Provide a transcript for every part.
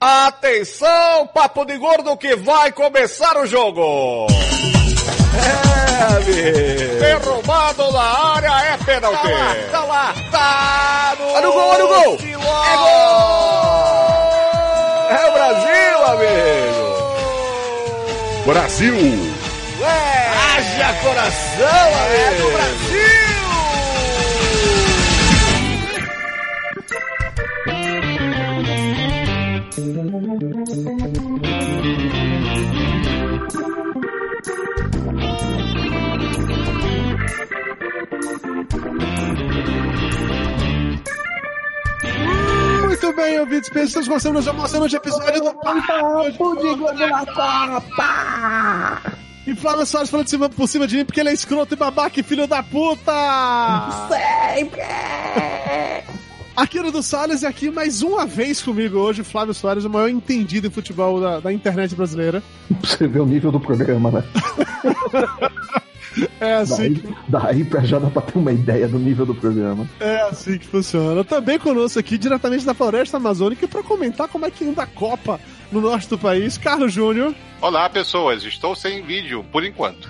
Atenção, papo de gordo que vai começar o jogo. É, amigo. Derrubado na área é pênalti. Tá lá, tá lá, tá no, olha o gol, olha o gol. É gol. É o Brasil, amigo. Brasil. É. Haja coração, amigo. É do Brasil. Muito bem, ouvintes, estamos começando mais um emocionante episódio do Papo de Copa! E Flávio Soares falando de cima, por cima de mim porque ele é escroto e babaca e filho da puta! Sempre! Aqui no do Salles e aqui mais uma vez comigo hoje, Flávio Soares, o maior entendido em futebol da, da internet brasileira. Você vê o nível do programa, né? É assim. Daí, daí pra já dá pra ter uma ideia do nível do programa. É assim que funciona. Também conosco aqui, diretamente da Floresta Amazônica, para comentar como é que anda a Copa no norte do país, Carlos Júnior. Olá, pessoas. Estou sem vídeo, por enquanto.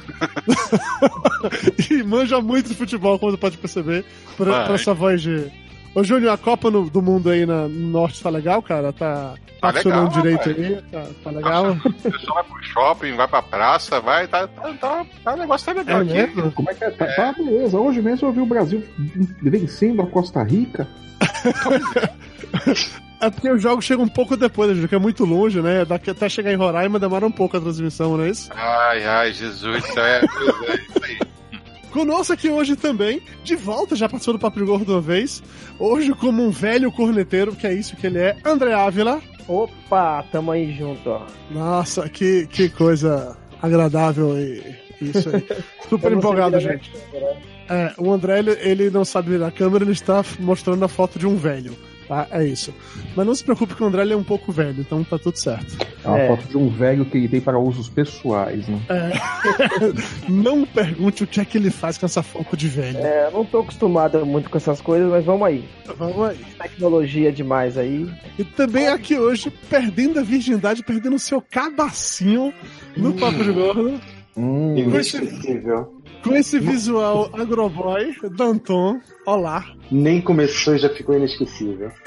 e manja muito de futebol, como você pode perceber, por, por essa voz de. Ô, Júnior, a Copa no, do Mundo aí na, no norte tá legal, cara? Tá, tá, funcionando direito aí? Tá, tá legal? O pessoal vai pro shopping, vai pra praça, vai. Tá, tá, tá, tá o negócio tá legal É aqui. mesmo? Como é que é? Tá, tá, beleza. Hoje mesmo eu vi o Brasil vencendo a Costa Rica. É porque os jogos chegam um pouco depois, Júnior, que é muito longe, né? Daqui até chegar em Roraima demora um pouco a transmissão, não é isso? Ai, ai, Jesus. É, é isso aí. Conosco aqui hoje também, de volta, já passou do Papo de Gordo uma vez. Hoje, como um velho corneteiro, que é isso que ele é, André Ávila. Opa, tamo aí junto, ó. Nossa, que, que coisa agradável e isso aí. Super empolgado, gente. É, o André, ele, ele não sabe virar a câmera, ele está mostrando a foto de um velho. Tá? É isso. Mas não se preocupe que o André ele é um pouco velho, então tá tudo certo. É uma É. foto de um velho que ele tem para usos pessoais, né? É. não pergunte o que é que ele faz com essa foto de velho. É, eu não tô acostumado muito com essas coisas, mas vamos aí. Vamos aí. Tecnologia demais aí. E também aqui hoje, perdendo a virgindade, perdendo o seu cabacinho no Papo de Gordo. Hum, esse, com esse visual agroboy, Danton. Olá. Nem começou e já ficou inesquecível.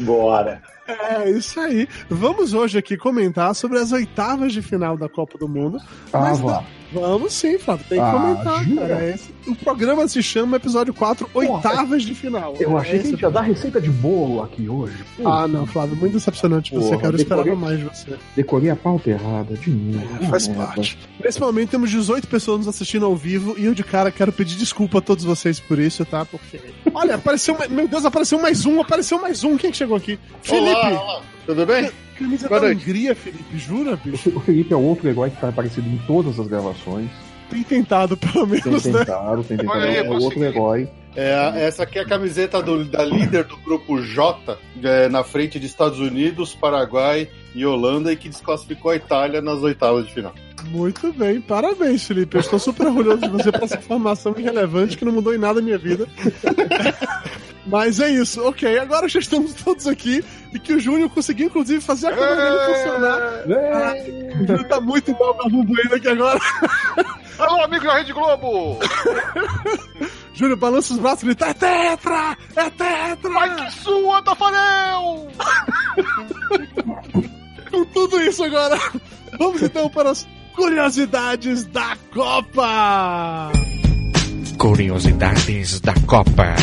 Bora. É isso aí. Vamos hoje aqui comentar sobre as oitavas de final da Copa do Mundo. ah, Mas vá. Vamos sim, Flávio. Tem que Ah, comentar, jura? cara. Esse- o programa se chama episódio 4, oitavas de final. Eu achei que a gente ia dar receita de bolo aqui hoje. Pô, Ah, não, Flávio, muito decepcionante você, Porra, cara. Eu esperava decorei- mais de você. Decorei a pauta errada, de novo. Faz merda. parte. Nesse momento temos 18 pessoas nos assistindo ao vivo e eu de cara quero pedir desculpa a todos vocês por isso, tá? Porque. Olha, apareceu. Meu Deus, apareceu mais um, apareceu mais um. Quem que chegou aqui? Felipe! Olá, olá. Tudo bem? Camisa Boa da noite. Hungria, Felipe, jura, bicho? O Felipe é outro herói que tá aparecido em todas as gravações. Tem tentado, pelo Tem menos, né? tentado, tem tentado. Aí, É consegui. outro herói. É, essa aqui é a camiseta do- da líder do grupo J, é, na frente de Estados Unidos, Paraguai e Holanda, e que desclassificou a Itália nas oitavas de final. Muito bem, parabéns, Felipe. Eu estou super orgulhoso de você por essa informação irrelevante que não mudou em nada a minha vida. Mas é isso, ok. Agora já estamos todos aqui e que o Júnior conseguiu, inclusive, fazer a câmera dele funcionar. Ah, o Júnior tá muito mal com a bubuína aqui agora. Alô, amigo da Rede Globo! Júnior balança os braços e grita: É tetra! É tetra! Ai, que sua, Tafarel! Com tudo isso agora, vamos então para as curiosidades da Copa! Curiosidades da Copa.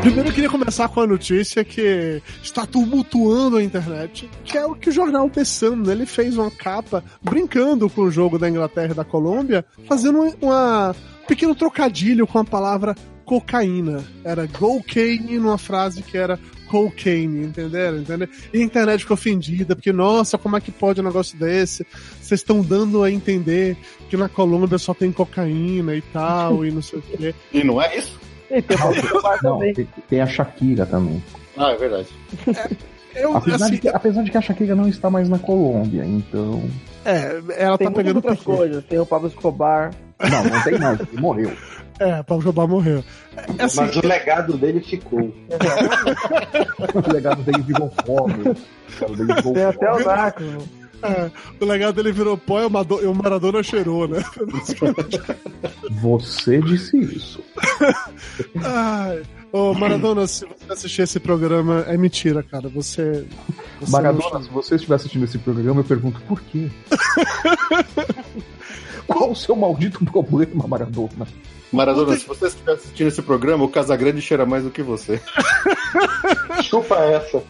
Primeiro eu queria começar com a notícia que está tumultuando a internet, que é o que o jornal né, ele fez uma capa brincando com o jogo da Inglaterra e da Colômbia, fazendo uma um pequeno trocadilho com a palavra cocaína. Era cocaine numa frase que era cocaine, entenderam? Entendeu? E a internet ficou ofendida, porque, nossa, como é que pode um negócio desse? Vocês estão dando a entender que na Colômbia só tem cocaína e tal, e não sei o quê. E não é isso? E tem Escobar Não, tem, tem a Shakira também. Ah, é verdade. Eu, Apesar, assim, de que, apesar de que a Shakira não está mais na Colômbia, então. é, ela Tem tá pegando outras coisas. Tem o Pablo Escobar. Não, não tem mais, ele morreu. É, Pablo Escobar morreu. É assim, Mas o legado dele ficou. O legado dele virou fome. O dele virou Tem até o. Narcos. É, o legado dele virou pó e o Mado- e o Maradona cheirou, né? Você disse isso. Ai. Ô, Maradona, se você assistir esse programa, é mentira, cara. Você. você Maradona, não- se você estiver assistindo esse programa, eu pergunto por quê? Qual o seu maldito problema, Maradona? Maradona, se você estiver assistindo esse programa, o Casagrande cheira mais do que você. Chupa essa.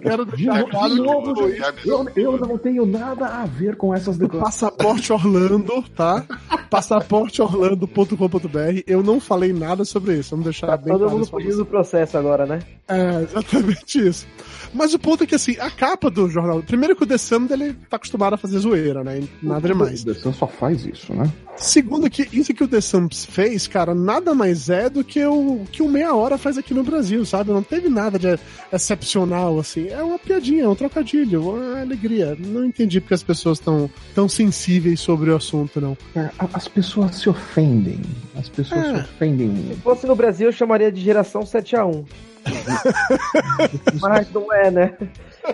quero De, novo, eu, eu não tenho nada a ver com essas declarações. Passaporte Orlando, tá? Passaporteorlando.com.br. Eu não falei nada sobre isso. Vamos deixar Tá bem todo claro mundo isso pra fugindo do processo agora, né? É, exatamente isso. Mas o ponto é que, assim, a capa do jornal. Primeiro que o The Sun, ele tá acostumado a fazer zoeira, né? Nada demais. O The Sun só faz isso, né? Segundo que isso que o The Sun fez, cara, nada mais é do que o que o Meia Hora faz aqui no Brasil, sabe? Não teve nada de excepcional, assim. É uma piadinha, é um trocadilho, uma alegria. Não entendi porque as pessoas estão tão sensíveis sobre o assunto, não. A- as pessoas se ofendem. As pessoas É. se ofendem. Se fosse no Brasil, eu chamaria de geração 7x1. Mas não é, né?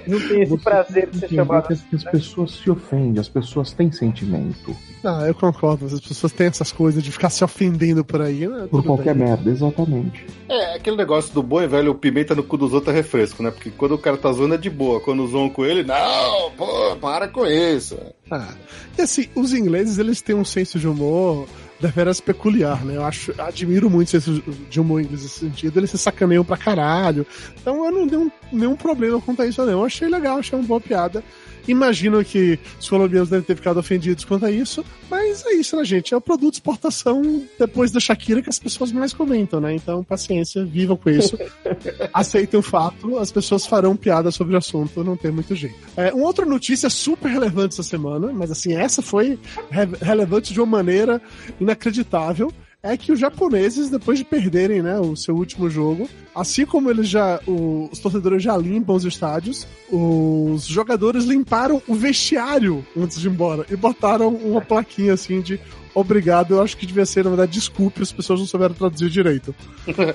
Não tem esse Você prazer de ser chamado. que as, as pessoas se ofendem, as pessoas têm sentimento. Ah, eu concordo. As pessoas têm essas coisas de ficar se ofendendo por aí, né? Por Tudo qualquer bem. merda, exatamente. É, aquele negócio do bom e velho, o pimenta no cu dos outros é refresco, né? Porque quando o cara tá zoando é de boa. Quando zoam com ele, não, pô, para com isso. Ah, e assim, os ingleses, eles têm um senso de humor deveras peculiar, né? Eu acho, admiro muito senso de humor inglês nesse sentido. Eles se sacaneiam pra caralho. Então eu não dei nenhum problema quanto a isso, não. Eu achei legal, achei uma boa piada. Imagino que os colombianos devem ter ficado ofendidos quanto a isso, mas é isso, né, gente? É o produto de exportação depois da Shakira que as pessoas mais comentam, né? Então, paciência, vivam com isso. Aceitem o fato, as pessoas farão piada sobre o assunto, não tem muito jeito. É, uma outra notícia super relevante essa semana, mas assim, essa foi re- relevante de uma maneira inacreditável. É que os japoneses, depois de perderem né, o seu último jogo, assim como eles já. o- os torcedores já limpam os estádios, os jogadores limparam o vestiário antes de ir embora e botaram uma plaquinha assim de obrigado. Eu acho que devia ser, na verdade, desculpe, as pessoas não souberam traduzir direito.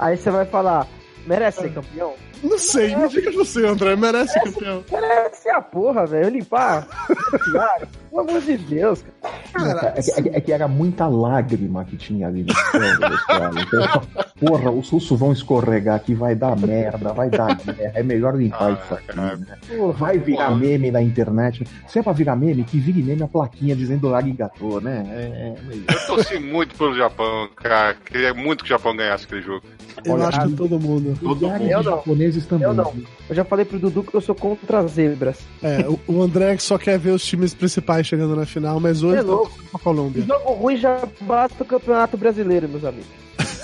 Aí você vai falar, merece ser campeão? Não sei, me diga você, André, merece ser campeão. Merece a porra, velho. Limpar. Pelo amor de Deus, cara. É que, é que- é que era muita lágrima que tinha ali no céu cara. Então, porra, os russos vão escorregar aqui, vai dar merda, vai dar guerra. É melhor limpar Ah, isso aqui, cara. né? Vai virar meme na internet. Se é pra virar meme, que vire meme a plaquinha dizendo arigato, né? É, é, Eu torci muito pelo Japão, cara. Queria muito que o Japão ganhasse aquele jogo. Eu Olha, acho que todo mundo. Milhares Eu de não. japoneses também. Eu não. Eu já falei pro Dudu que eu sou contra as zebras. É, o André só quer ver os times principais chegando na final, mas hoje É tá torcendo pra Colômbia. Jogo ruim já basta o campeonato brasileiro, meus amigos.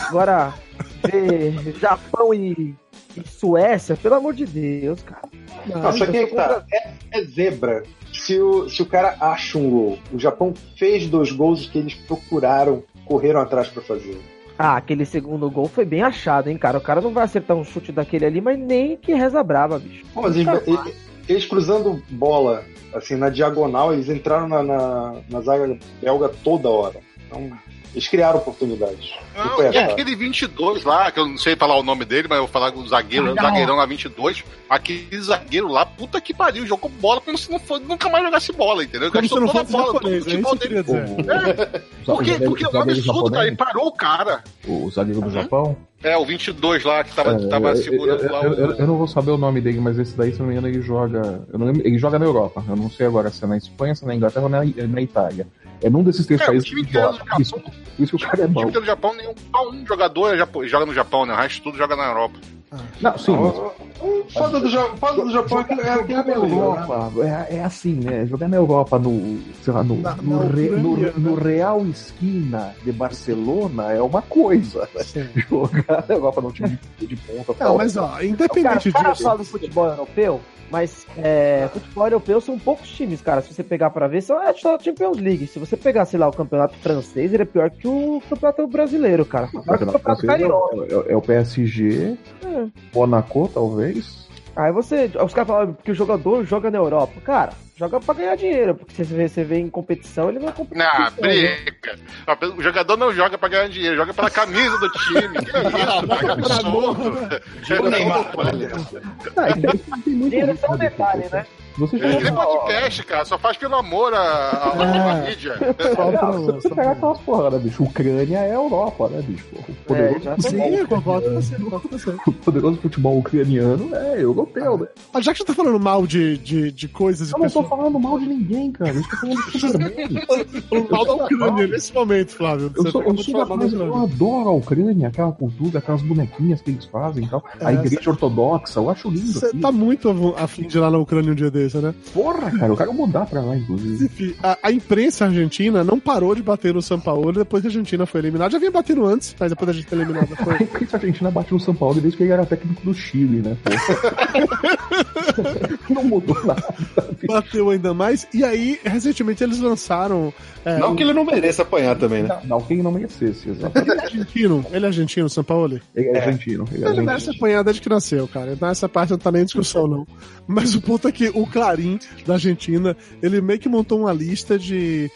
Agora, ver Japão e, e Suécia, pelo amor de Deus, cara. Não, só que é que tá. É, é zebra. Se o, se o cara acha um gol, o Japão fez dois gols que eles procuraram, correram atrás pra fazer. Ah, aquele segundo gol foi bem achado, hein, cara. O cara não vai acertar um chute daquele ali, mas nem que reza brava, bicho. Pô, mas eles, eles- eles cruzando bola, assim, na diagonal, eles entraram na, na, na zaga belga toda hora. Então, eles criaram oportunidades. Não Não, e aquele 22 lá, que eu não sei falar o nome dele, mas eu vou falar com o zagueiro, o zagueirão lá 22. Aquele zagueiro lá, puta que pariu, jogou bola como se não for, nunca mais jogasse bola, entendeu? Como Gastou não toda a fosse bola, todo o japonês, é isso futebol dele. queria dizer. Por quê? Porque é um absurdo, cara. Ele parou o cara. O zagueiro do Japão? É, o 22 lá, que tava, É, tava segurando eu, lá eu, o. eu- eu não vou saber o nome dele, mas esse daí, se não me engano, ele joga. Eu não lembro, ele joga na Europa. Eu não sei agora se é na Espanha, se é na Inglaterra ou na, na Itália. É num desses três É, o países time que é joga. do Por isso, isso que o cara é O bom. time do Japão, nenhum, só um jogador joga no Japão, né? O resto tudo joga na Europa. Não, sim, O foda do, foda do Japão é que é que é Jogar na brasileiro, né? Europa, é, é assim, né? Jogar na Europa no, sei lá, no, Na- no, na Re- no- Ucrânia, no? Real Esquina de Barcelona é uma coisa. né? Jogar na Europa no time de, de ponta. Não, mas ó, independente o cara disso. fala do futebol europeu, mas é, futebol europeu são poucos times, cara. Se você pegar pra ver, são é só a Champions League. Se você pegar, sei lá, o campeonato francês, ele é pior que o campeonato brasileiro, cara. O que o campeonato campeonato francês é, é- é o PSG, É. Monaco, talvez. Aí você. Os caras falam que o jogador joga na Europa. Cara, Joga pra ganhar dinheiro, porque se você vê, em competição, ele não é competição. Não, né? briga. O jogador não joga pra ganhar dinheiro, joga pela camisa do time. Que isso, cara, que absurdo. Digo Neymar, olha. Tem, muito Dinheiro é só um né, detalhe, né? Você já Ele é podcast, cara, só faz pelo amor à, à mídia. Falta Você pegar aquelas porra, né, bicho? Ucrânia é a Europa, né, bicho? O É, poderoso, Sim, eu concordo com você, concordo com você. o poderoso futebol ucraniano é europeu, né? Mas já que você tá falando mal de, de, de coisas e Eu não tô pessoas. falando mal de ninguém, cara. Eu estou falando super bem. falando mal da Ucrânia nesse momento, Flávio. Eu sou, acabou eu de sou da eu adoro a Ucrânia, aquela cultura, aquelas bonequinhas que eles fazem e tal. A É, igreja ortodoxa, eu acho lindo. Você tá muito a- afim de ir lá na Ucrânia um dia desse, né? Porra, cara, eu quero mudar pra lá, inclusive. Enfim, a, a imprensa argentina não parou de bater no São Paulo depois que a Argentina foi eliminada. Já vinha batendo antes, mas depois da gente ter eliminado A foi. imprensa argentina bate no São Paulo desde que ele era técnico do Chile, né? não mudou nada. bateu ainda mais. E aí, recentemente, eles lançaram. É, Não o- que ele não mereça apanhar também, né? Não, quem não merecesse, exatamente. Ele é argentino, ele é argentino, São Paulo. Ele é argentino. Ele é Ele merece argentino. apanhar desde que nasceu, cara. Então essa parte não tá nem em discussão, não. Mas o ponto é que o Clarim da Argentina, ele meio que montou uma lista de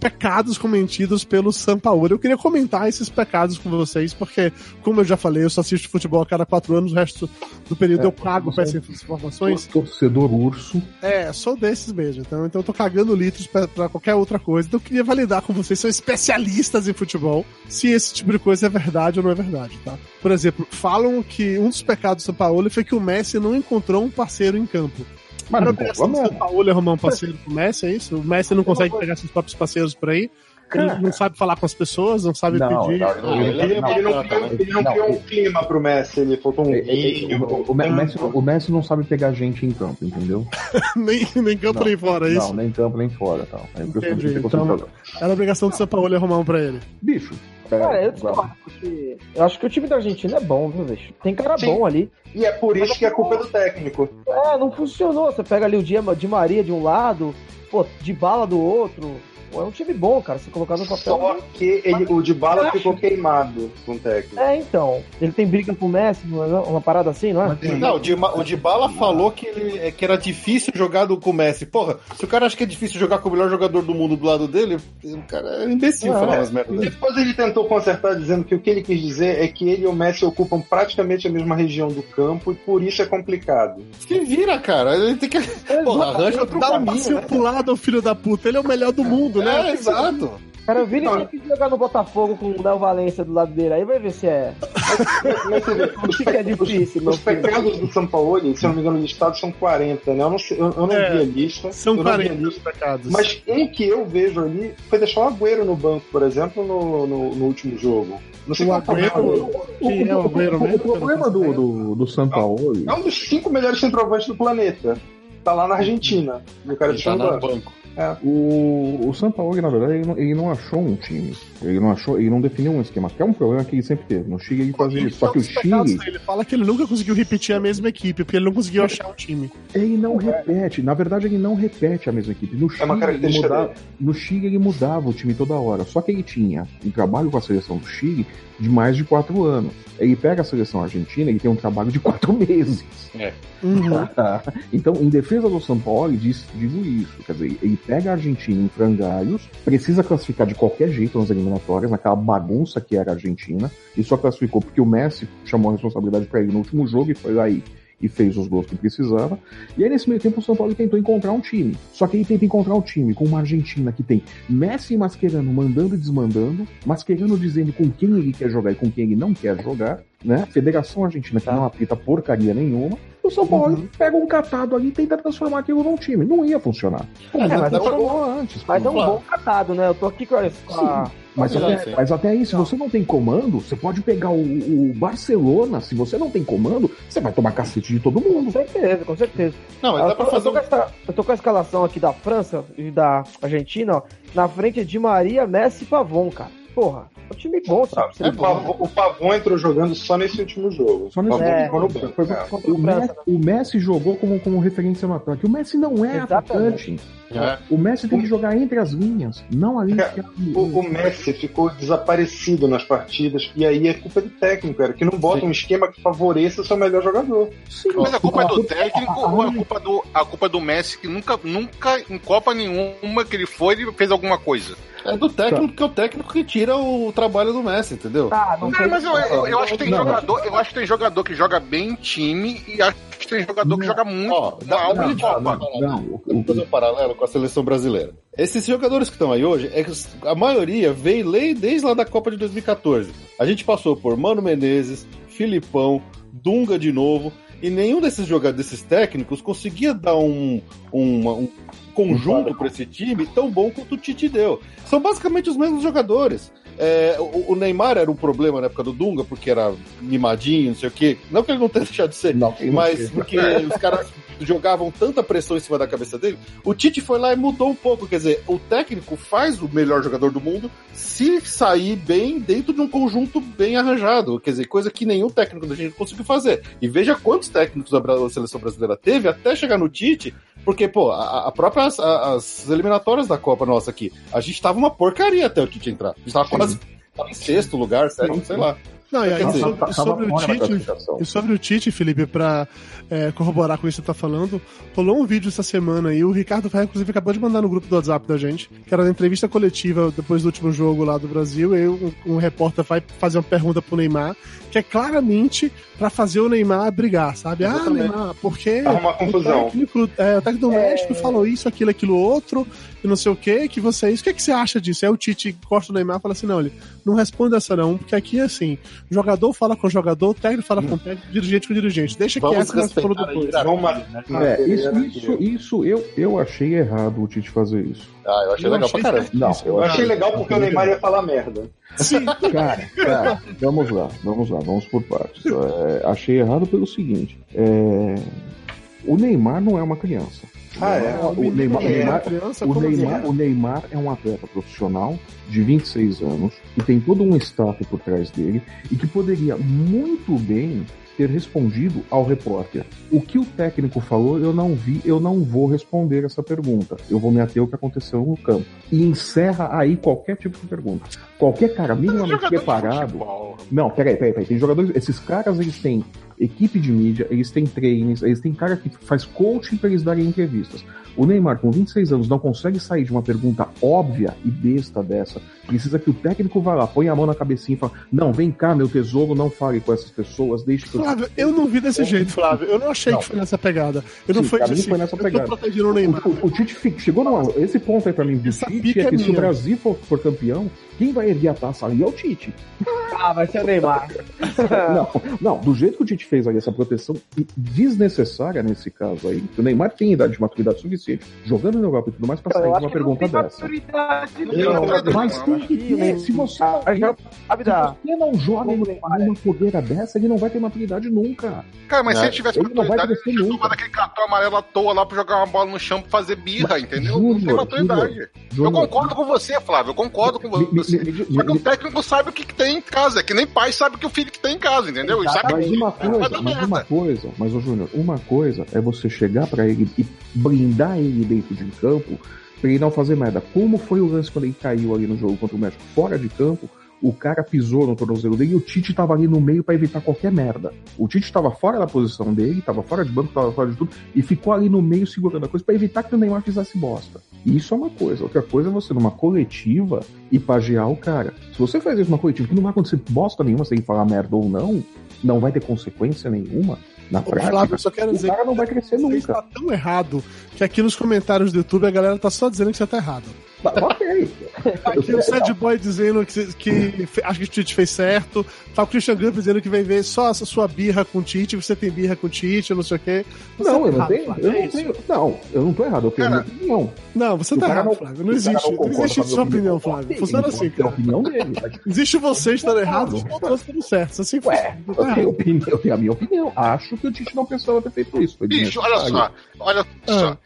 pecados cometidos pelo São Paulo. Eu queria comentar esses pecados com vocês, porque, como eu já falei, eu só assisto futebol a cada quatro anos, o resto do período É, eu pago pra você- essas informações. Torcedor urso. É, sou desses mesmo. Então, então eu tô cagando litros pra, pra qualquer outra coisa. Então eu queria validar com vocês, são especialistas em futebol, se esse tipo de coisa é verdade ou não é verdade, tá? Por exemplo, falam que um dos pecados do São Paulo foi que o Messi não encontrou um parceiro em campo. Mas Era não vamos- São Paulo é arrumar um parceiro pro Messi, é isso? O Messi não consegue pegar seus próprios parceiros por aí. Ele Cara. não sabe falar com as pessoas, não sabe Não, pedir. não, Ah, Ele, ele ele é não, criou, ele não Não, criou um ele- clima pro Messi, ele faltou um É, é, é, vinho. o, o, o Messi, o Messi não sabe pegar gente em campo, entendeu? nem, nem campo Não, nem fora, é isso? Não, nem campo, nem fora. Tal. É Entendi, então-. Era obrigação do São Paulo arrumar um pra ele. Bicho. É, Cara, eu discordo, porque eu acho que o time da Argentina é bom, viu, bicho? Tem cara Sim. bom ali. E é por isso que a culpa é do técnico. É, não funcionou. Você pega ali o Di de Maria de um lado, pô, de bala do outro. Pô, é um time bom, cara. Se colocar no papel. Só que ele, o de bala Eu ficou acho. queimado com o técnico. É, então. Ele tem briga com o Messi, uma parada assim, não é? Não, o Dybala falou que, ele, é, que era difícil jogar do, com o Messi. Porra, se o cara acha que é difícil jogar com o melhor jogador do mundo do lado dele, o cara é imbecil Não, falar é. umas merdas. Depois ele tentou consertar dizendo que o que ele quis dizer é que ele e o Messi ocupam praticamente a mesma região do campo e por isso é complicado. Que vira, cara. Ele tem que. Porra, arranja outro Dá um caminho. né? pro lado, filho da puta. Ele é o melhor do mundo, né? É, exato. Cara, o Vini tinha que jogar no Botafogo com o Léo Valência do lado dele. Aí vai ver se é. Os, pe- difícil, os filho. pecados do São Paulo, se eu não me engano, listados são 40, né? Eu não, eu, eu não É, vi a lista. São eu não vi a 40 lista. os pecados. Mas um que eu vejo ali foi deixar o Agüero no banco, por exemplo, no, no, no último jogo. Não sei O foi Agüero, que é o Agüero O mesmo? problema do, do, do São Paulo. É um dos cinco melhores centroavantes do planeta. Tá lá na Argentina. E o cara tá no no banco. Banco. O, o São Paulo, na verdade, ele não, ele não achou um time. Ele não achou, ele não definiu um esquema. Que é um problema que ele sempre teve. No Chile ele fazia isso. Só que o Chile, dele. Fala que ele nunca conseguiu repetir a mesma equipe, porque ele não conseguiu achar um time. ele não repete. Na verdade, ele não repete a mesma equipe. No Chile, É uma ele mudava, dele. no Chile ele mudava o time toda hora. Só que ele tinha um trabalho com a seleção do Chile de mais de quatro anos. Ele pega a seleção argentina e tem um trabalho de quatro meses. Uhum. então, em defesa do São Paulo, diz- digo isso. Quer dizer, ele pega a Argentina em frangalhos, precisa classificar de qualquer jeito nas eliminatórias, naquela bagunça que era a Argentina, e só classificou porque o Messi chamou a responsabilidade para ele no último jogo e foi e, e fez os gols que precisava. E aí, nesse meio tempo, o São Paulo tentou encontrar um time. Só que ele tenta encontrar um time com uma Argentina que tem Messi e Mascherano mandando e desmandando, Mascherano dizendo com quem ele quer jogar e com quem ele não quer jogar, né? Federação Argentina que não apita porcaria nenhuma. O São Paulo pega um catado ali e tenta transformar aquilo num time. Não ia funcionar. É, mas é um antes. Mas é um bom catado, né? Eu tô aqui com a. com a- Mas Sim, até, sim. mas até aí, se você não tem comando, você pode pegar o, o Barcelona. Se você não tem comando, você vai tomar cacete de todo Com mundo. certeza, com certeza. Não, mas Eu dá tô, pra fazer eu, tô um. com essa- eu tô com a escalação aqui da França e da Argentina, ó. Na frente Di Maria, Messi e Pavon, cara. porra, é um time bom, sabe? O Pavon, o Pavon entrou jogando só nesse último jogo. Só nesse É. banco. Foi- É. O Messi, o Messi jogou como, como referência no ataque. O Messi não é Exatamente. atacante. É. O Messi tem que jogar entre as linhas, não ali. É, O, o Messi ficou desaparecido nas partidas, e aí é culpa do técnico, cara, que não bota um esquema que favoreça o seu melhor jogador. Mas a culpa é do técnico ou a culpa do, a culpa é do Messi que nunca, nunca em Copa nenhuma que ele foi, ele fez alguma coisa? É do técnico, porque é o técnico que tira o trabalho do Messi, entendeu? Tá, não Não, sei. mas eu, eu, eu acho que tem Não, jogador, eu acho que tem jogador que joga bem em time e acho que tem jogador que joga muito Ó, dá- mal Copa. Não, Vamos fazer um paralelo com a seleção brasileira. Esses jogadores que estão aí hoje, é que a maioria veio lei- desde lá da Copa de 2014. A gente passou por Mano Menezes, Filipão, Dunga de novo, e nenhum desses jogadores, desses técnicos, conseguia dar um, uma- um conjunto para esse time tão bom quanto o Tite deu. São basicamente os mesmos jogadores. É, o, o Neymar era um problema na época do Dunga, porque era mimadinho, não sei o quê. Não que ele não tenha deixado de ser, Não, mas não porque os caras jogavam tanta pressão em cima da cabeça dele, o Tite foi lá e mudou um pouco. Quer dizer, o técnico faz o melhor jogador do mundo se sair bem dentro de um conjunto bem arranjado. Quer dizer, coisa que nenhum técnico da gente conseguiu fazer. E veja quantos técnicos a seleção brasileira teve até chegar no Tite, porque, pô, a, a própria as, a- as eliminatórias da Copa nossa aqui, a gente tava uma porcaria até o Tite entrar. A gente tava quase tava em sexto lugar, sétimo, sei lá. Não, e aí, dizer, sobre, Tava sobre o Tite. E sobre o Tite, Felipe, pra é, corroborar com isso que você tá falando, rolou um vídeo essa semana aí, o Ricardo Ferreira, inclusive, acabou de mandar no grupo do WhatsApp da gente, que era da entrevista coletiva depois do último jogo lá do Brasil, e aí um, um repórter vai fazer uma pergunta pro Neymar, que é claramente pra fazer o Neymar brigar, sabe? Ah, Exatamente. Neymar, porque Arrumar o confusão. técnico, é, o técnico do México falou isso, aquilo, aquilo outro, e não sei o que, que você é isso. O que, é que você acha disso? Aí o Tite corta o Neymar e fala assim: não, ele não responde essa não, porque aqui é jogador fala com jogador, técnico fala com técnico, dirigente com dirigente. Deixa Vamos que nós falamos respeitar a depois. Vamos É, isso, isso, isso eu, eu achei errado o Tite fazer isso. Ah, eu achei Eu legal achei pra caramba. Não, Eu achei legal porque o Neymar ia falar merda. Cara, cara, vamos lá, vamos lá, vamos por partes. É, achei errado pelo seguinte: é, o Neymar não é uma criança. Ah, é? O Neymar, o É, Neymar- criança, o Neymar, o Neymar é um atleta profissional de 26 anos e tem todo um staff por trás dele e que poderia muito bem ter respondido ao repórter. O que o técnico falou, eu não vi, eu não vou responder essa pergunta. Eu vou me ater ao que aconteceu no campo. E encerra aí qualquer tipo de pergunta. Qualquer cara minimamente preparado. futebol. Não, peraí, peraí, peraí. Tem jogadores. Esses caras, eles têm equipe de mídia, eles têm trainings, eles têm cara que faz coaching pra eles darem entrevistas. O Neymar, com 26 anos, não consegue sair de uma pergunta óbvia e besta dessa. Precisa que o técnico vá lá, põe a mão na cabecinha e fala: Não, vem cá, meu tesouro, não fale com essas pessoas, deixe que eu. Flávio, eu não vi desse jeito, Flávio. Eu não achei Não. que foi nessa pegada. Eu não Sim, fui pra mim assim, foi nessa eu pegada. tô protegendo o Neymar. O, o- Tite chegou numa. Esse ponto aí pra mim do Essa Tite pica é é que se o. Brasil for, for campeão, quem vai erguer a taça ali é o Tite. Ah, vai ser o Neymar. Não, não, do jeito que o Tite fez ali, essa proteção desnecessária nesse caso aí, que o Neymar tem idade de maturidade suficiente, jogando na Europa e tudo mais, pra sair Eu de uma não pergunta dessa. Eu não. não- Mas tem que ter, se você não, se você não joga Como em Neymar uma fogueira dessa, ele não vai ter maturidade nunca. Cara, mas se É, ele tivesse ele não vai maturidade, ele crescer tinha nunca. tomado aquele cartão amarelo à toa lá pra jogar uma bola no chão pra fazer birra, entendeu? não tem Júnior, maturidade. Eu Júnior, concordo com você, Flávio. Eu concordo com você. me- me- Só que o técnico sabe o que, que tem em casa. É que nem pai sabe o que o filho que tem em casa, entendeu? E sabe Mas uma coisa, mas uma coisa, mas o Júnior, uma coisa é você chegar pra ele e blindar ele dentro de campo pra ele não fazer merda. Como foi o lance quando ele caiu ali no jogo contra o México? Fora de campo, o cara pisou no tornozelo dele e o Tite tava ali no meio pra evitar qualquer merda. O Tite tava fora da posição dele, tava fora de banco, tava fora de tudo, e ficou ali no meio segurando a coisa pra evitar que o Neymar fizesse bosta. Isso é uma coisa. Outra coisa é você numa coletiva e pagear o cara. Se você faz isso numa coletiva que não vai acontecer bosta nenhuma sem falar merda ou não, não vai ter consequência nenhuma na Ô, prática. Flávio, eu só quero o dizer cara não vai crescer Você nunca. está tão errado que aqui nos comentários do YouTube a galera tá só dizendo que você tá errado. Tá, ok. Aqui o Sad Boy dizendo que, que acho que o Tite fez certo. Tá o Christian Gump dizendo que vai ver só a sua birra com o Tite, você tem birra com o Tite, não sei o quê. Você Não, tá eu não errado, tenho. Flávio, Eu é não isso. tenho. Não, eu não tô errado, eu tenho a minha opinião. Não, você tá cara errado, não- Flávio. Não cara existe. Não concorda existe a sua opinião, Flávio. Funciona assim, tem a cara. opinião dele. Existe você estar errado e todos estando certos. Assim Ué, funciona. eu tenho, opinião, eu tenho a minha opinião. Acho que o Tite não precisava ter feito isso. Foi Bicho, olha só. Olha só.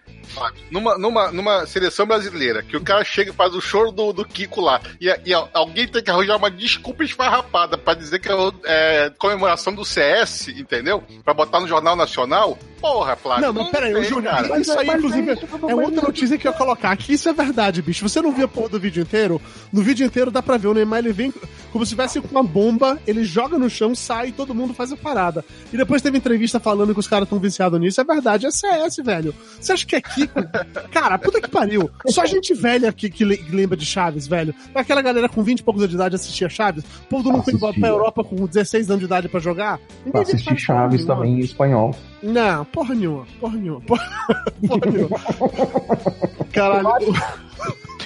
Numa, numa, numa seleção brasileira, que o cara chega e faz o choro do, do Kiko lá, e, e alguém tem que arranjar uma desculpa esfarrapada pra dizer que é, é comemoração do CS, entendeu? Pra botar no Jornal Nacional. Porra, Flávio. Não, mas peraí, o Júnior, isso aí, mas inclusive, é isso, é outra notícia que eu ia colocar aqui. Isso é verdade, bicho. Você não via a porra do vídeo inteiro? No vídeo inteiro dá pra ver o Neymar, ele vem como se tivesse com uma bomba, ele joga no chão, sai e todo mundo faz a parada. E depois teve entrevista falando que os caras estão viciados nisso. É verdade, é CS, velho. Você acha que é Kiko? Cara, puta que pariu. Só gente velha aqui que le- lembra de Chaves, velho. Aquela galera com 20 e poucos anos de idade assistia Chaves. O povo não foi embora pra. Europa com 16 anos de idade pra jogar. Pra assistir Chaves não. também em espanhol. Não, porra nenhuma, porra nenhuma, porra, porra nenhuma. Caralho,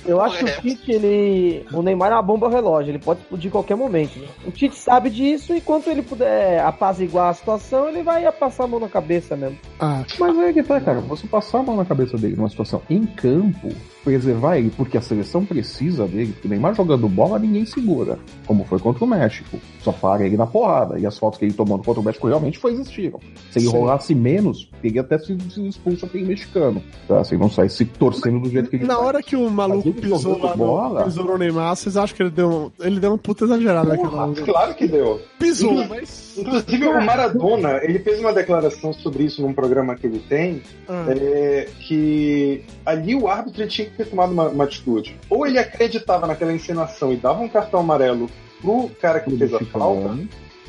Eu acho que o Tite, ele. O Neymar é uma bomba relógio, ele pode explodir em qualquer momento. né? O Tite sabe disso e enquanto ele puder apaziguar a situação, ele vai passar a mão na cabeça mesmo. ah, Mas aí que tá, cara. Você passar a mão na cabeça dele numa situação em campo, preservar ele, porque a seleção precisa dele, porque o Neymar jogando bola ninguém segura, como foi contra o México. Só para ele na porrada. E as fotos que ele tomando contra o México realmente foi existiram. Se ele Sim. rolasse menos, ele ia até sido expulso aquele mexicano. Tá? Se ele não saísse torcendo do jeito que ele na faz. hora que o maluco pisou lá bola? pisou no Neymar, vocês acham que ele deu, um- ele deu uma puta exagerada naquela claro que deu. Pisou, mas... Inclusive, o Maradona, ele fez uma declaração sobre isso num programa que ele tem, Ah, é, que ali o árbitro tinha ter tomado uma, uma atitude. Ou ele acreditava naquela encenação e dava um cartão amarelo pro cara que fez a falta,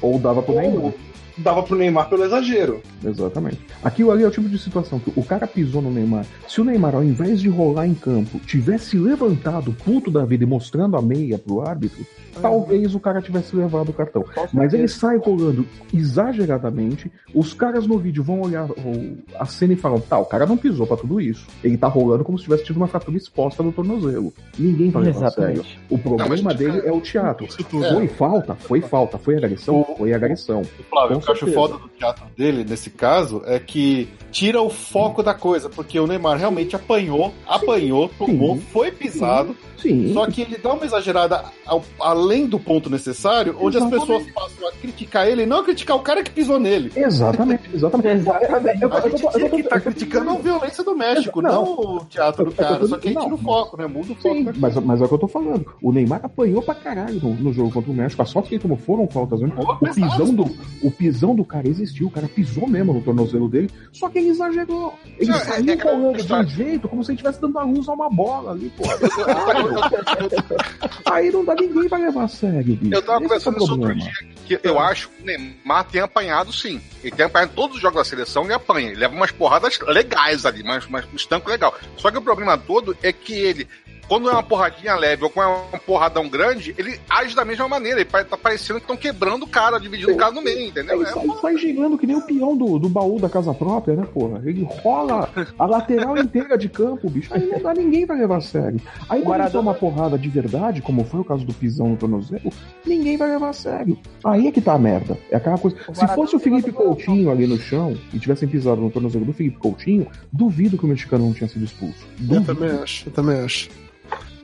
Ou dava pro Neymar. Dava pro Neymar pelo exagero. Exatamente. Aquilo ali é o tipo de situação que o cara pisou no Neymar. Se o Neymar, ao invés de rolar em campo, tivesse levantado puto da vida e mostrando a meia pro árbitro, talvez o cara tivesse levado o cartão. Mas ele sai rolando exageradamente. Os caras no vídeo vão olhar o- a cena e falam: tá, o cara não pisou pra tudo isso. Ele tá rolando como se tivesse tido uma fratura exposta no tornozelo. Ninguém vai levar sério. Exatamente. O problema Não, dele é o teatro. Foi falta, foi falta. Foi agressão, foi agressão. Flávio, o que eu acho foda do teatro dele, nesse caso, é que tira o foco da coisa, porque o Neymar realmente apanhou, apanhou, tomou, Sim. foi pisado, Sim. só que ele dá uma exagerada ao- além do ponto necessário, onde as Exatamente. pessoas passam a criticar ele e não a criticar o cara que pisou nele. Exatamente, exatamente. Exatamente. Eu- A gente eu- tinha eu- que estar criticando a violência do México, Não. não, o teatro do cara. Só que aí tira o foco, né? Muda o foco. Sim, né? mas, mas é o que eu tô falando. O Neymar apanhou pra caralho no, no jogo contra o México. As fotos que ele tomou foram faltas. Né? O pisão, do, o pisão do cara existiu. O cara pisou mesmo no tornozelo dele. Só que ele exagerou. Ele É, saiu é rolando de um jeito como se ele estivesse dando a luz a uma bola ali, pô. Aí não dá ninguém pra levar a sério, bicho. Eu tava Esse é conversando isso outro dia, que eu acho que o Neymar tem apanhado sim. Ele tem apanhado todos os jogos da seleção, ele apanha. Ele leva umas porradas legais ali, mas, mas um estanco legal. Só que o problema todo é que ele, quando é uma porradinha leve ou quando é um porradão grande, ele age da mesma maneira. Ele tá parecendo que estão quebrando o cara, dividindo o cara no meio, entendeu? Ele É sai, sai girando que nem o peão do, do baú da casa própria, né, porra? Ele rola a lateral inteira de campo, bicho. Aí não dá ninguém pra levar a sério. Aí quando toma uma porrada de verdade, como foi o caso do pisão no tornozelo, ninguém vai levar a sério. Aí é que tá a merda. É aquela coisa. Se fosse o Felipe Coutinho ali no chão e tivessem pisado no tornozelo do Felipe Coutinho, duvido que o mexicano não tinha sido expulso. Eu Duvido. também acho, eu também acho.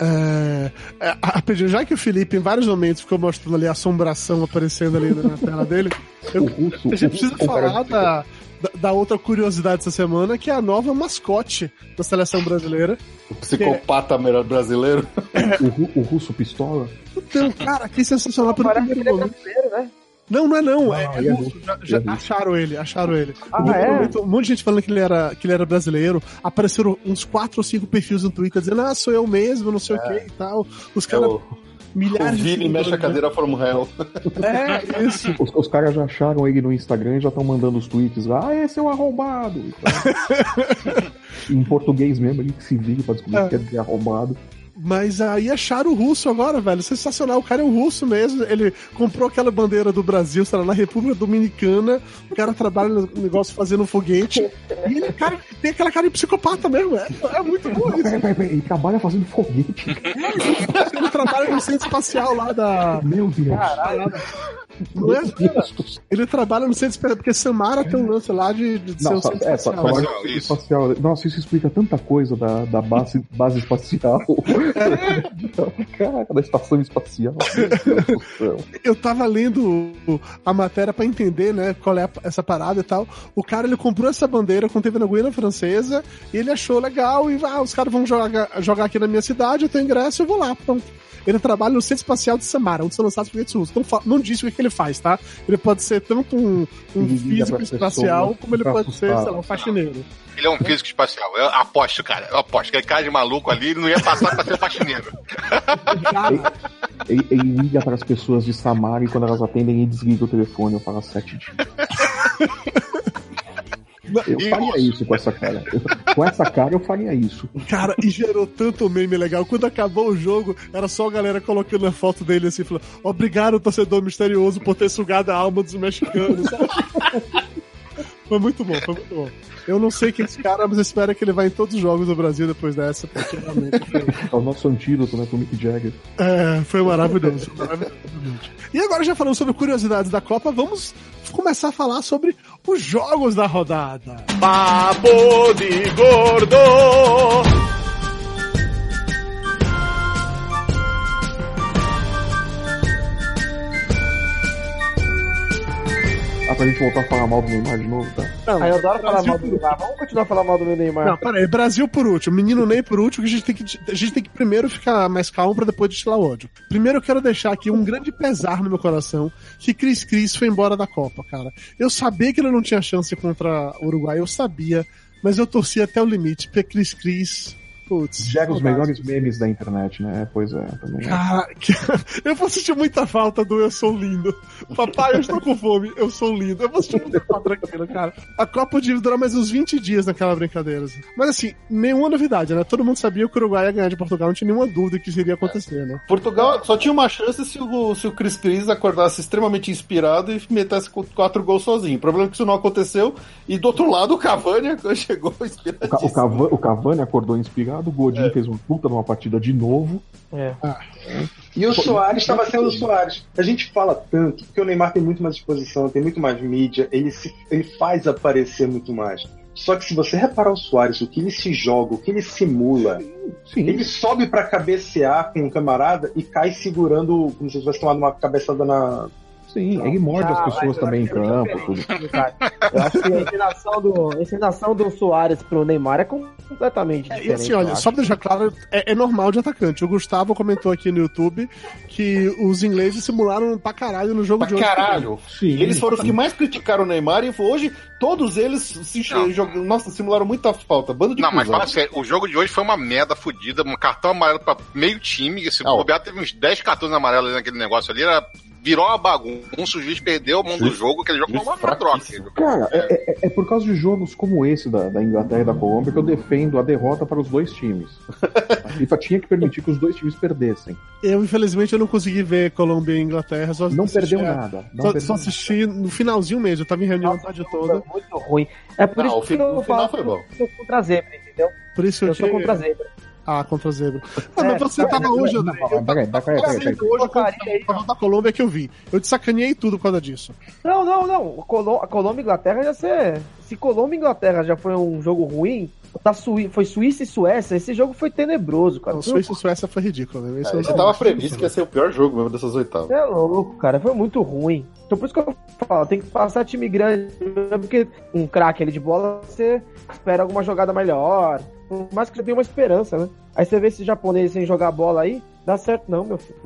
É, é, rapidinho, já que o Felipe em vários momentos ficou mostrando ali a assombração aparecendo ali na tela dele, eu- O russo. a gente precisa o, o falar da, da, outra curiosidade dessa semana, que é a nova mascote da seleção brasileira. O psicopata melhor brasileiro. o, ru- o russo pistola. Então, cara, que sensacional pelo primeiro ele é momento. né? Não, não é não, Não, é, não, é é russo. Já, já é acharam ele, acharam ele. Ah, primeiro é? um monte de gente falando que ele era, que ele era brasileiro. Apareceram uns quatro ou cinco perfis no Twitter dizendo, ah, sou eu mesmo, não sei o que e tal. Os É caras, o, o milhares de Vini mexe a seguidores, cadeira from hell. né? É, isso. Os, os caras já acharam ele no Instagram e já estão mandando os tweets lá, ah, esse é o arrombado. e tal. em português mesmo, ele que se vire pra descobrir o que quer dizer arrombado. Mas aí acharam o russo agora, velho. Sensacional. O cara é um russo mesmo. Ele comprou aquela bandeira do Brasil, sei lá, na República Dominicana. O cara trabalha no negócio fazendo um foguete. E ele, cara, tem aquela cara de psicopata mesmo. É, é muito bom isso. Peraí, peraí, peraí, ele trabalha fazendo foguete. Ele trabalha no centro espacial lá da. Meu Deus. Não é. Ele trabalha no centro espacial, porque Samara tem um lance lá de, de ser Não, o centro é, espacial. Espacial, isso. Nossa, isso explica tanta coisa da, da base, base espacial. Caraca, da estação espacial. Eu tava lendo a matéria pra entender, né, qual é essa parada e tal. O cara, ele comprou essa bandeira quando teve na Guiana Francesa e ele achou legal e, ah, os caras vão jogar, jogar aqui na minha cidade, eu tenho ingresso, eu vou lá, pronto. Ele trabalha no Centro Espacial de Samara, onde são lançados foguetes russos. Fa- não disse o que, ele faz, tá? Ele pode ser tanto um, um físico espacial, pessoas como ele pode ser, assustar. sei lá, um faxineiro. Ele é um físico espacial. Eu aposto, cara. Eu aposto. Aquele cara de maluco ali, ele não ia passar pra ser faxineiro. Ele, ele liga para as pessoas de Samara e quando elas atendem, ele desliga o telefone. Eu falo sete dias. Eu faria isso com essa cara. Eu- com essa cara, eu faria isso. Cara, e gerou tanto meme legal. Quando acabou o jogo, era só a galera colocando a foto dele assim, falando: Obrigado, torcedor misterioso, por ter sugado a alma dos mexicanos. foi muito bom, foi muito bom. Eu não sei quem é esse cara, mas eu espero que ele vá em todos os jogos do Brasil depois dessa, porque realmente foi, É o nosso antídoto, né, pro Mick Jagger. é, foi maravilhoso. maravilhoso. E agora, já falando sobre curiosidades da Copa, vamos começar a falar sobre os jogos da rodada. Papo de gordo. Pra gente voltar a falar mal do Neymar de novo, tá? Não, Aí eu adoro falar Brasil mal do Neymar. Vamos continuar a falar mal do meu Neymar. Não, peraí, Brasil por último, menino Ney por último, que a gente tem que, a gente tem que primeiro ficar mais calmo pra depois destilar ódio. Primeiro eu quero deixar aqui um grande pesar no meu coração que Cris Cris foi embora da Copa, cara. Eu sabia que ele não tinha chance contra o Uruguai, eu sabia, mas eu torci até o limite, porque Cris Cris, putz. Gera os melhores memes da internet, né? Pois é, também. Cara, que- eu vou sentir muita falta do Eu Sou Lindo. Papai, eu estou com fome, eu sou lindo. Eu vou sentir muita falta daquilo, cara. A Copa podia durar mais uns 20 dias naquela brincadeira. assim. Mas assim, nenhuma novidade, né? Todo mundo sabia que o Uruguai ia ganhar de Portugal, não tinha nenhuma dúvida que isso iria acontecer, né? Portugal só tinha uma chance se o, se o Chris Cris acordasse extremamente inspirado e metesse quatro gols sozinho. O problema é que isso não aconteceu. E do outro lado, o Cavani chegou O, Ca- o, inspiradíssimo. Cavani, o Cavani acordou inspirado, o Godinho fez uma puta numa partida de novo. É. E o Soares estava sendo o Soares. A gente fala tanto, porque o Neymar tem muito mais exposição, tem muito mais mídia, ele, se, ele faz aparecer muito mais. Só que se você reparar o Soares, o que ele se joga, o que ele simula, Sim. ele sobe pra cabecear com um camarada e cai segurando, como se tivesse tomado uma cabeçada na. Sim, ele morde Ah, as pessoas mas também em é campo, tudo. Eu acho que a encenação do, a encenação do Soares pro Neymar é completamente É, diferente. e assim, olha, só pra deixar claro, é, é normal de atacante. O Gustavo comentou aqui no YouTube que os ingleses simularam pra caralho no jogo Pra de hoje. caralho. Sim. Eles foram os que mais criticaram o Neymar e hoje todos eles se jogam. Nossa, simularam muita falta. Bando de Não, mas cuzão. fala sério, o jogo de hoje foi uma merda fodida, um cartão amarelo pra meio time. Esse Não. bobear teve uns 10 cartões amarelos naquele negócio ali, era, virou uma bagunça. O juiz perdeu a mão do jogo, aquele jogo foi uma, troca. Cara, é, é- é por causa de jogos como esse da, da Inglaterra e da Colômbia que eu defendo a derrota para os dois times. A FIFA tinha que permitir que os dois times perdessem. Eu, infelizmente, eu não consegui ver Colômbia e Inglaterra. Só Não assisti perdeu nada. Não Só, perdeu só assisti no finalzinho mesmo, eu tava em reunião a tarde toda. Muito ruim. É por Não, isso o que eu o final falo foi bom. eu sou contra a zebra, entendeu? Por isso Eu eu sou contra a zebra. Ah, contra a zebra. Ah, É, mas você tá, tava não, hoje, não, André. peraí, peraí, peraí, tava hoje Porcaria aí, com a da Colômbia que eu vi. Eu te sacaneei tudo por causa disso. Não, não, não. A Colômbia e Inglaterra já ser. Se Colômbia e Inglaterra já foi um jogo ruim, da Sui... foi Suíça e Suécia, esse jogo foi tenebroso, cara. Não, Suíça e Suécia foi ridículo, né? Isso É, não- tava previsto que ia ser o pior jogo mesmo dessas oitavas. Você é louco, cara. Foi muito ruim. Então por isso que eu falo, tem que passar time grande, porque um craque ali de bola, você espera alguma jogada melhor. Por mais que você tenha uma esperança, né? Aí você vê esses japoneses sem jogar bola aí, dá certo não, meu filho.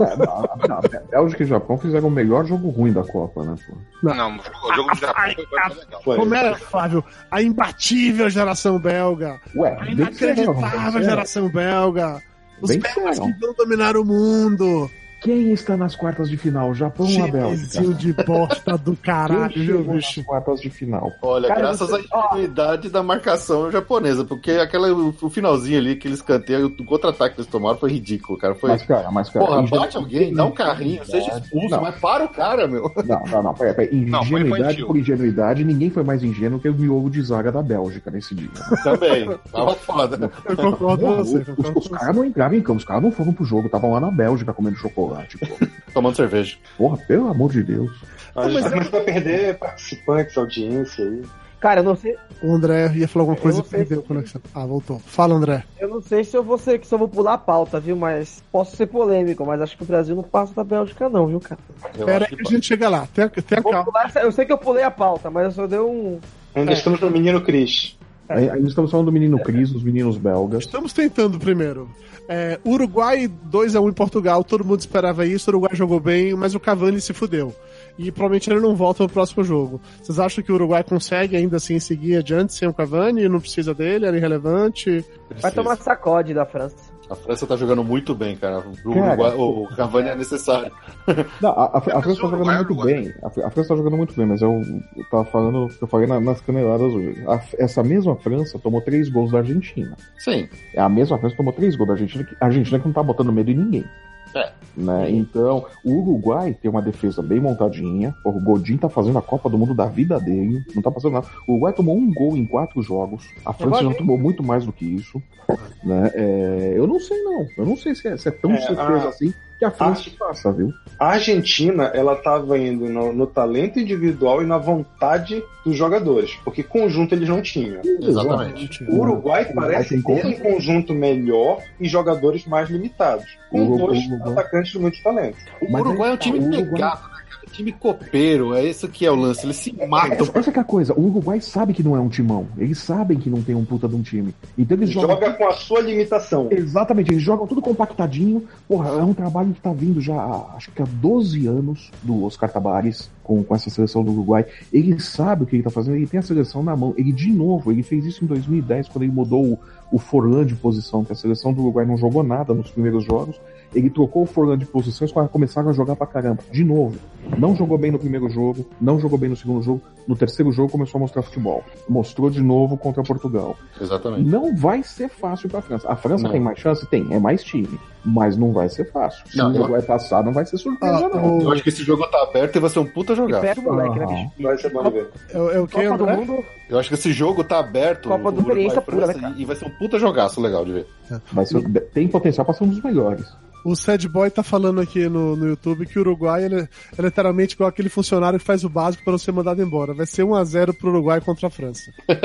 É, não, não, Bélgica e Japão fizeram o melhor jogo ruim da Copa, né? pô? Não, o jogo do Japão foi, mais legal. Foi. Como é, Flávio? A imbatível geração belga. Ué, A inacreditável venceram. geração belga. Os belgas que vão dominar o mundo. Quem está nas quartas de final? Japão ou a Bélgica? De bosta do caralho, Quem viu, chegou nas bicho? quartas de final? Olha, Cara, graças você- à ingenuidade da marcação japonesa, porque aquela, o, finalzinho ali, aquele escanteio, o contra-ataque que eles tomaram foi ridículo, cara. Foi. Mas, cara, mas, cara. Porra, bate alguém, dá um carrinho, seja expulso, Não. mas para o cara, meu. Não, não, não, peraí. Não, Ingenuidade infantil. por ingenuidade, ninguém foi mais ingênuo que o miolo de zaga da Bélgica nesse dia. Também. Tava foda. Eu concordo com você. os, os caras não entravam em campo, os caras não foram pro jogo, estavam lá na Bélgica comendo chocolate. Lá, tipo, Tomando cerveja. porra, pelo amor de Deus. A gente tá começando a perder participantes, audiência aí. Cara, eu não sei, O André ia falar alguma coisa e perdeu a conexão. Ah, voltou. Fala, André. eu não sei se eu vou ser, se eu vou pular a pauta, viu? Mas posso ser polêmico, mas acho que o Brasil não passa da Bélgica, não, viu, cara? Eu Pera acho aí que que a gente chega lá. Tenha, tenha calma. pular eu sei que eu pulei a pauta, mas eu só dei um. Ainda É. estamos no menino Cris. Ainda estamos falando do menino Cris, dos meninos belgas. Estamos tentando primeiro. É, Uruguai 2x1 em Portugal, todo mundo esperava isso, o Uruguai jogou bem, mas o Cavani se fudeu. E provavelmente ele não volta no próximo jogo. Vocês acham que o Uruguai consegue ainda assim seguir adiante sem o Cavani? Não precisa dele? Era irrelevante? Vai tomar sacode da França. A França tá jogando muito bem, cara. O, Cara, Uruguai- o Cavani é necessário. Não, a, a, a França tá Uruguai, jogando muito Uruguai. bem. A, Fran- a França tá jogando muito bem, mas eu, eu tava falando, eu falei na- nas caneladas hoje. A- essa mesma França tomou três gols da Argentina. Sim. É a mesma França tomou três gols da Argentina, que- a Argentina que não tá botando medo em ninguém. É. Né? Então, o Uruguai tem uma defesa bem montadinha. O Godin tá fazendo a Copa do Mundo da vida dele. Não tá fazendo nada. O Uruguai tomou um gol em quatro jogos. A França já tomou muito mais do que isso. Né? É, eu não sei, não. Eu não sei se é, se é tão É, certeza a- assim que a França a- passa, viu? A Argentina, ela tava indo no, no talento individual e na vontade dos jogadores, porque conjunto eles não tinham. Exatamente. O Uruguai Uruguai parece ter um conjunto melhor e jogadores mais limitados, com O- dois o- atacantes de muito talento. O Uruguai é um time o Time copeiro. É isso que é o lance. Eles se matam. Essa, essa que é a coisa. O Uruguai sabe que não é um timão. Eles sabem que não tem um puta de um time. Então eles jogam. Joga com a sua limitação. Exatamente, eles jogam tudo compactadinho. Porra, é um trabalho que tá vindo já há, acho que há 12 anos do Oscar Tabares com, com essa seleção do Uruguai. Ele sabe o que ele tá fazendo, ele tem a seleção na mão. Ele, de novo, ele fez isso em 2010, quando ele mudou o, o Forlan de posição, que a seleção do Uruguai não jogou nada nos primeiros jogos. Ele trocou o Forlan de posição os caras começaram a jogar pra caramba. De novo. Não jogou bem no primeiro jogo, não jogou bem no segundo jogo. No terceiro jogo começou a mostrar futebol. Mostrou de novo contra Portugal. Exatamente. Não vai ser fácil pra França. A França Não. tem mais chance? Tem, é mais time. Mas não vai ser fácil. Se Não, o eu- Uruguai passar, não vai ser surpresa, Ah, não. Eu acho que esse jogo tá aberto e vai ser um puta jogar. pega o moleque, né, Aham. bicho? Vai ser bom de ver. É, é o que, Copa do André? Mundo, Eu acho que esse jogo tá aberto. Copa do Uruguai experiência e pura, né, cara? E vai ser um puta jogaço legal de ver. Vai ser- tem potencial pra ser um dos melhores. O Sad Boy tá falando aqui no, no YouTube que o Uruguai ele, é literalmente igual aquele funcionário que faz o básico pra não ser mandado embora. Vai ser 1x0 pro Uruguai contra a França.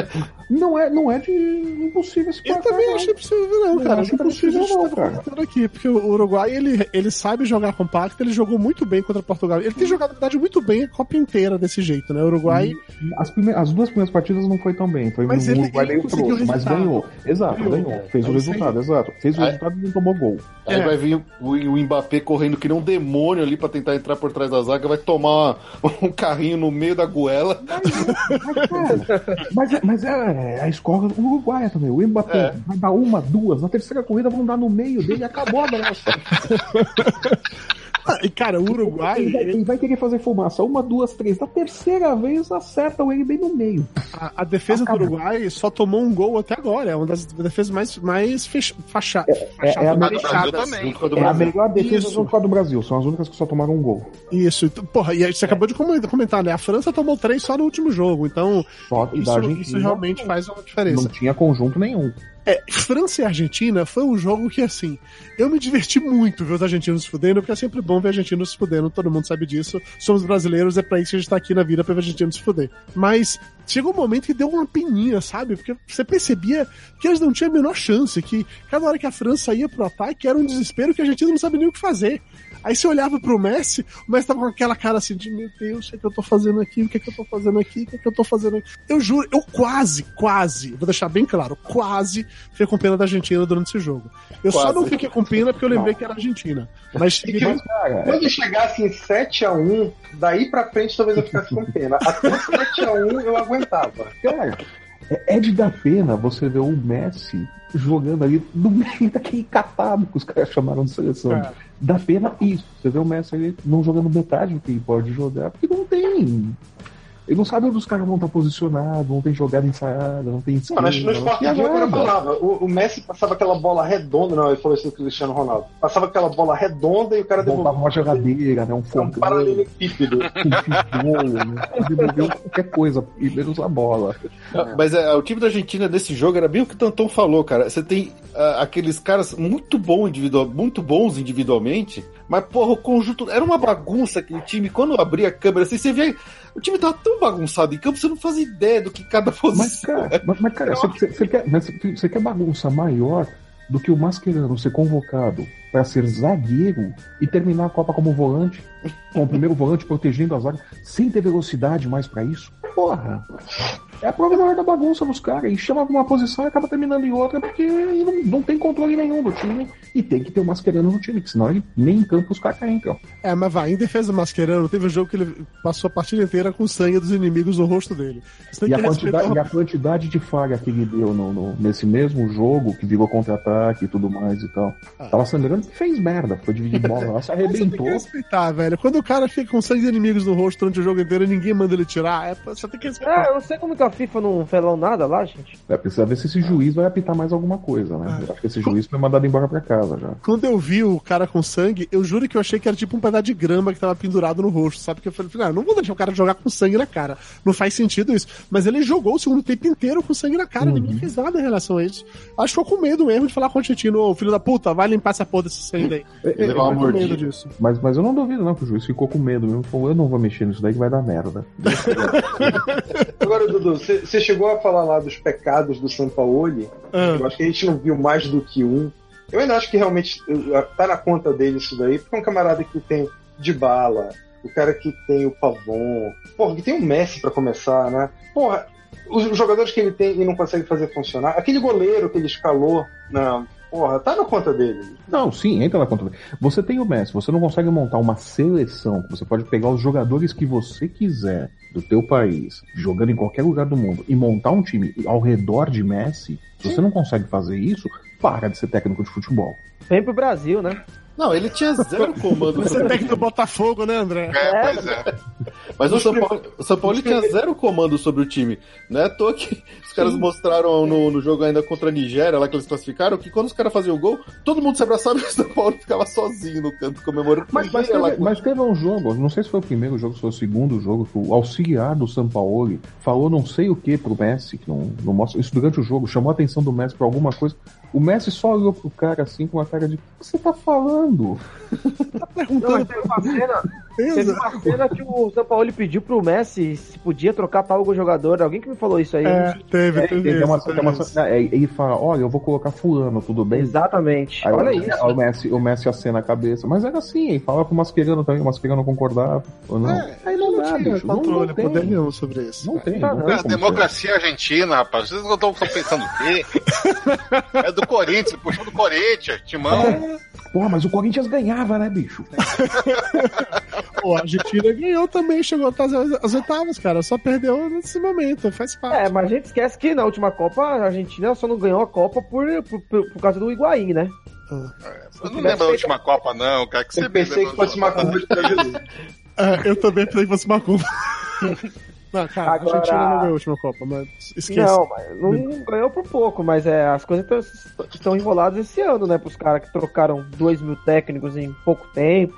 Não é, não é de impossível esse Eu também não. achei possível, não, cara. acho Acho impossível possível, não, não, cara. aqui, porque o Uruguai ele, ele sabe jogar compacto, ele jogou muito bem contra Portugal. Ele tem jogado, na verdade, muito bem a Copa inteira desse jeito, né? O Uruguai. As, prime- as duas primeiras partidas não foi tão bem. Foi Mas um ele- Uruguai ele meio conseguiu frouxo, mas ganhou. Exato, Ganhou. ganhou. Fez É o resultado, exato. Fez o resultado e não tomou gol. Aí É. vai vir o, o Mbappé correndo que nem um demônio ali pra tentar entrar por trás da zaga, vai tomar um carrinho no meio da goela. Mas, é- mas é, é a escola uruguaia também. O Mbappé É. vai dar uma, duas. Na terceira corrida vão dar no meio dele e acabou a graça. E cara, o Uruguai. Ele vai, ele- vai querer fazer fumaça. Uma, duas, três. Na terceira vez acertam ele bem no meio. A, a defesa do Uruguai só tomou um gol até agora. É uma das defesas mais, mais fech, facha, é fechadas. junto com a do É a melhor defesa Isso. do Brasil. São as únicas que só tomaram um gol. Isso, então, porra, e aí você acabou de comentar, né? A França tomou três só no último jogo, então Só da isso, isso realmente faz uma diferença. Não tinha conjunto nenhum. É, França e Argentina foi um jogo que, assim, eu me diverti muito ver os argentinos se fudendo, porque é sempre bom ver argentinos se fudendo, todo mundo sabe disso. Somos brasileiros, é pra isso que a gente tá aqui na vida, pra ver argentinos se fuder. Mas chegou um momento que deu uma peninha, sabe? Porque você percebia que eles não tinham a menor chance, que cada hora que a França ia pro ataque era um desespero que a Argentina não sabia nem o que fazer. Aí você olhava pro Messi, o Messi tava com aquela cara assim de meu Deus, o que é que eu tô fazendo aqui? O que é que eu tô fazendo aqui? O que é que eu tô fazendo aqui? Eu juro, eu quase, quase, vou deixar bem claro, quase fiquei com pena da Argentina durante esse jogo. Eu só Quase. não fiquei com pena porque eu lembrei que era Argentina. Mas Mas, Cara, Quando chegasse em 7x1, daí pra frente talvez eu ficasse com pena. Até 7x1 eu aguentava. Cara, é é de dar pena você ver o Messi jogando ali no meio daquele catado que os caras chamaram de seleção. Cara. Dá pena isso. Você vê o Messi ali não jogando metade do que ele pode jogar, porque não tem. Ele não sabe onde os caras vão estar posicionados, não tem jogada ensaiada, não tem esquema. Mano, acho que no o cara nada. falava. O, o Messi passava aquela bola redonda, não, ele falou isso do Cristiano Ronaldo. Passava aquela bola redonda e o cara devolvia uma jogadeira, né? Um um fogão, paralelepípedo. um tijolo, né? Devolveu qualquer coisa, e menos a bola. Mas é, o time da Argentina nesse jogo era bem o que o Tantão falou, cara. Você tem ah, aqueles caras muito, bom individual, muito bons individualmente, Mas, porra, o conjunto. Era uma bagunça aquele time. Quando eu abri a câmera, assim, você via. O time tava tão bagunçado em campo, você não faz ideia do que cada posição. Mas, cara, mas, mas, cara você, você, quer, você quer bagunça maior do que o Mascherano ser convocado para ser zagueiro e terminar a Copa como volante, com o primeiro volante protegendo a zaga, sem ter velocidade mais para isso? Porra! É a prova maior da bagunça nos caras. E chama uma posição e acaba terminando em outra porque não, não tem controle nenhum do time. E tem que ter o Mascherano no time, que senão ele, nem em campo os caras entram. É, mas vai, em defesa do Mascherano, teve um jogo que ele passou a partida inteira com sangue dos inimigos no rosto dele. E a, quantidade, e a, quantidade, de falha que ele deu no, no, nesse mesmo jogo, que virou contra-ataque e tudo mais e tal. Ah. Tava sangrando fez merda. Foi dividir bola lá, se arrebentou. Você tem que respeitar, velho. Quando o cara fica com sangue de inimigos no rosto durante o jogo inteiro e ninguém manda ele tirar, é, você tem que respeitar. É, eu não sei como que a FIFA não falou nada lá, gente. É, precisa ver se esse juiz vai apitar mais alguma coisa, né? Eu acho que esse juiz foi mandado embora pra casa já. Quando eu vi o cara com sangue, eu juro que eu achei que era tipo um pedaço de grama que tava pendurado no rosto, sabe? Que eu falei, ah, não vou deixar o cara jogar com sangue na cara. Não faz sentido isso. Mas ele jogou o segundo tempo inteiro com sangue na cara, uhum. ninguém fez nada em relação a isso. Acho que ficou com medo mesmo de falar com o Titino, ô filho da puta, vai limpar essa porra desse aí. Ele levar uma mordida. Disso. Mas, mas eu não duvido não que o juiz ficou com medo mesmo. Falou, eu não vou mexer nisso daí que vai dar merda. Agora, Dudu, você chegou a falar lá dos pecados do Sampaoli. Ah. Eu acho que a gente não viu mais do que um. Eu ainda acho que realmente tá na conta dele isso daí, porque é um camarada que tem de bala, o cara que tem o Pavon, porra, que tem o Messi para começar, né? Porra, os jogadores que ele tem e não consegue fazer funcionar, aquele goleiro que ele escalou na, Porra, tá na conta dele. Não, sim, entra na conta dele. Você tem o Messi, você não consegue montar uma seleção, você pode pegar os jogadores que você quiser do teu país, jogando em qualquer lugar do mundo, e montar um time ao redor de Messi, se você não consegue fazer isso, para de ser técnico de futebol. Vem pro Brasil, né? Não, ele tinha zero comando. Você é técnico do Botafogo, né, André? É, pois é. Mas o São Paulo, o São Paulo tinha zero comando sobre o time. Não é à toa que os caras Sim. mostraram no, no jogo ainda contra a Nigéria, lá que eles classificaram, que quando os caras faziam o gol, todo mundo se abraçava e o São Paulo ficava sozinho no canto comemorando. Mas, mas, teve, mas teve um jogo, não sei se foi o primeiro jogo, se foi o segundo jogo, que o auxiliar do São Paulo falou não sei o que pro Messi, que não, não mostra isso durante o jogo, chamou a atenção do Messi pra alguma coisa. O Messi só olhou pro cara assim com uma cara de o que você tá falando? Tá perguntando. Não, teve uma cena, teve uma cena que o São Paulo pediu pro Messi se podia trocar tal algum jogador. Alguém que me falou isso aí. É, teve, é, teve. Uma, teve uma, é, ele fala, olha, eu vou colocar fulano, tudo bem? Exatamente. Aí, olha isso. O Messi, o Messi acena a cabeça. Mas era assim, ele falava pro Mascherano também, o Mascherano concordava. Ou não. É, aí não, não dá, bicho. Não, não tem poder nenhum sobre isso. Não tem. Não, não tem democracia argentina, rapaz. Vocês não estão pensando o quê? é do Corinthians, puxou do Corinthians, Timão. É. Porra, mas o Corinthians ganhava, né, bicho? Pô, a Argentina ganhou também, chegou até as oitavas, cara. Só perdeu nesse momento, faz parte. É, mas a gente esquece que na última Copa a Argentina só não ganhou a Copa por, por, por, por causa do Higuaín, né? Ah. É, eu não lembro da última Copa, não, cara. Que eu pensei que fosse uma Copa de é, Eu também pensei que fosse uma Copa. Não, cara, Agora... a Argentina não ganhou a última Copa, mas esquece. Não, mas não ganhou por pouco, mas é, as coisas estão enroladas esse ano, né? Pros caras que trocaram 2 mil técnicos em pouco tempo.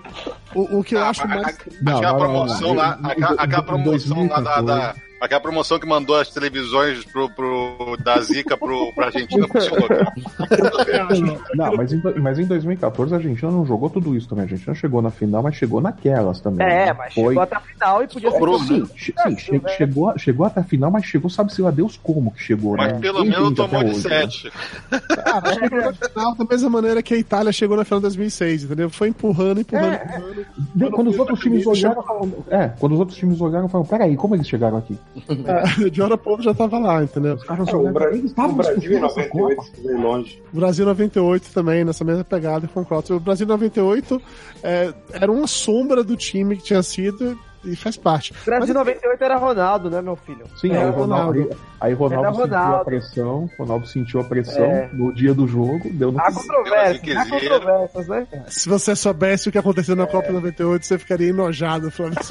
O, o que eu ah, acho mais. Aquela promoção lá, aquela promoção lá da, da Aquela promoção que mandou as televisões pro, pro, da Zica pro, pra Argentina funcionou. não, mas em, mas em 2014 a Argentina não jogou tudo isso também. A Argentina chegou na final, mas chegou naquelas também. É, né? mas Foi... chegou até a final e podia Sobrou, ser. Sim, né? sim, sim che é. chegou, chegou até a final, mas chegou, sabe-se lá Deus como que chegou, mas né? Mas pelo menos tomou de 7. Né? Ah, chegou na final da mesma maneira que a Itália chegou na final de 2006, entendeu? Foi empurrando, empurrando, é, empurrando. De, quando os outros times olharam, é, quando os outros times olharam, falaram, peraí, como eles chegaram aqui? É, de hora pouco já tava lá, entendeu? Ah, o, Bra o Brasil em 98 veio longe. O Brasil 98 também, nessa mesma pegada com o. O Brasil 98 é, era uma sombra do time que tinha sido e faz parte. O Brasil Mas, 98 era Ronaldo, né, meu filho? Sim, era aí Ronaldo. Ronaldo. Aí Ronaldo sentiu Ronaldo. a pressão, Ronaldo sentiu a pressão é. no dia do jogo, deu no Há controvérsias, há controvérsias, né? Se você soubesse o que aconteceu na é. Copa 98, você ficaria enojado, Flávio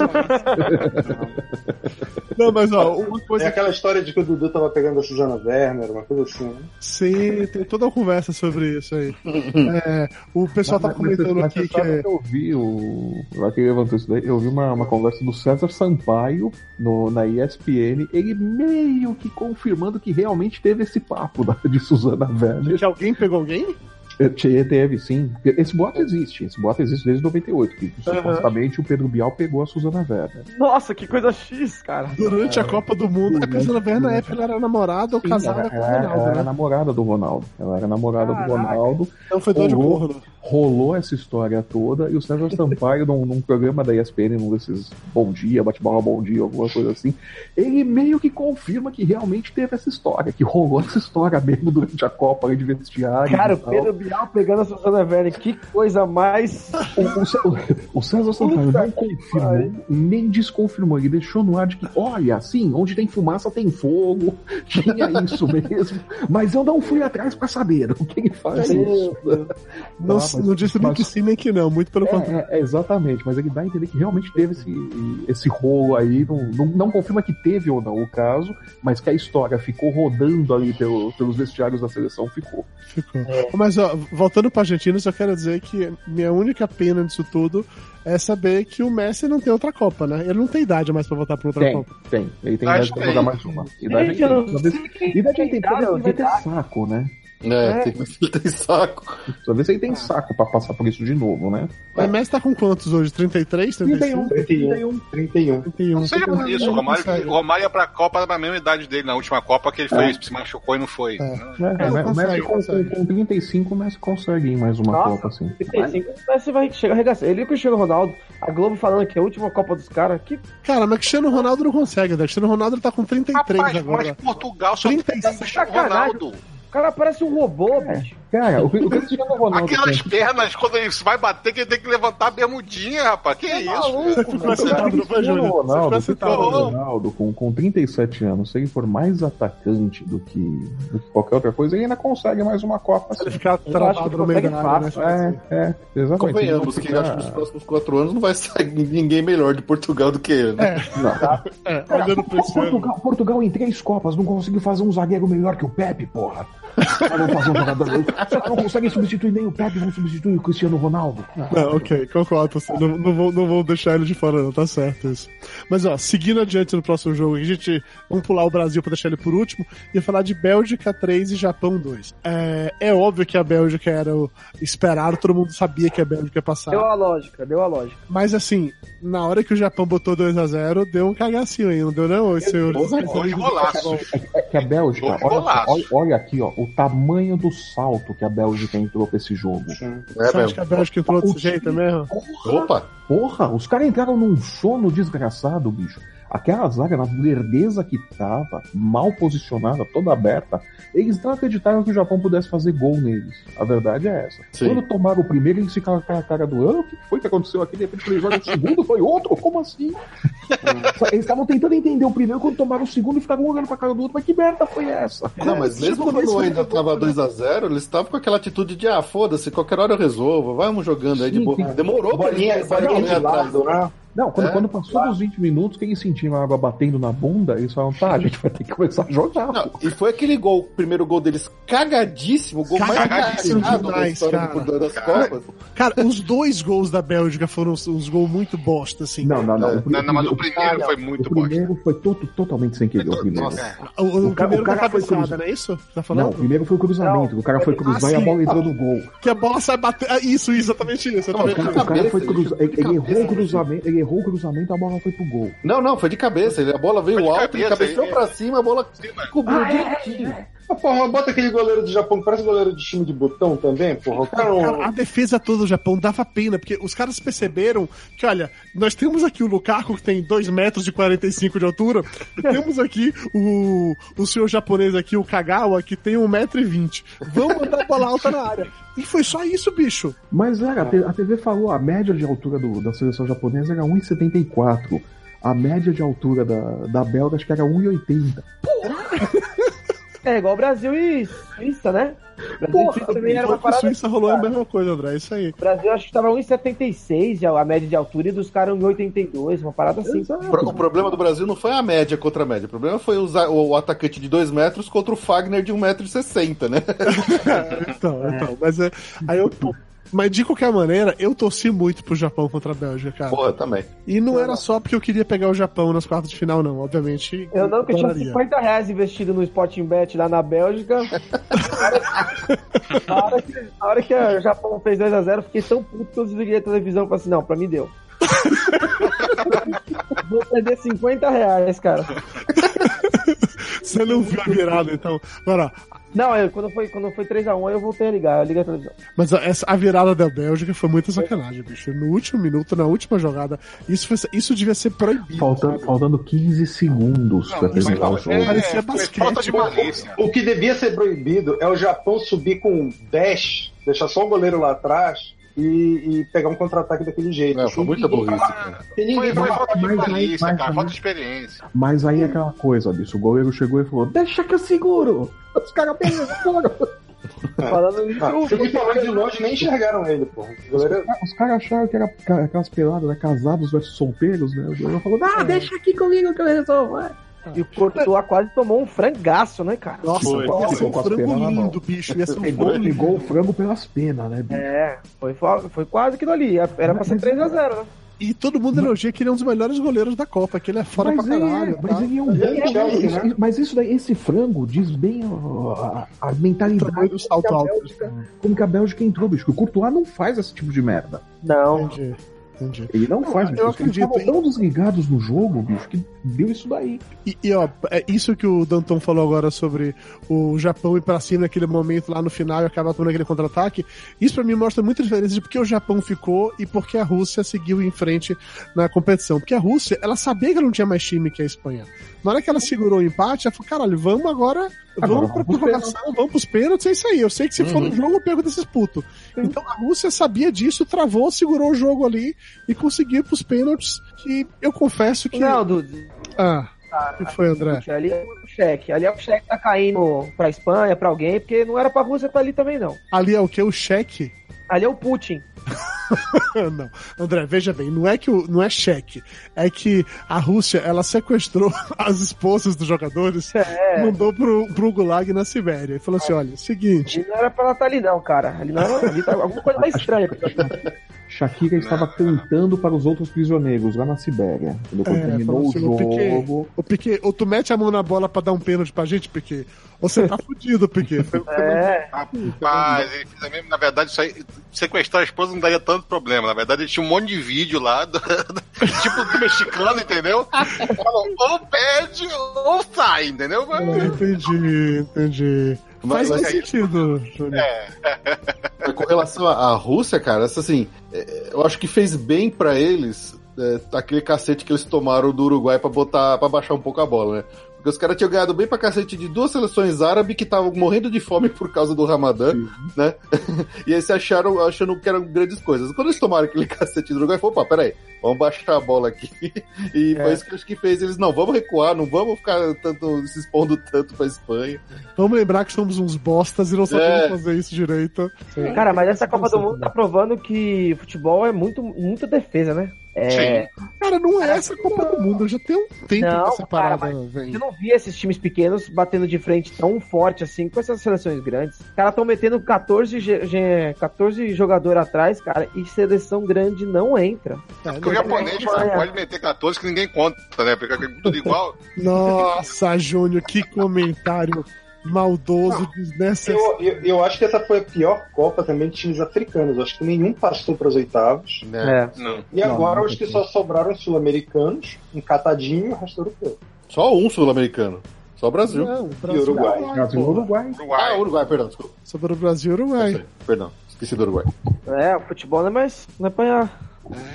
Não, mas ó, uma coisa. É aquela história de que o Dudu tava pegando a Suzana Werner, uma coisa assim, né? Sim, tem toda uma conversa sobre isso aí. É, o pessoal mas, tá comentando mas, aqui que. É... Eu vi o. Lá que levantou isso daí, eu vi uma, uma conversa do César Sampaio no, na ESPN, ele meio que confirmando que realmente teve esse papo da, de Suzana Werner. Que alguém pegou alguém? Teve, sim. Esse boato existe. Esse boato existe desde 98. Que supostamente o Pedro Bial pegou a Suzana Werner. Nossa, que coisa X, cara. Durante a Copa do Mundo, a Priscila Werner, na época, ela era namorada ou Sim, casada ela, com o ela- Ronaldo, ela era né? namorada do Ronaldo. Ela era namorada do Caraca. Ronaldo. Então foi dor de Rolou. porno. Rolou essa história toda e o Sérgio Sampaio, num, num programa da ESPN, num desses Bom Dia, Bate-Bola Bom Dia, alguma coisa assim, ele meio que confirma que realmente teve essa história, que rolou essa história mesmo durante a Copa de vestiário. Cara, e o. Pedro Bial pegando a Susana Werner, que coisa mais. O, o o César Sampaio não confirmou, nem desconfirmou. Ele deixou no ar de que, olha, assim, onde tem fumaça tem fogo, tinha isso mesmo. Mas eu não fui atrás pra saber o que ele faz isso. Não, Ah, mas- não disse nem mas- que sim, nem que não. Muito pelo contrário. É, é, exatamente, mas ele dá a entender que realmente teve esse, esse rolo aí. Não, não, não confirma que teve ou não o caso, mas que a história ficou rodando ali pelo- pelos vestiários da seleção, ficou. Ficou. Mas, ó, voltando pra Argentina, só quero dizer que minha única pena disso tudo é saber que o Messi não tem outra Copa, né? Ele não tem idade mais pra voltar pra outra Tem, Copa. tem. Ele tem idade pra jogar tem. mais uma. Idade Gente, eu tem. não Talvez- Idade ele tem, Cara, talvez ele vai ter verdade. saco, né? É, tem, ele tem saco. Talvez ele tem saco pra passar por isso de novo, né? O Messi tá com quantos hoje? 33, 35? 31. 31. 31. Não seja por isso. O Romário, o Romário ia pra Copa na mesma idade dele, na última Copa que ele fez, se machucou e não foi. É. É, É, o Messi com, com, com 35, o Messi consegue ir mais uma Nossa, Copa, assim. 35, mas você vai chegar a arregaçar. Ele e o Cristiano Ronaldo, a Globo falando que é a última Copa dos caras, que Cara, mas Cristiano Ronaldo não consegue, né? Cristiano Ronaldo tá com 33 Rapaz, agora. mas Portugal só tem 35. Cristiano Sacanagem. Ronaldo. O cara parece um robô, bicho. Cara, o, o Cristiano Ronaldo. Aquelas tem- pernas, quando ele vai bater, que ele tem que levantar a bermudinha, rapaz. Que isso? Você ficou O excitado, não foi, Cristiano Júnior? Você ficou Ronaldo, Ronaldo com, com 37 anos, se ele for mais atacante do que, do que qualquer outra coisa, ele ainda consegue mais uma Copa. Ele Assim. ficar acho que travado no meio da área, né? fácil. É, é, exatamente. Convenhamos Se que ele acho que nos próximos quatro anos não vai sair ninguém melhor de Portugal do que ele. né? Não. É, Cara. Portugal, Portugal em três Copas não conseguiu fazer um zagueiro melhor que o Pepe, porra. Mas Vamos fazer um jogador. Não conseguem substituir nem o Pepe, vão substituir o Cristiano Ronaldo. Não, ok, concordo. Não, não, vou, não vou deixar ele de fora, não, tá certo isso. Mas ó, seguindo adiante no próximo jogo, a gente vamos pular o Brasil pra deixar ele por último e falar de Bélgica 3 e Japão 2. É, é óbvio que a Bélgica era o esperado, todo mundo sabia que a Bélgica ia passar. Deu a lógica, deu a lógica. Mas assim, na hora que o Japão botou 2 a 0 deu um cagacinho aí, não deu não, senhores? Dois golaços. É que a Bélgica, olha, olha, olha aqui, ó, o tamanho do salto que a Bélgica entrou pra esse jogo. É Você acha que a Bélgica entrou desse jeito mesmo? Opa! Porra, os caras entraram num sono desgraçado, bicho. Aquela zaga, na lerdeza que tava, mal posicionada, toda aberta, eles não acreditaram que o Japão pudesse fazer gol neles. A verdade é essa. Sim. Quando tomaram o primeiro, eles ficaram com a cara do ah, o que foi que aconteceu aqui? De repente, quando eles jogam o segundo, foi outro? Como assim? eles estavam tentando entender o primeiro, quando tomaram o segundo, e ficaram um olhando pra cara do outro, mas que merda foi essa? Não, mas mesmo quando ainda tava 2x0, eles estavam com aquela atitude de, ah, foda-se, qualquer hora eu resolvo, vamos jogando aí de Sim, boa. sim. Demorou pra eles bolinha de atrás. lado, né? Não, quando, É? quando passou dos 20 minutos, que eles sentiram a água batendo na bunda, eles falaram, tá, a gente vai ter que começar a jogar. Não, e foi aquele gol, o primeiro gol deles cagadíssimo, o gol mais Cagadíssimo cagado da demais, história cara. do- das Copas. Cara, os dois gols da Bélgica foram uns, uns gols muito bosta, assim. Não, não, não. É. O, Não, não, mas o o- primeiro foi o muito bosta. primeiro foi to- totalmente sem querer, o primeiro. Nossa. O, o O cara- primeiro o cara da foi cruzado. não é isso? Tá Não, falando? o primeiro foi o cruzamento. o cara foi cruzar Ah, e a sim. bola entrou no gol. Que a bola sai batendo. Ah, isso, isso, exatamente isso. Não, O cara, o cara foi cruzar. ele errou o cruzamento, ele errou o cruzamento, a bola foi pro gol. Não, não, foi de cabeça. A bola veio alto, ele cabeceou pra cima, a bola Sim, mas- cobriu direitinho. Ah, porra, bota aquele goleiro do Japão que parece goleiro de time de botão também, porra. O cara a defesa toda do Japão dava pena, porque os caras perceberam que, olha, nós temos aqui o Lukaku, que tem 2 metros e 45 de altura, e temos aqui o, o senhor japonês aqui, o Kagawa, que tem 1,20m. Vamos mandar a bola alta na área. E foi só isso, bicho. Mas era, a TV falou, a média de altura do- da seleção japonesa era 1,74. A média de altura da, da belga acho que era 1,80. É igual Brasil e Suíça, né? Brasil Porra, Suíça também era uma parada. Suíça rolou a mesma coisa, André, é isso aí. O Brasil acho que tava 1,76 já, a média de altura e dos caras 1,82, uma parada assim. O pro- O problema do Brasil não foi a média contra a média. O problema foi usar o, atacante de 2 metros contra o Fagner de 1,60m, né? Então, então, mas é, aí eu, pô, Mas de qualquer maneira, eu torci muito pro Japão contra a Bélgica, cara. Porra, também. E não era só porque eu queria pegar o Japão nas quartas de final, não. Obviamente. Eu não, que eu tinha adoraria. 50 reais investido no Sporting Bet lá na Bélgica. na, hora que, na hora que o Japão fez 2x0, eu fiquei tão puto que eu desliguei a televisão e falei assim: não, pra mim deu. Vou perder 50 reais, cara. Você não viu a virada, então. Agora, Não, eu, quando, foi, quando foi 3x1, eu voltei a ligar, eu liguei a televisão. mas a, essa, a virada da Bélgica foi muita sacanagem, bicho. No último minuto, na última jogada, isso, foi- isso devia ser proibido. Faltando, faltando 15 segundos pra terminar o jogo. é, Parecia basquete, falta de malícia. O que devia ser proibido é o Japão subir com 10, deixar só o goleiro lá atrás e, e pegar um contra-ataque daquele jeito. Não, foi Sem muita burrice, cara. ninguém Foi, foi falta de cara, falta experiência. Mas aí é aquela coisa, bicho. O goleiro chegou e falou: Deixa que eu seguro! Os caras pegam fora. Falando isso, Ah, se falando de longe, nem enxergaram ele. O goleiro- Os caras acharam que era aquelas peladas, né? Casados versus solteiros, né? O goleiro falou: Ah, deixa aqui comigo que eu resolvo. vai." E o Courtois quase tomou um frangaço, né, cara? Nossa, Foi. ia ser um frango lindo, bicho. Ia ser um Pegou, frango lindo. pegou o frango pelas penas, né? bicho? É, foi, fo- foi quase aquilo ali. Era pra ser 3x0, né? E todo mundo elogia que ele é um dos melhores goleiros da Copa, que ele é foda mas, pra caralho. é, mas tá? ele é um Ele é bom isso- né? isso- Mas isso daí, esse frango diz bem a, a O mentalidade do salto que a alto. Bélgica- como que a Bélgica entrou, bicho. O Courtois não faz esse tipo de merda. Não. Entendi, entendi. Ele não faz, bicho. eu acredito, hein? tão desligados no jogo, bicho, que deu isso daí. E, e, ó, é isso que o Danton falou agora sobre o Japão ir pra cima naquele momento lá no final e acabar tomando aquele contra-ataque. Isso pra mim mostra muita diferença de porque o Japão ficou e porque a Rússia seguiu em frente na competição. Porque a Rússia, ela sabia que não tinha mais time que a Espanha. Na hora que ela segurou o empate, ela falou: caralho, vamos agora, vamos Agora pra prorrogação, vamos pros pênaltis, é isso aí. Eu sei que se for Uhum. no jogo, eu pego desses putos. Então a Rússia sabia disso, travou, segurou o jogo ali e conseguiu pros pênaltis. Que eu confesso que. Não, Dudu. Ah, o que foi, André? Ali é o cheque. Ali é o cheque que tá caindo pra Espanha, pra alguém, porque não era pra Rússia estar ali também, não. Ali é o que? O cheque? Ali é o Putin. não. André, veja bem, não é que o, não é cheque. É que a Rússia, ela sequestrou as esposas dos jogadores É. mandou pro, pro Gulag na Sibéria. E falou assim: olha, seguinte. Ali não era pra ela estar ali, não, cara. Ali não era. Ali tá, alguma coisa tá estranha. Shakira estava cantando para os outros prisioneiros lá na Sibéria. Quando É, terminou o assim, "Ô, Piquet, jogo. Ô, Piquet, ou tu mete a mão na bola pra dar um pênalti pra gente, Piquet, ou você tá fudido, Piquet. É. Rapaz, ele fez a mesma, na verdade, isso aí, sequestrar a esposa não daria tanto problema. Na verdade, ele tinha um monte de vídeo lá, do- do- tipo do mexicano, entendeu? Falou, ou pede ou sai, entendeu? Ah, entendi, entendi. Mas- Faz mas- sentido, Júnior. Mas com relação à Rússia, cara, essa assim, é, eu acho que fez bem pra eles é, aquele cacete que eles tomaram do Uruguai pra botar, para baixar um pouco a bola, né? Porque os caras tinham ganhado bem pra cacete de duas seleções árabes que estavam morrendo de fome por causa do Ramadã, né? e aí se acharam achando que eram grandes coisas. Quando eles tomaram aquele cacete do Uruguai, falou, opa, peraí, vamos baixar a bola aqui. E É. foi isso que eu acho que fez. Eles, não, vamos recuar, não vamos ficar tanto, se expondo tanto pra Espanha. Vamos lembrar que somos uns bostas e não sabemos É. fazer isso direito. Cara, mas essa Copa do Mundo tá provando que futebol é muito, muita defesa, né? É, Cara, não é essa Copa do Mundo. Já tem um tempo Não, que essa cara, parada vem. Eu não vi esses times pequenos batendo de frente tão forte assim com essas seleções grandes. Os caras estão metendo 14, ge- ge- 14 jogadores atrás, cara, e seleção grande não entra. É, Porque o japonês não pode meter 14 que ninguém conta, né? Porque é tudo igual. Nossa, Júnior, que comentário maldoso, desnecessário. Eu, eu, eu acho que essa foi a pior Copa também de times africanos. Eu acho que nenhum passou para os oitavos. Né? É. Não. E Não, agora não os que só sobraram os sul-americanos, um catadinho e o resto europeu. Só um sul-americano. Só o Brasil. Não, E Uruguai. Brasil e porra. Uruguai. Ah, Uruguai. Uruguai, perdão, desculpa. Sobre o Brasil e Uruguai. Perdão, esqueci do Uruguai. É, o futebol não é mais. Não é pra.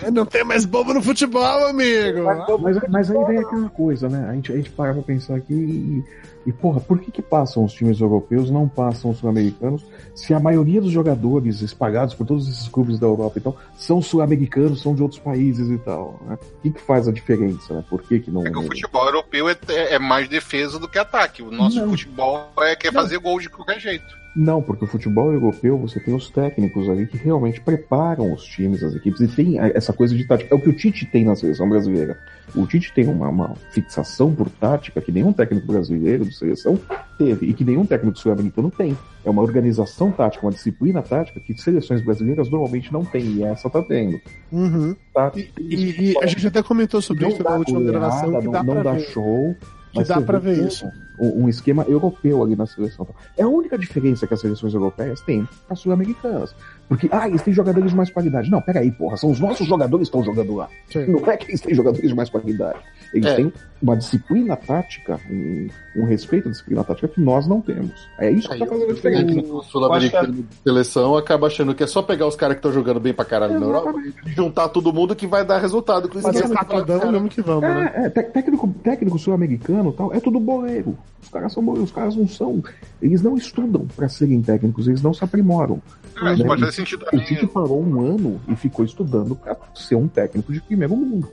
É, não tem mais bobo no futebol, amigo. Mas, mas aí vem aquela coisa, né? A gente, a gente para pra pensar aqui e, e, porra, por que que passam os times europeus, não passam os sul-americanos, se a maioria dos jogadores espalhados por todos esses clubes da Europa, então, são sul-americanos, são de outros países e tal, né? O que que faz a diferença, né? Por que que não... É que o futebol europeu é, é mais defesa do que ataque. O nosso Não. futebol é quer fazer gol de qualquer jeito. Não, porque o futebol europeu você tem os técnicos ali que realmente preparam os times, as equipes, e tem essa coisa de tática. É o que o Tite tem na seleção brasileira. O Tite tem uma, uma fixação por tática que nenhum técnico brasileiro de seleção teve e que nenhum técnico sul-americano tem. É uma organização tática, uma disciplina tática que seleções brasileiras normalmente não têm, e essa tá tendo. Uhum. Tá? E, e- e a gente até comentou sobre não isso na última gravação, que não, dá não dá show. Que dá vê ver isso. Um, um esquema europeu ali na seleção. É a única diferença que as seleções europeias têm para as sul-americanas. Porque, ah, eles têm jogadores de mais qualidade. Não, peraí, porra, são os nossos jogadores que estão jogando lá. Sim. Não é que eles têm jogadores de mais qualidade. Eles É. têm uma disciplina tática, um, um respeito à disciplina tática que nós não temos. É isso que Aí tá fazendo a o diferença. técnico sul-americano de seleção acaba achando que é só pegar os caras que estão jogando bem pra caralho na Europa e juntar todo mundo que vai dar resultado. Inclusive, Fazer esse catadão cara- mesmo que vamos, né? É, é, té- técnico, técnico sul-americano e tal, é tudo boleiro. Os caras são boleiros, os caras não são. Eles não estudam para serem técnicos, eles não se aprimoram. É, Né? pode fazer sentido O. Tite parou um ano e ficou estudando para ser um técnico de primeiro mundo.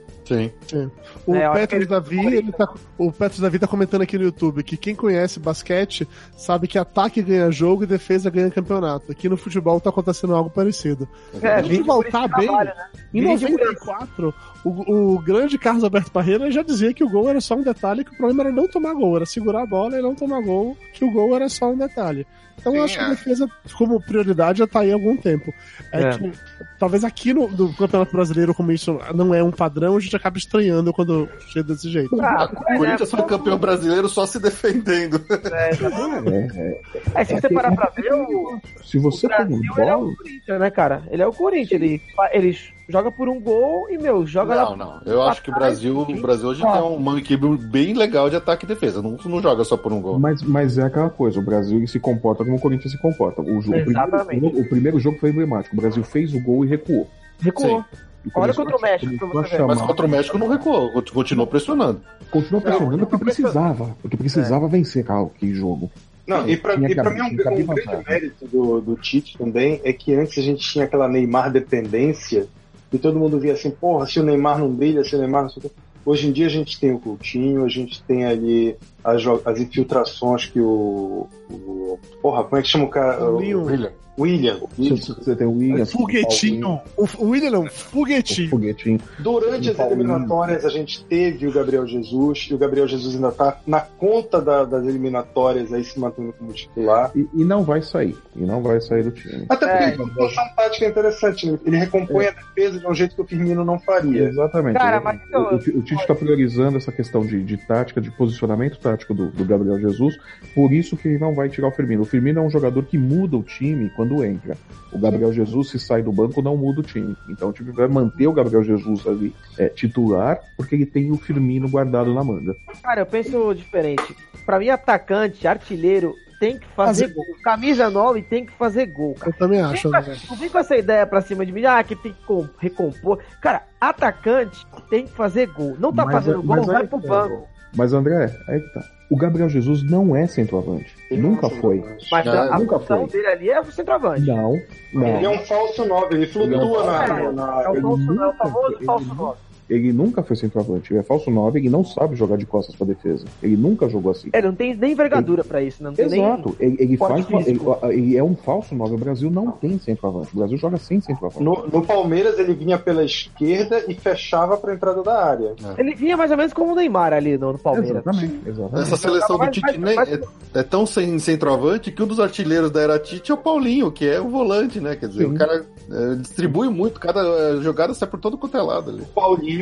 Sim. O É, eu acho que Petros ele- Davi, ele tá, o Petros Davi tá comentando aqui no YouTube que quem conhece basquete sabe que ataque ganha jogo e defesa ganha campeonato. Aqui no futebol tá acontecendo algo parecido. É, esse bem, trabalho, né? em Vide por 94, o, o grande Carlos Alberto Parreira já dizia que o gol era só um detalhe, que o problema era não tomar gol, era segurar a bola e não tomar gol, que o gol era só um detalhe. Então eu Sim, acho que é. a defesa, como prioridade, já tá aí há algum tempo. É, É. que talvez aqui no, no Campeonato Brasileiro, como isso não é um padrão, a gente acaba estranhando quando chega desse jeito. Ah, O Corinthians foi campeão brasileiro só se defendendo. é. É, é. É, se É você parar pra ver, o, Se você o Brasil um ele é o Corinthians, né, cara? Ele é o Corinthians. Ele, ele joga por um gol e, meu, joga Não, lá. não. Eu acho que o Brasil, o Brasil hoje tem uma equipe bem legal de ataque e defesa. Não, não joga só por um gol. mas, mas é aquela coisa, o Brasil se comporta como o Corinthians se comporta. O, jogo, o, Exatamente. primeiro, o primeiro jogo foi emblemático. O Brasil fez o gol e recuou. Recuou. E Olha contra o México, pra você ver. Mas contra o México não recuou, continuou pressionando. Continuou pressionando porque precisava. Porque precisava vencer ah, que jogo. Não, e pra, e mim um, que abrir um grande mérito do, do Tite também é que antes a gente tinha aquela Neymar dependência e todo mundo via assim, porra, se o Neymar não brilha, se o Neymar não sei o quê. Hoje em dia a gente tem o Coutinho, a gente tem ali as, as infiltrações que o, o- Porra, como é que chama o cara? O Leon. William. William. Você, Isso. você tem o William. Foguetinho. O, o William não, O foguetinho. foguetinho. Durante as eliminatórias a gente teve o Gabriel Jesus, e o Gabriel Jesus ainda tá na conta da- das eliminatórias aí se mantendo como titular. E, e não vai sair. E não vai sair do time. Até porque É. ele tem uma tática interessante, né? ele recompõe a defesa de um jeito que o Firmino não faria. Exatamente. Cara, mas então- o, o Tite está priorizando essa questão de, de tática, de posicionamento tático do, do Gabriel Jesus, por isso que ele não vai tirar o Firmino. O Firmino é um jogador que muda o time quando entra. O Gabriel Jesus, se sai do banco, não muda o time. Então o time vai manter o Gabriel Jesus ali é, titular, porque ele tem o Firmino guardado na manga. Cara, eu penso diferente. Pra mim, atacante, artilheiro, tem que fazer Fazer gol. Camisa 9 tem que fazer gol, cara. Eu também acho, vem, não vem com essa ideia pra cima de mim, ah, que tem que com- recompor. Cara, atacante tem que fazer gol. Não tá Mas- fazendo gol, mas vai aí pro que banco. Mas André, aí que tá. O Gabriel Jesus não é centroavante. Ele nunca não é foi. Mas Ah, a nunca função foi. dele ali é o centroavante. Não, não. Ele é um falso 9, ele flutua Ele é um- na, É, na- É o, falso, é o famoso falso 9. Ele nunca foi centroavante. Ele é falso 9, ele não sabe jogar de costas pra defesa. Ele nunca jogou assim. Ele não tem nem envergadura pra isso, não tem nem. Exato. Ele, ele porte faz ele, ele é um falso 9. O Brasil não tem centroavante. O Brasil joga sem centroavante. no, no Palmeiras ele vinha pela esquerda e fechava pra entrada da área. Ele vinha mais ou menos como o Neymar ali no, no Palmeiras. Exatamente, exatamente. Essa seleção do Tite nem é, é tão sem centroavante que um dos artilheiros da era Tite é o Paulinho, que é o volante, né? Quer dizer, Sim. o cara é, distribui muito, cada é, jogada sai por todo é lado ali. O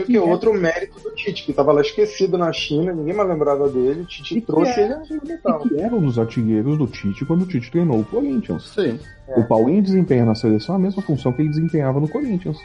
Que é outro mérito do Tite, que tava lá esquecido na China, ninguém mais lembrava dele, o Tite E trouxe é- ele a. E que era um dos artilheiros do Tite quando o Tite treinou o Corinthians. Sim. O Paulinho desempenha na seleção a mesma função que ele desempenhava no Corinthians.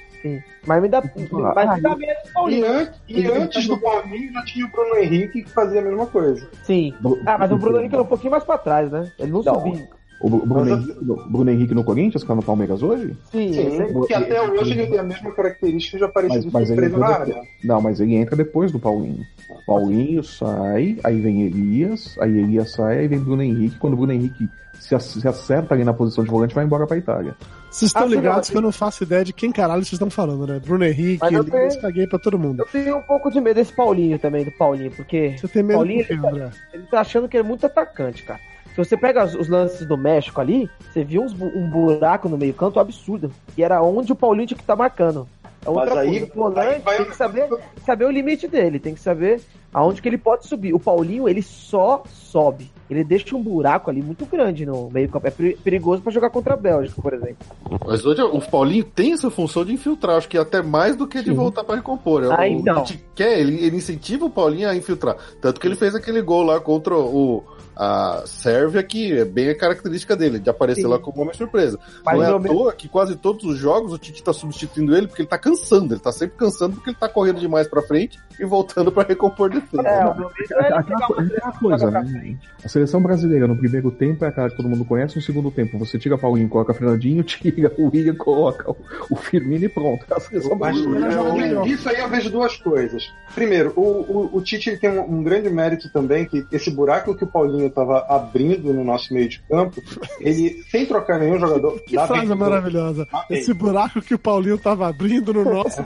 Mas me dá, Ah, mas me dá menos E, Paulinho. an- e antes do Paulinho já tinha o Bruno Henrique que fazia a mesma coisa. Sim. Ah, mas o Bruno Henrique era um pouquinho mais pra trás, né? Ele não, Não. subiu. O Bru- Bruno, Mas Henrique, no- Bruno Henrique no Corinthians, que tá no Palmeiras hoje? Sim, Sim, porque até hoje ele tem a mesma característica de aparecer Mas, mas ele na área. depois. Não, mas ele entra depois do Paulinho. Paulinho sai, aí vem Elias, aí Elias sai, aí vem Bruno Henrique. Quando o Bruno Henrique se, ac- se acerta ali na posição de volante, vai embora pra Itália. Vocês estão Ah, ligados que eu não faço ideia de quem caralho vocês estão falando, né? Bruno Henrique, Mas eu Elias, tenho- caguei pra todo mundo. Eu tenho um pouco de medo desse Paulinho também, do Paulinho, porque Você tem medo Paulinho, do quê, André? ele tá achando que ele é muito atacante, cara. Se você pega os, os lances do México ali, você viu uns um buraco no meio canto absurdo. E era onde o Paulinho tinha que estar marcando. É outra Mas aí- coisa. O volante aí vai- tem que saber, saber o limite dele, tem que saber aonde que ele pode subir. O Paulinho, ele só sobe. Ele deixa um buraco ali muito grande no meio campo. É peri- perigoso pra jogar contra a Bélgica, por exemplo. Mas hoje o Paulinho tem essa função de infiltrar, acho que até mais do que de voltar pra recompor. Ah, o então. Quer, ele, ele incentiva o Paulinho a infiltrar. Tanto que ele fez aquele gol lá contra o. A Sérvia, que é bem a característica dele, de aparecer Sim. lá como homem surpresa. Mas Não é eu à me- toa que quase todos os jogos o Tite tá substituindo ele porque ele tá cansando, ele tá sempre cansando porque ele tá correndo demais pra frente e voltando pra recompor defesa. É, meu medo é ele Aquela, uma coisa, né? A seleção brasileira no primeiro tempo é aquela que todo mundo conhece, no segundo tempo você tira Paulinho, coloca Fernandinho, tira o William, coloca o, o Firmino e pronto. A seleção Mas, brasileira é, isso aí eu vejo duas coisas. Primeiro, o, o, o Tite ele tem um, um grande mérito também, que esse buraco que o Paulinho estava abrindo no nosso meio de campo, ele, sem trocar nenhum jogador. Que frase bem- maravilhosa. É. Esse buraco que o Paulinho tava abrindo no nosso.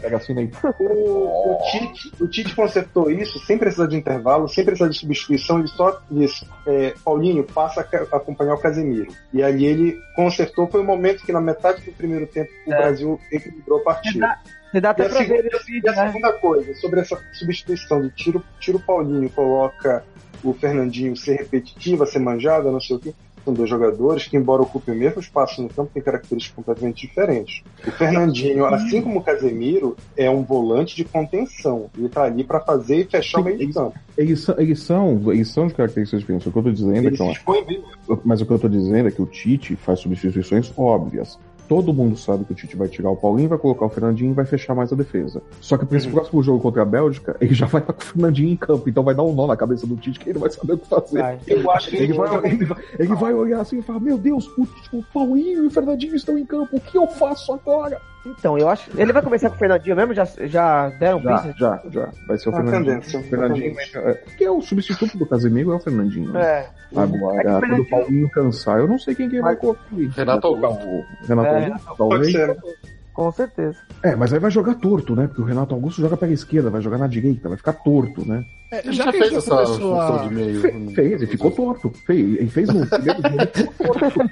Pega assim. O, o Tite, o Tite consertou isso sem precisar de intervalo, sem precisar de substituição, ele só disse, é, Paulinho, passa a acompanhar o Casemiro. E aí ele consertou, foi o momento que na metade do primeiro tempo o É. Brasil equilibrou a partida. Você dá E até a, pra segunda, ver no e vídeo, a né? segunda coisa, sobre essa substituição de tiro, tiro Paulinho, coloca o Fernandinho ser repetitiva, ser manjada, não sei o quê. São dois jogadores que, embora ocupem o mesmo espaço no campo, têm características completamente diferentes. O Fernandinho, assim como o Casemiro, é um volante de contenção. Ele tá ali para fazer e fechar o meio de campo. Eles, são- eles, são, eles são de características diferentes. O que eu tô dizendo é Ele que se não é- bem. Mas o que eu tô dizendo é que o Tite faz substituições óbvias. Todo mundo sabe que o Tite vai tirar o Paulinho, vai colocar o Fernandinho e vai fechar mais a defesa. Só que pra esse Uhum. próximo jogo contra a Bélgica, ele já vai estar com o Fernandinho em campo. Então vai dar um nó na cabeça do Tite que ele não vai saber o que fazer. Vai. Eu acho que Ele vai, ele, vai, ele vai olhar assim e falar: Meu Deus, o, o Paulinho e o Fernandinho estão em campo, o que eu faço agora? Então, eu acho. Ele vai começar com o Fernandinho mesmo? Já, já deram Já, pista? já, já. Vai ser o Uma Fernandinho. tendência. O Fernandinho é, que é o substituto do Casemiro, é o Fernandinho. né? É. Agora, É quando o Paulinho cansar, eu não sei quem que ele vai colocar. Renato Vai colocar o Renato É, Augusto, Pode talvez. ser. Com certeza. É, mas aí vai jogar torto, né? Porque o Renato Augusto joga pela esquerda, vai jogar na direita, vai ficar torto, né? É, Ele já já fez gente essa função a... de meio. Fe- fez, e ficou torto. Fez, ele fez no primeiro jogo.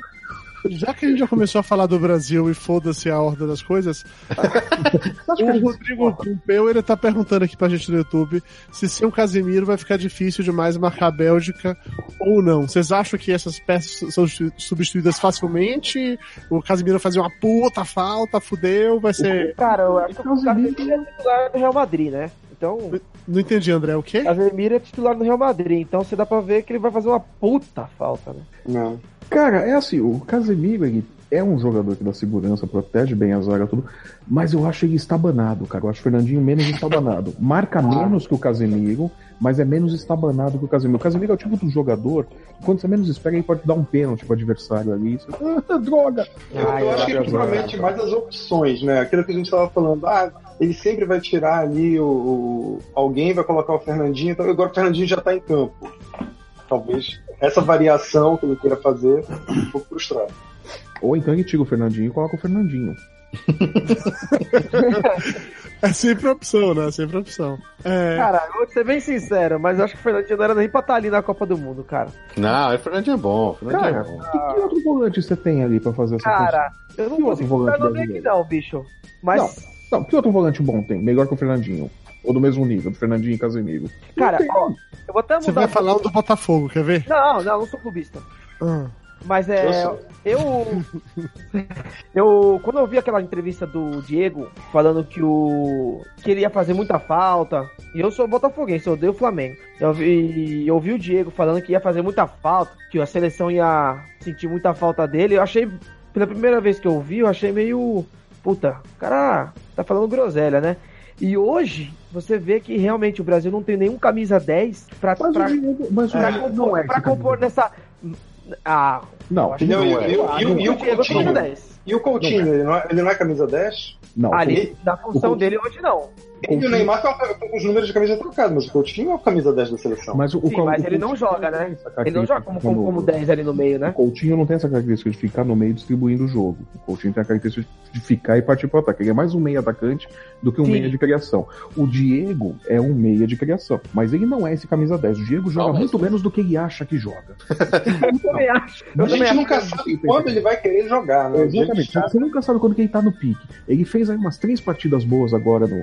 Já que a gente já começou a falar do Brasil e foda-se a ordem das coisas, o Rodrigo Pompeu ele tá perguntando aqui pra gente no YouTube se sem o Casemiro vai ficar difícil demais marcar a Bélgica ou não. Vocês acham que essas peças são substituídas facilmente? O Casemiro vai fazer uma puta falta, fudeu, vai ser. Cara, eu acho que o Casemiro- Casemiro é titular do Real Madrid, né? Então, Não entendi, André, o quê? Casemiro é titular do Real Madrid. Então você dá pra ver que ele vai fazer uma puta falta, né? Não. Cara, é assim, o Casemiro, ele é um jogador que dá segurança, protege bem a zaga, tudo, mas eu acho ele estabanado, cara. Eu acho o Fernandinho menos estabanado. Marca menos que o Casemiro, mas é menos estabanado que o Casemiro. O Casemiro é o tipo do jogador que quando você menos espera, ele pode dar um pênalti pro adversário ali. Você, ah, droga! Eu, Ah, eu eu acho que ele promete mais as opções, né? Aquilo que a gente estava falando, ah, ele sempre vai tirar ali o, o- alguém vai colocar o Fernandinho, então agora o Fernandinho já está em campo. Talvez essa variação que ele queira fazer um pouco frustrado. Ou então ele tira o Fernandinho e coloca o Fernandinho. É sempre opção, né? É sempre opção. É, Cara, eu vou ser bem sincero, mas eu acho que o Fernandinho não era nem pra estar ali na Copa do Mundo, cara. Não, o Fernandinho é bom. o Fernandinho Cara, é bom. que, que outro volante você tem ali pra fazer essa função? Cara, eu não Que consigo volante não, bicho. Mas, Não. Não, que outro volante bom tem? Melhor que o Fernandinho. Ou do mesmo nível, do Fernandinho e Casemiro. cara, ó, eu vou até você mudar vai um falar um do Botafogo, quer ver? Não, não, não sou clubista. Ah. Mas é. Eu Eu. Eu. Quando eu vi aquela entrevista do Diego falando que o. que ele ia fazer muita falta. E eu sou botafoguense, eu odeio o Flamengo. Eu vi, eu vi o Diego falando que ia fazer muita falta, que a seleção ia sentir muita falta dele. Eu achei. Pela primeira vez que eu vi, eu achei meio. Puta, o cara tá falando groselha, né? E hoje, você vê que realmente o Brasil não tem nenhum camisa 10 pra, Mas pra, o Diego, mas o pra Diego compor, não é pra compor nessa. Ah, Não, eu não que é. eu- eu- Ah, eu- o eu é 10. E o Coutinho, ele, não é, ele não é camisa 10? Não, Ali, na função dele hoje não. E o Neymar estão com os números de camisa trocados, mas o Coutinho é o camisa 10 da seleção. mas o, o Sim, Col- mas o ele não Coutinho joga, né? Ele não joga como, como, como 10 ali no meio, O né? Coutinho não tem essa característica de ficar no meio distribuindo o jogo. O Coutinho tem a característica de ficar e partir para o ataque. Ele é mais um meio atacante do que um Sim. meia de criação. O Diego é um meia de criação, mas ele não é esse camisa 10. O Diego joga Não, mas- muito menos do que ele acha que joga. Eu também acho. Eu a gente acho. nunca sabe quando ele vai querer jogar, né? Exatamente. Você nunca sabe quando que ele tá no pique. Ele fez aí umas três partidas boas agora no,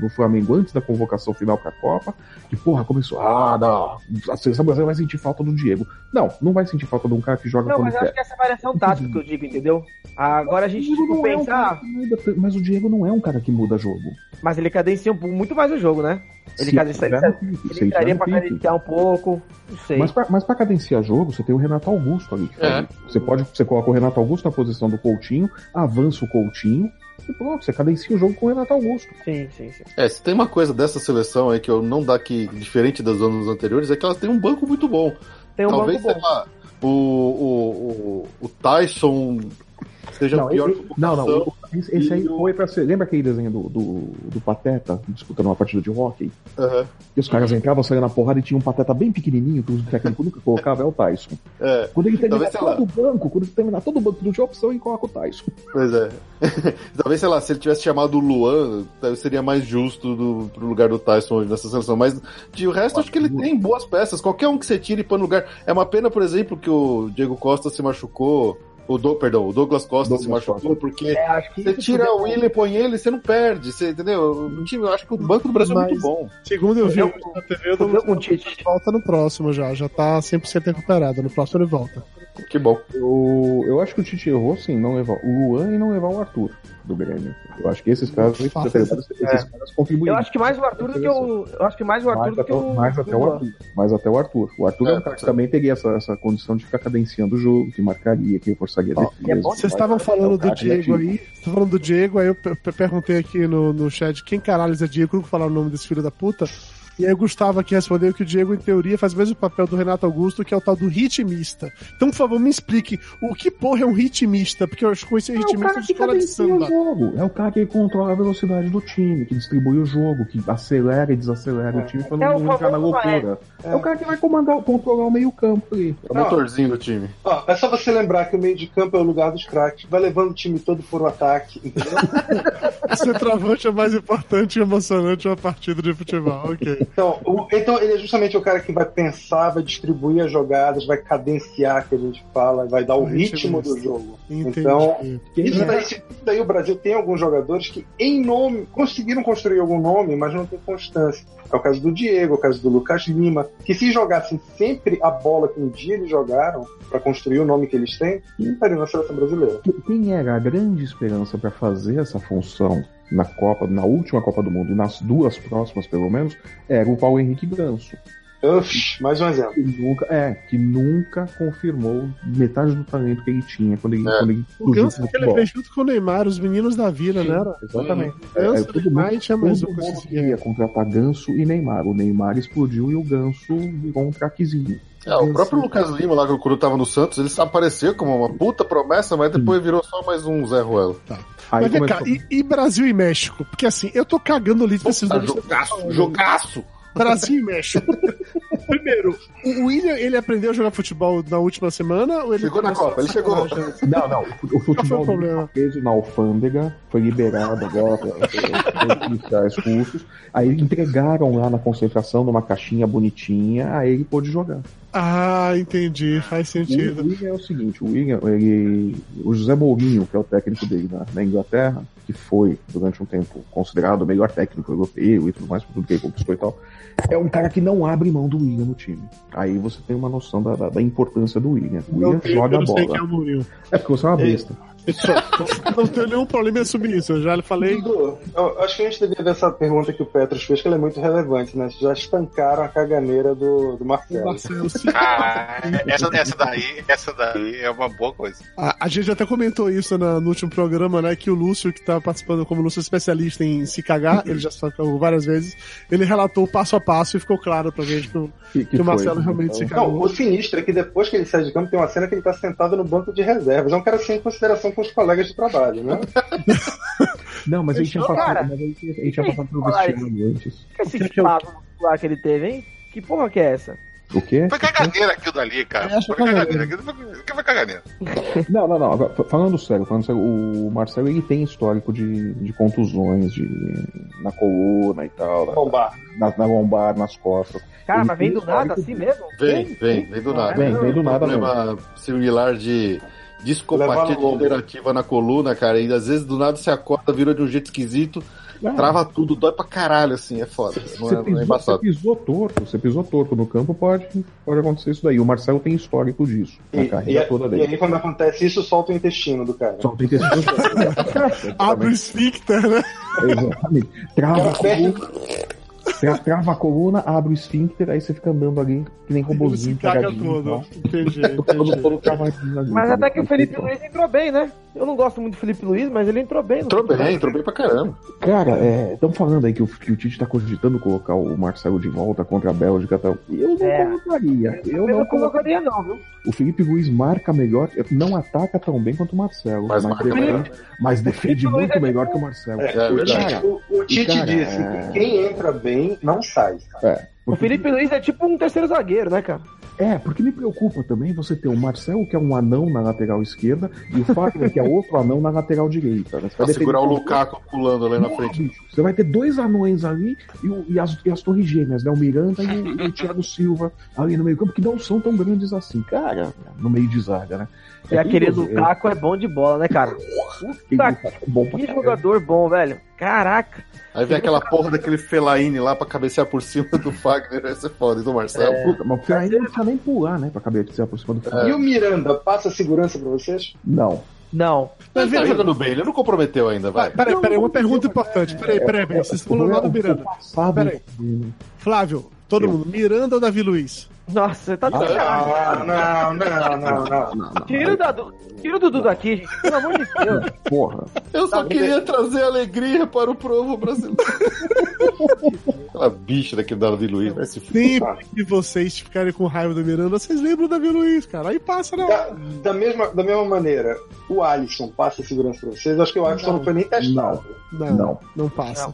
no, no Flamengo antes da convocação final pra Copa. Que, porra, começou. Ah, não. A seleção brasileira vai sentir falta do Diego. Não, não vai sentir falta de um cara que joga Não, quando mas eu quer. acho que essa é a variação tática que eu digo, entendeu? Agora a gente tipo, não é um cara pensa, que muda- mas o Diego não é um cara que muda jogo. mas ele cadencia muito mais o jogo, né? Ele, Se cadencia, tiver ele, entraria tiver pra cadenciar um pouco, não sei. Mas pra, mas pra cadenciar jogo, você tem o Renato Augusto ali. É. Você pode, você coloca o Renato Augusto na posição do Coutinho, avança o Coutinho e pronto, você cadencia o jogo com o Renato Augusto. Sim, sim, sim. É, se tem uma coisa dessa seleção aí que eu não dá que diferente das anos anteriores, é que ela tem um banco muito bom. Tem um Talvez, banco sei bom. lá, o, o, o, o Tyson seja Não, pior ele- não, não, convocação. esse, esse aí E o- foi pra ser. Lembra aquele desenho do, do, do Pateta disputando uma partida de hockey? Aham. E os caras entravam, saíam na porrada e tinha um Pateta bem pequenininho que o técnico nunca colocava, é o Tyson. É, Quando ele terminar todo o banco, quando ele terminar todo o banco do jogo, opção, ele coloca o Tyson. pois é. Talvez, sei lá, se ele tivesse chamado o Luan, seria mais justo do, pro lugar do Tyson hoje nessa seleção. Mas de resto, acho que ele tem boas peças. Qualquer um que você tire e põe no lugar. É uma pena, por exemplo, que o Diego Costa se machucou. O do, perdão, o Douglas Costa Douglas se machucou, Costa. porque É, acho que você tira o Willian e põe ele, você não perde. Você, entendeu? O time, eu acho que o banco do Brasil é muito Mas- bom. Segundo eu vi Eu- na TV, o Douglas com o Costa Tite. volta no próximo já. Já tá 100% recuperado. No próximo ele volta. Que bom. Eu, eu acho que o Tite errou, sim, não levar o Luan e não levar o Arthur do Grêmio. Eu acho que esses caras, esses, esses caras contribuíram. Eu acho que mais o Arthur do que o. Eu acho que mais o Arthur mais do que até, o. mais até o Luan. Arthur. Mais até o Arthur. O Arthur é, É, um cara que ser. também teria essa, essa condição de ficar cadenciando o jogo, que marcaria, que reforçaria é bom Vocês Mas estavam falando do Diego aí. Vocês falando do Diego, aí eu pe- pe- perguntei aqui no, no chat quem caralho é Diego, falaram o nome desse filho da puta. E aí o Gustavo aqui respondeu que o Diego, em teoria, faz o mesmo papel do Renato Augusto, que é o tal do ritmista. Então, por favor, me explique o que porra é um ritmista, porque eu acho que conheci É o ritmista cara de que escola de cadencia o samba. jogo. É o cara que controla a velocidade do time, que distribui o jogo, que acelera e desacelera o time pra É não, o não entrar na loucura. É. o cara que vai comandar, controlar o meio campo ali. É o Não. motorzinho do time. Ó, é só você lembrar que o meio de campo é o lugar dos craques. Vai levando o time todo por um ataque, entendeu? Centroavante é mais importante e emocionante uma partida de futebol, ok. Então, o- então ele é justamente o cara que vai pensar, vai distribuir as jogadas, vai cadenciar, que a gente fala, vai dar o ritmo do jogo. Entendi. Então, Isso daí, isso daí o Brasil tem alguns jogadores que, em nome, conseguiram construir algum nome, mas não tem constância. É o caso do Diego, é o caso do Lucas Lima, que se jogassem sempre a bola que um dia eles jogaram, para construir o nome que eles têm, estariam na seleção brasileira. Quem era a grande esperança para fazer essa função na Copa, na última Copa do Mundo e nas duas próximas, pelo menos, era o Paulo Henrique Ganso. Uf, mais um exemplo. Que nunca, é, que nunca confirmou metade do talento que ele tinha quando ele, É. quando ele O Ganso no que ele fez junto com o Neymar, os meninos da vila, né? Era? Exatamente. Ganso, É, é, todo Neymar mundo- e tinha mais um queria contratar Ganso e Neymar. O Neymar explodiu e o Ganso virou um craquezinho. É, o próprio Lucas Lima, lá quando tava no Santos, ele apareceu como uma puta promessa, mas depois virou só mais um Zé Ruelo. Aí Mas vem começou... cá, e, e Brasil e México? Porque assim, eu tô cagando litro pra esses Ah, dois. jogaço, jogaço! Brasil e México. Primeiro, o William, ele aprendeu a jogar futebol na última semana? Ou ele Chegou na Copa, ele chegou. Não, não. O foi futebol o problema? dele preso na alfândega, foi liberado agora para policiais russos. Aí entregaram lá na concentração numa caixinha bonitinha, aí ele pôde jogar. Ah, entendi. Faz O sentido. William é o seguinte, o William, ele, o José Mourinho, que é o técnico dele na, na Inglaterra, que foi durante um tempo considerado o melhor técnico europeu e tudo mais, por tudo que ele conquistou e tal, é um cara que não abre mão do William no time. Aí você tem uma noção da, da, da importância do William. O William joga a é bola. o Mourinho. É porque você é uma besta. Não tenho nenhum problema em assumir isso. Eu já lhe falei. Dudu, eu acho que a gente deveria ver essa pergunta que o Petros fez, que ela é muito relevante, né? Já estancaram a caganeira do, do Marcelo. Marcelo, sim. Ah, essa, essa daí, essa daí é uma boa coisa. A, a gente até comentou isso na- no último programa, né? Que o Lúcio, que tá participando como Lúcio especialista em se cagar, ele já falou várias vezes, ele relatou passo a passo e ficou claro pra gente que, o- Que, que o Marcelo realmente se Não, cagou. o sinistro é que depois que ele sai de campo tem uma cena que ele tá sentado no banco de reservas. É um cara sem consideração com os colegas de trabalho, né? Não, mas a gente tinha Fechou, passado, mas tinha passado pelo vestiário antes. que esse espaço lá que ele teve, hein? Que porra que é essa? O quê? Foi caganeira aquilo dali, cara. Foi caganeira. caganeira. Aquilo foi- caganeira. Não, não, não. Falando sério, falando sério, o Marcelo ele tem histórico de, de contusões de, na coluna e tal, Bombar. na, na lombar, nas costas. Cara, Ele mas vem do nada assim mesmo? Vem, vem, vem do nada. Vem, vem do nada mesmo. problema similar de discopatia degenerativa na coluna, cara, e às vezes do nada você acorda, vira de um jeito esquisito, É. trava tudo, dói pra caralho, assim, é foda. Não Você é, não é pisou, você embaçado. pisou torto, você pisou torto no campo, pode, pode acontecer isso daí. O Marcelo tem histórico disso, na E, carreira e- toda e dele. aí, quando acontece isso, solta o intestino do cara. Só tem que Abre o esfíncter, né? Exatamente. Trava Cara, tra- trava a coluna, abre o esfíncter, aí você fica andando ali, que nem robozinho, caga todo. tal. Entendi, Todo, entendi. todo travadinho ali, Mas sabe? até que o Felipe Luiz entrou bem, né? Eu não gosto muito do Felipe Luiz, mas ele entrou bem. no Entrou bem, entrou bem pra caramba. Cara, estamos falando aí que o, que o Tite tá cogitando colocar o Marcelo de volta contra a Bélgica e tal. Eu não É. colocaria. Eu Eu não não colocaria. não, viu? O Felipe Luiz marca melhor, não ataca tão bem quanto o Marcelo. Mas mas, marca defende, mas defende muito é melhor tipo- que o Marcelo. É, é verdade. Cara, O, o Tite cara, disse é- que quem entra bem não sai. é, O porque- Felipe Luiz é tipo um terceiro zagueiro, né, cara? É, porque me preocupa também você ter o Marcelo, que é um anão na lateral esquerda, e o Fagner, que é outro anão na lateral direita. Né? Vai segurar o Lukaku pulando ali na frente. bicho, Você vai ter dois anões ali e, o- e as, e as torres gêmeas, né? O Miranda e o, e o Thiago Silva ali no meio campo, que não são tão grandes assim. Cara, no meio de zaga, né? E aquele é- Lukaku é bom de bola, né, cara? Puta é bom que jogador bom, velho. Caraca. Aí vem aquela porra daquele Felaine lá pra cabecear por cima do Fagner, essa é foda, do Marcelo. Puta, mas o Ferrari não precisa nem pular, né? Pra cabecear por cima do Ferrari. E o Miranda passa segurança pra vocês? Não. Não. Ele tá jogando bem, ele não comprometeu ainda, vai. Peraí, peraí, uma pergunta importante. Peraí, peraí, peraí. Vocês lá do é o Miranda. Peraí. Flávio, todo Eu. mundo, Miranda ou Davi Luiz? Nossa, você tá de sacanagem. Ah, não, não, não, não. Não, não. Tira o, Dadu, tira o Dudu daqui, gente. Pelo amor de Deus. Porra. Eu só queria trazer alegria para o povo brasileiro. Aquela bicha daquele Davi Luiz, vai se fuder. Sempre que vocês ficarem com raiva do Miranda, vocês lembram do Davi Luiz, cara. Aí passa, né? Da, da mesma, da mesma maneira, o Alisson passa segurança pra vocês? Acho que o Alisson não, foi nem testado. Não, não, Não. não passa.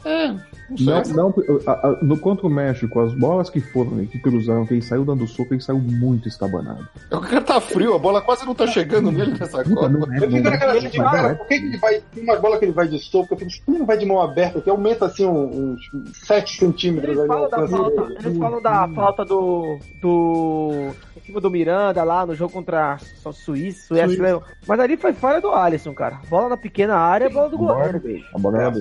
Não, não, a- a- no contra o México, as bolas que foram, né, que cruzaram, que ele saiu dando soco, ele saiu muito estabanado. O cara tá frio, a bola quase não tá chegando nele nessa Puta, Copa. não é, Eu fico é, naquela gente, mas cara, é. por que, que ele vai. Tem uma bola que ele vai de soco, eu fico, por que ele não vai de mão aberta, que aumenta assim uns 7 centímetros Eles ali falam, da falta, eles falam da falta do. do. cima do Miranda lá no jogo contra a Suíça, Suécia, Suíça. Mas ali foi falha do Alisson, cara. Bola na pequena área, bola do goleiro, bicho. A bola era.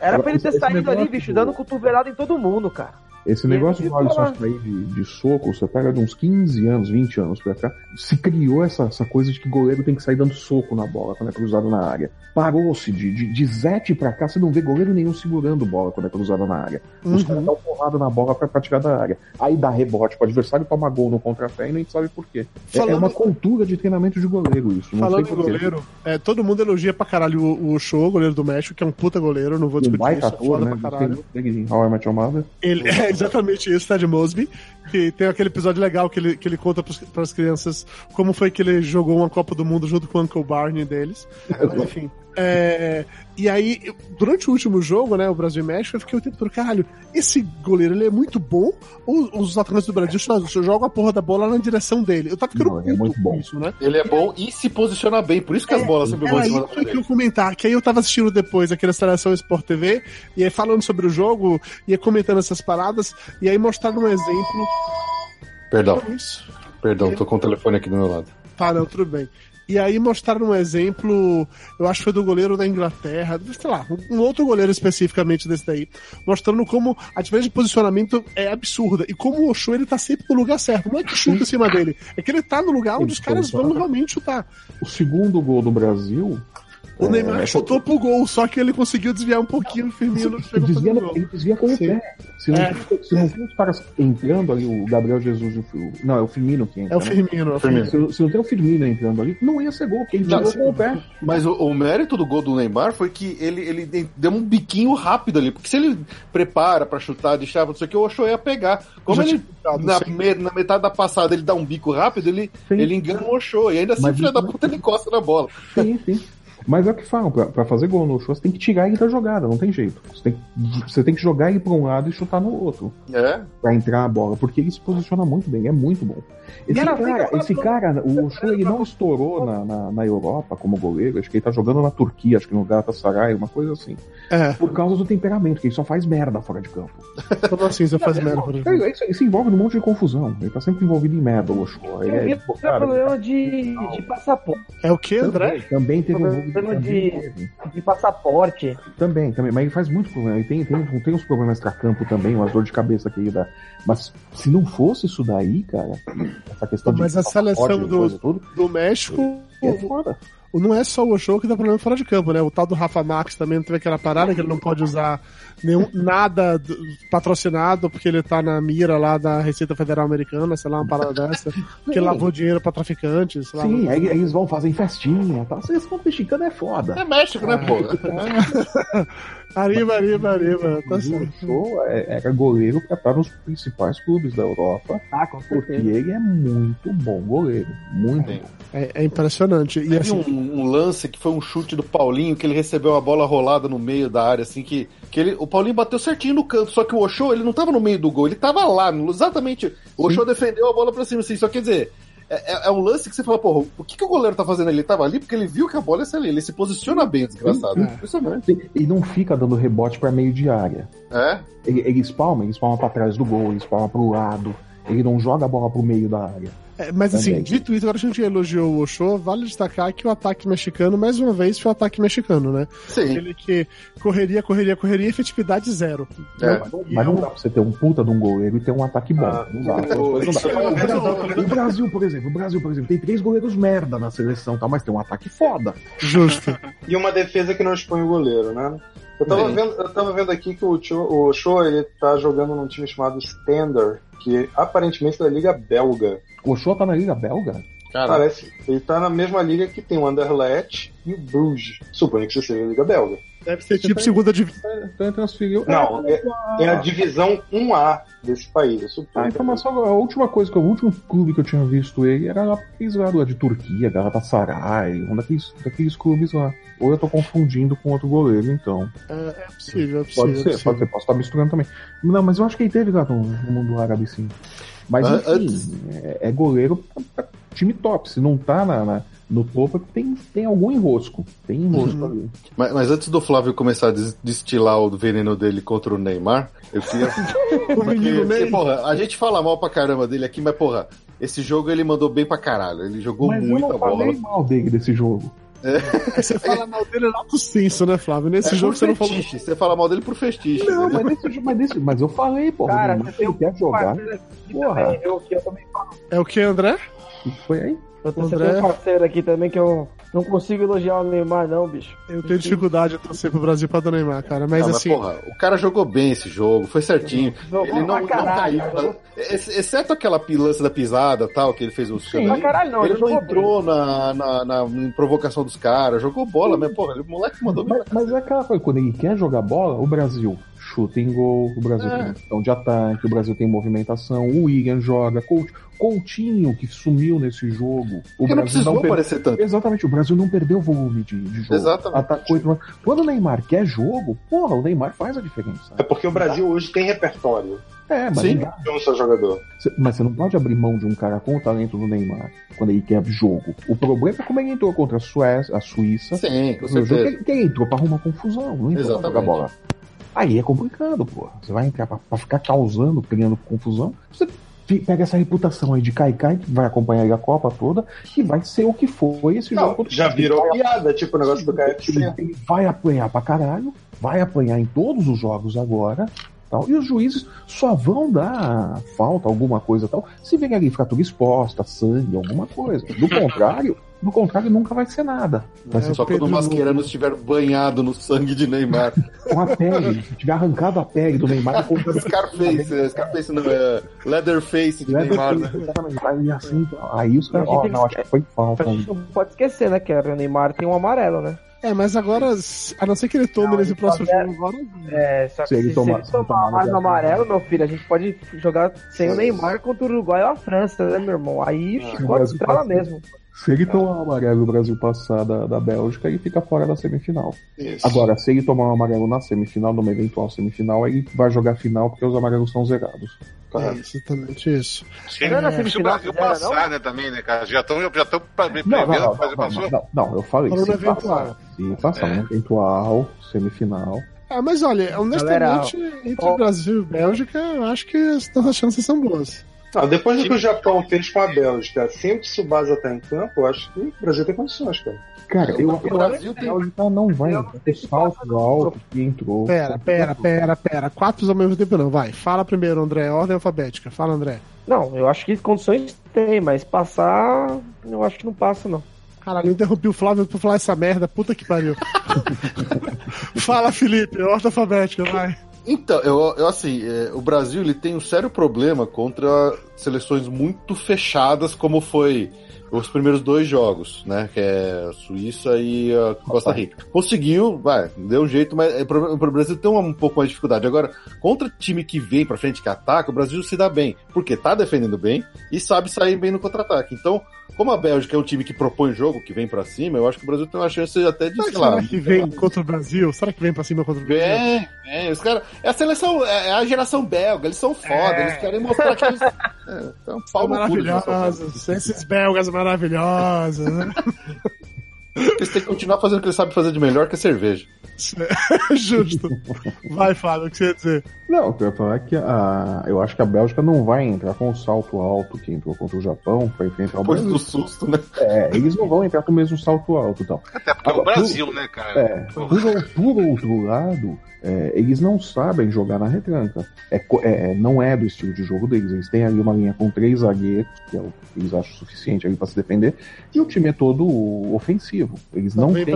Era pra ele ter Esse saído ali, bicho, do- dando cotovelada em todo mundo, cara. Esse negócio do Alisson sair de, de soco, você pega de uns 15 anos, 20 anos pra cá, se criou essa, essa coisa de que goleiro tem que sair dando soco na bola quando é cruzado na área. Parou-se de, de, de Zete pra cá, você não vê goleiro nenhum segurando bola quando é cruzado na área. Os Uhum. caras dão porrada na bola pra, pra tirar da área. Aí dá rebote pro adversário, toma gol no contra-pé e nem sabe por quê. É- É, Falando- uma cultura de treinamento de goleiro isso. Falando em goleiro, é, todo mundo elogia pra caralho o, o show, goleiro do México, que é um puta goleiro, não vou Um discutir baita isso, é ator, né? pra caralho. Mother. Ele, é exatamente isso, Ted Mosby, que tem aquele episódio legal que ele, que ele conta para as crianças como foi que ele jogou uma Copa do Mundo junto com o Uncle Barney deles. Enfim. é, e aí, durante o último jogo, né, o Brasil e México, eu fiquei o tempo todo, caralho, esse goleiro, ele é muito bom, ou os atacantes do Brasil só, só jogam a porra da bola na direção dele? Eu tava ficando Não, é muito com bom. isso, né? Ele é bom e se posiciona bem, por isso que as bolas sempre vão em cima da que eu comentar, que aí eu tava assistindo depois aquela seleção Sport TV, e aí falando sobre o jogo, ia comentando essas paradas, e aí mostraram um exemplo. Perdão, Isso. perdão, tô com o telefone aqui do meu lado. Tá, não, tudo bem. E aí mostraram um exemplo, eu acho que foi do goleiro da Inglaterra, sei lá, um outro goleiro especificamente desse daí, mostrando como a diferença de posicionamento é absurda e como o Oshô ele tá sempre no lugar certo. Não é que chuta em cima dele, é que ele tá no lugar onde os caras vão realmente chutar. O segundo gol do Brasil. O é, Neymar chutou pro gol, só que ele conseguiu desviar um pouquinho o Firmino Ele chegou desvia, no- ele desvia com o Sim. pé. Se não, É. tem- se não tem os caras entrando ali, o Gabriel Jesus e o. Não, é o Firmino que entra. É o né? Firmino, é o Firmino. Se, se não tem o Firmino entrando ali, não ia ser gol, porque ele Não, com o pé. Mas o, o mérito do gol do Neymar foi que ele, ele deu um biquinho rápido ali. Porque se ele prepara pra chutar, deixava, não sei o que, o Oshô ia pegar. Como Já ele, na, me- na metade da passada, ele dá um bico rápido, ele, Sim. ele engana o Oshô. E ainda assim, filho da puta, ele encosta na bola. Sim, sim. Mas é o que falam, pra, pra fazer gol no show, você tem que tirar ele da jogada, não tem jeito. Você tem, que- você tem que jogar ele pra um lado e chutar no outro. É? Pra entrar a bola, porque ele se posiciona muito bem, é muito bom. Esse Cara, cara, esse cara o Oshô, ele não estourou na, na, na Europa como goleiro, acho que ele tá jogando na Turquia, acho que no Galatasaray, uma coisa assim. É, Por causa do temperamento, que ele só faz merda fora de campo. como assim você faz merda, por exemplo? Ele, ele se- ele se envolve num monte de confusão, ele tá sempre envolvido em merda, o Oshô. Ele é advogado, problema de, de passaporte. É o que, André? Também teve um Problema também de-. De passaporte. Também, também, mas ele faz muito problema. Ele tem, tem, tem uns problemas extra-campo também, umas dor de cabeça que ele dá. Mas se não fosse isso daí, cara, essa questão Mas de a seleção passaporte, do- tudo, Do México, é foda. Não é só o Oshô que dá problema fora de campo, né? O tal do Rafa Max também não teve aquela parada que ele não pode usar nenhum, nada do- patrocinado porque ele tá na mira lá da Receita Federal Americana, sei lá, uma parada dessa. Porque Sim. lavou dinheiro pra traficantes, sei lá. Sim, aí, aí eles vão fazer festinha, tá? Vocês são mexicano é foda. É México, né, pô? Arriba, arriba, arriba. Tá O certo. Show é- era goleiro pra estar nos principais clubes da Europa, Ah, com porque ele é muito bom goleiro. Muito bom. É, é impressionante. E Teve assim, um, um lance que foi um chute do Paulinho, que ele recebeu a bola rolada no meio da área, assim, que, que ele, o Paulinho bateu certinho no canto, só que o Oshô, ele não tava no meio do gol, ele tava lá, no- exatamente. O Oshô defendeu a bola pra cima, assim, só quer dizer, é, é- é um lance que você fala, porra, o que, que o goleiro tá fazendo ali? Ele tava ali porque ele viu que a bola ia ser ali, ele se posiciona bem, desgraçado. Sim. Impressionante. E não fica dando rebote pra meio de área. É? Ele, ele espalma, ele espalma pra trás do gol, ele espalma pro lado. Ele não joga a bola pro meio da área. É, mas assim, Também. dito isso, agora que a gente elogiou o Oshô, vale destacar que o ataque mexicano, mais uma vez, foi o ataque mexicano, né? Sim. Ele que correria, correria, correria, efetividade zero. É. Mas não dá pra você ter um puta de um goleiro e ter um ataque bom. Ah, não dá. o- Não dá. é O Brasil, por exemplo, o Brasil, por exemplo, tem três goleiros merda na seleção, tá? mas tem um ataque foda. Justo. E uma defesa que não expõe o goleiro, né? Eu tava, vendo, eu tava vendo aqui que o, Cho, o Show ele tá jogando num time chamado Standard, que aparentemente é da Liga Belga. O Show tá na Liga Belga? Cara, Parece. Ele tá na mesma liga que tem o Anderlecht e o Bruges. Suponho que isso seja a Liga Belga. Deve ser tipo segunda divisão. Então transferiu. Não, é, é a divisão 1A desse país. Eu A suponho. informação, a última coisa que o último clube que eu tinha visto ele era lá lá de Turquia, Galatasaray, um daqueles, daqueles clubes lá. Ou eu tô confundindo com outro goleiro, então. É, é possível, é possível. Pode é ser, possível. pode ser, posso estar misturando também. Não, mas eu acho que ele teve lá no, no mundo árabe, sim. Mas Ah, enfim, antes- é, é goleiro pra, pra time top. Se não tá na, na- no topo, é tem, tem algum enrosco. Tem enrosco Uhum. ali. mas, mas antes do Flávio começar a des- destilar o veneno dele contra o Neymar, eu queria O menino Porque, Ney. porra, a gente fala mal pra caramba dele aqui, mas, porra, esse jogo ele mandou bem pra caralho. Ele jogou Mas eu muita não bola. falei mal dele desse jogo. Você fala mal dele no alto senso, né, Flávio? Nesse É jogo você não falou. Você fala mal dele por fetiche. Não, mas, nesse, mas, nesse, mas eu falei, porra. Cara, você quer jogar. aqui Porra. eu, eu É o que, André? O que foi aí? Eu tenho André. um parceiro aqui também que eu não consigo elogiar o Neymar, não, bicho. Eu tenho dificuldade de torcer pro Brasil pra do Neymar, cara. Mas Não, mas, assim. porra, o cara jogou bem esse jogo, foi certinho. Jogou ele não, pra não caralho, caiu. jogou- ex- Exceto aquela pilança da pisada tal, que ele fez os Pra caralho, não, ele ele não entrou na, na, na- provocação dos caras, jogou bola, mas, porra, o moleque mandou bem. Mas, mas é aquela coisa, quando ele quer jogar bola, o Brasil chuta em gol, o Brasil É. tem questão de ataque, o Brasil tem movimentação, o William joga, Coutinho, Coutinho que sumiu nesse jogo. O Porque não precisou per- aparecer tanto. Exatamente, o Brasil não perdeu volume de, de jogo. Exatamente. Atacou e. Quando o Neymar quer jogo, porra, o Neymar faz a diferença. É porque o Brasil hoje tem repertório. É, mas, Sim. não um só jogador. Cê- mas você não pode abrir mão de um cara com o talento do Neymar quando ele quer jogo. O problema é como ele entrou contra a Suécia, a Suíça. Sim, com jogo certeza. que ele, entrou pra arrumar confusão, não entrou pra Exatamente. jogar bola. Aí é complicado, pô. Você vai entrar pra, pra ficar causando, criando confusão. Você pega essa reputação aí de Kaikai, que vai acompanhar aí a Copa toda, e vai ser o que foi esse jogo. Não, contra o já virou Vai piada, tipo o negócio do KFC. ele, ele vai apanhar pra caralho, vai apanhar em todos os jogos agora. Tal, e os juízes só vão dar falta, alguma coisa tal, se vem ali fratura exposta, sangue, alguma coisa. Do contrário, do contrário, nunca vai ser nada. Vai É, ser Só o quando o Pedro Mascherano estiver banhado no sangue de Neymar. com a pele, se tiver arrancado a pele do Neymar, contando Scarface, é, Scarface não, é Leatherface de Neymar. né? Exatamente. Aí assim, aí os caras, A gente ó, não, que- acho que foi falta. A gente não pode esquecer, né, que o Neymar tem um amarelo, né? É, mas agora, a não ser que ele tome Não, nesse próximo jogo agora. É, só que Se se, ele tomar- se ele tomar mais no amarelo, meu filho, a gente pode jogar sem o Neymar contra o Uruguai ou a França, né, meu irmão? Aí ficou Brasil estrela mesmo. Se ele tomar um amarelo e o Brasil passar da, da Bélgica, ele fica fora da semifinal. Isso. Agora, se ele tomar um amarelo na semifinal, numa eventual semifinal, aí vai jogar final porque os amarelos estão zerados. É exatamente isso. Se, Não era se o Brasil passar, né, também, né, cara? Já estão já tão Não, prevendo não, que não, o Brasil não, passou. não, não, eu falei, Falou se no eventual. passar, se passar É. no eventual, semifinal. Ah, mas olha, honestamente, entre ó- Brasil e Bélgica, eu acho que as nossas chances são boas. Ah, depois do que o Japão fez com a Bélgica, sem o Tsubasa estar em campo, eu acho que o Brasil tem condições, cara. Cara, eu, O Brasil acho que tem- Bélgica não vai. O salto alto que entrou. Pera, pera, pera, pera. Quatro ao mesmo tempo não, vai. Fala primeiro, André. Ordem alfabética. Fala, André. Não, eu acho que condições tem, mas passar, eu acho que não passa, não. Caralho, eu interrompi o Flávio pra falar essa merda. Puta que pariu. Fala, Felipe. Ordem alfabética, vai. Então, eu, eu assim, é, o Brasil ele tem um sério problema contra seleções muito fechadas, como foi os primeiros dois jogos, né? Que é a Suíça e a Costa Rica. Conseguiu, vai, deu um jeito, mas é, pro Brasil tem um pouco mais de dificuldade. Agora, contra time que vem pra frente, que ataca, o Brasil se dá bem, porque tá defendendo bem e sabe sair bem no contra-ataque. Então, como a Bélgica é um time que propõe jogo, que vem pra cima, eu acho que o Brasil tem uma chance até de, sei lá, Será que vem contra o Brasil? Será que vem pra cima contra o Brasil? Vem, vem. Os caras. É a seleção, é é a geração belga, eles são foda, eles querem mostrar que eles. É, então, São maravilhosos. Esses belgas maravilhosos, né? belga. Eles têm que continuar fazendo o que eles sabem fazer de melhor, que é cerveja. Justo. Vai, Fábio, o que você ia dizer? Não, o que eu ia falar é que a, eu acho que a Bélgica não vai entrar com o salto alto que entrou contra o Japão pra enfrentar o Depois Brasil. do susto, né? É, eles não vão entrar com o mesmo salto alto e tal. Até porque é o Agora, Brasil, né, cara? É, por, por outro lado, é, eles não sabem jogar na retranca. É, co- é, não é do estilo de jogo deles. Eles têm ali uma linha com três zagueiros, que é o que eles acham suficiente ali para se defender, e o time é todo ofensivo. Eles não vem têm.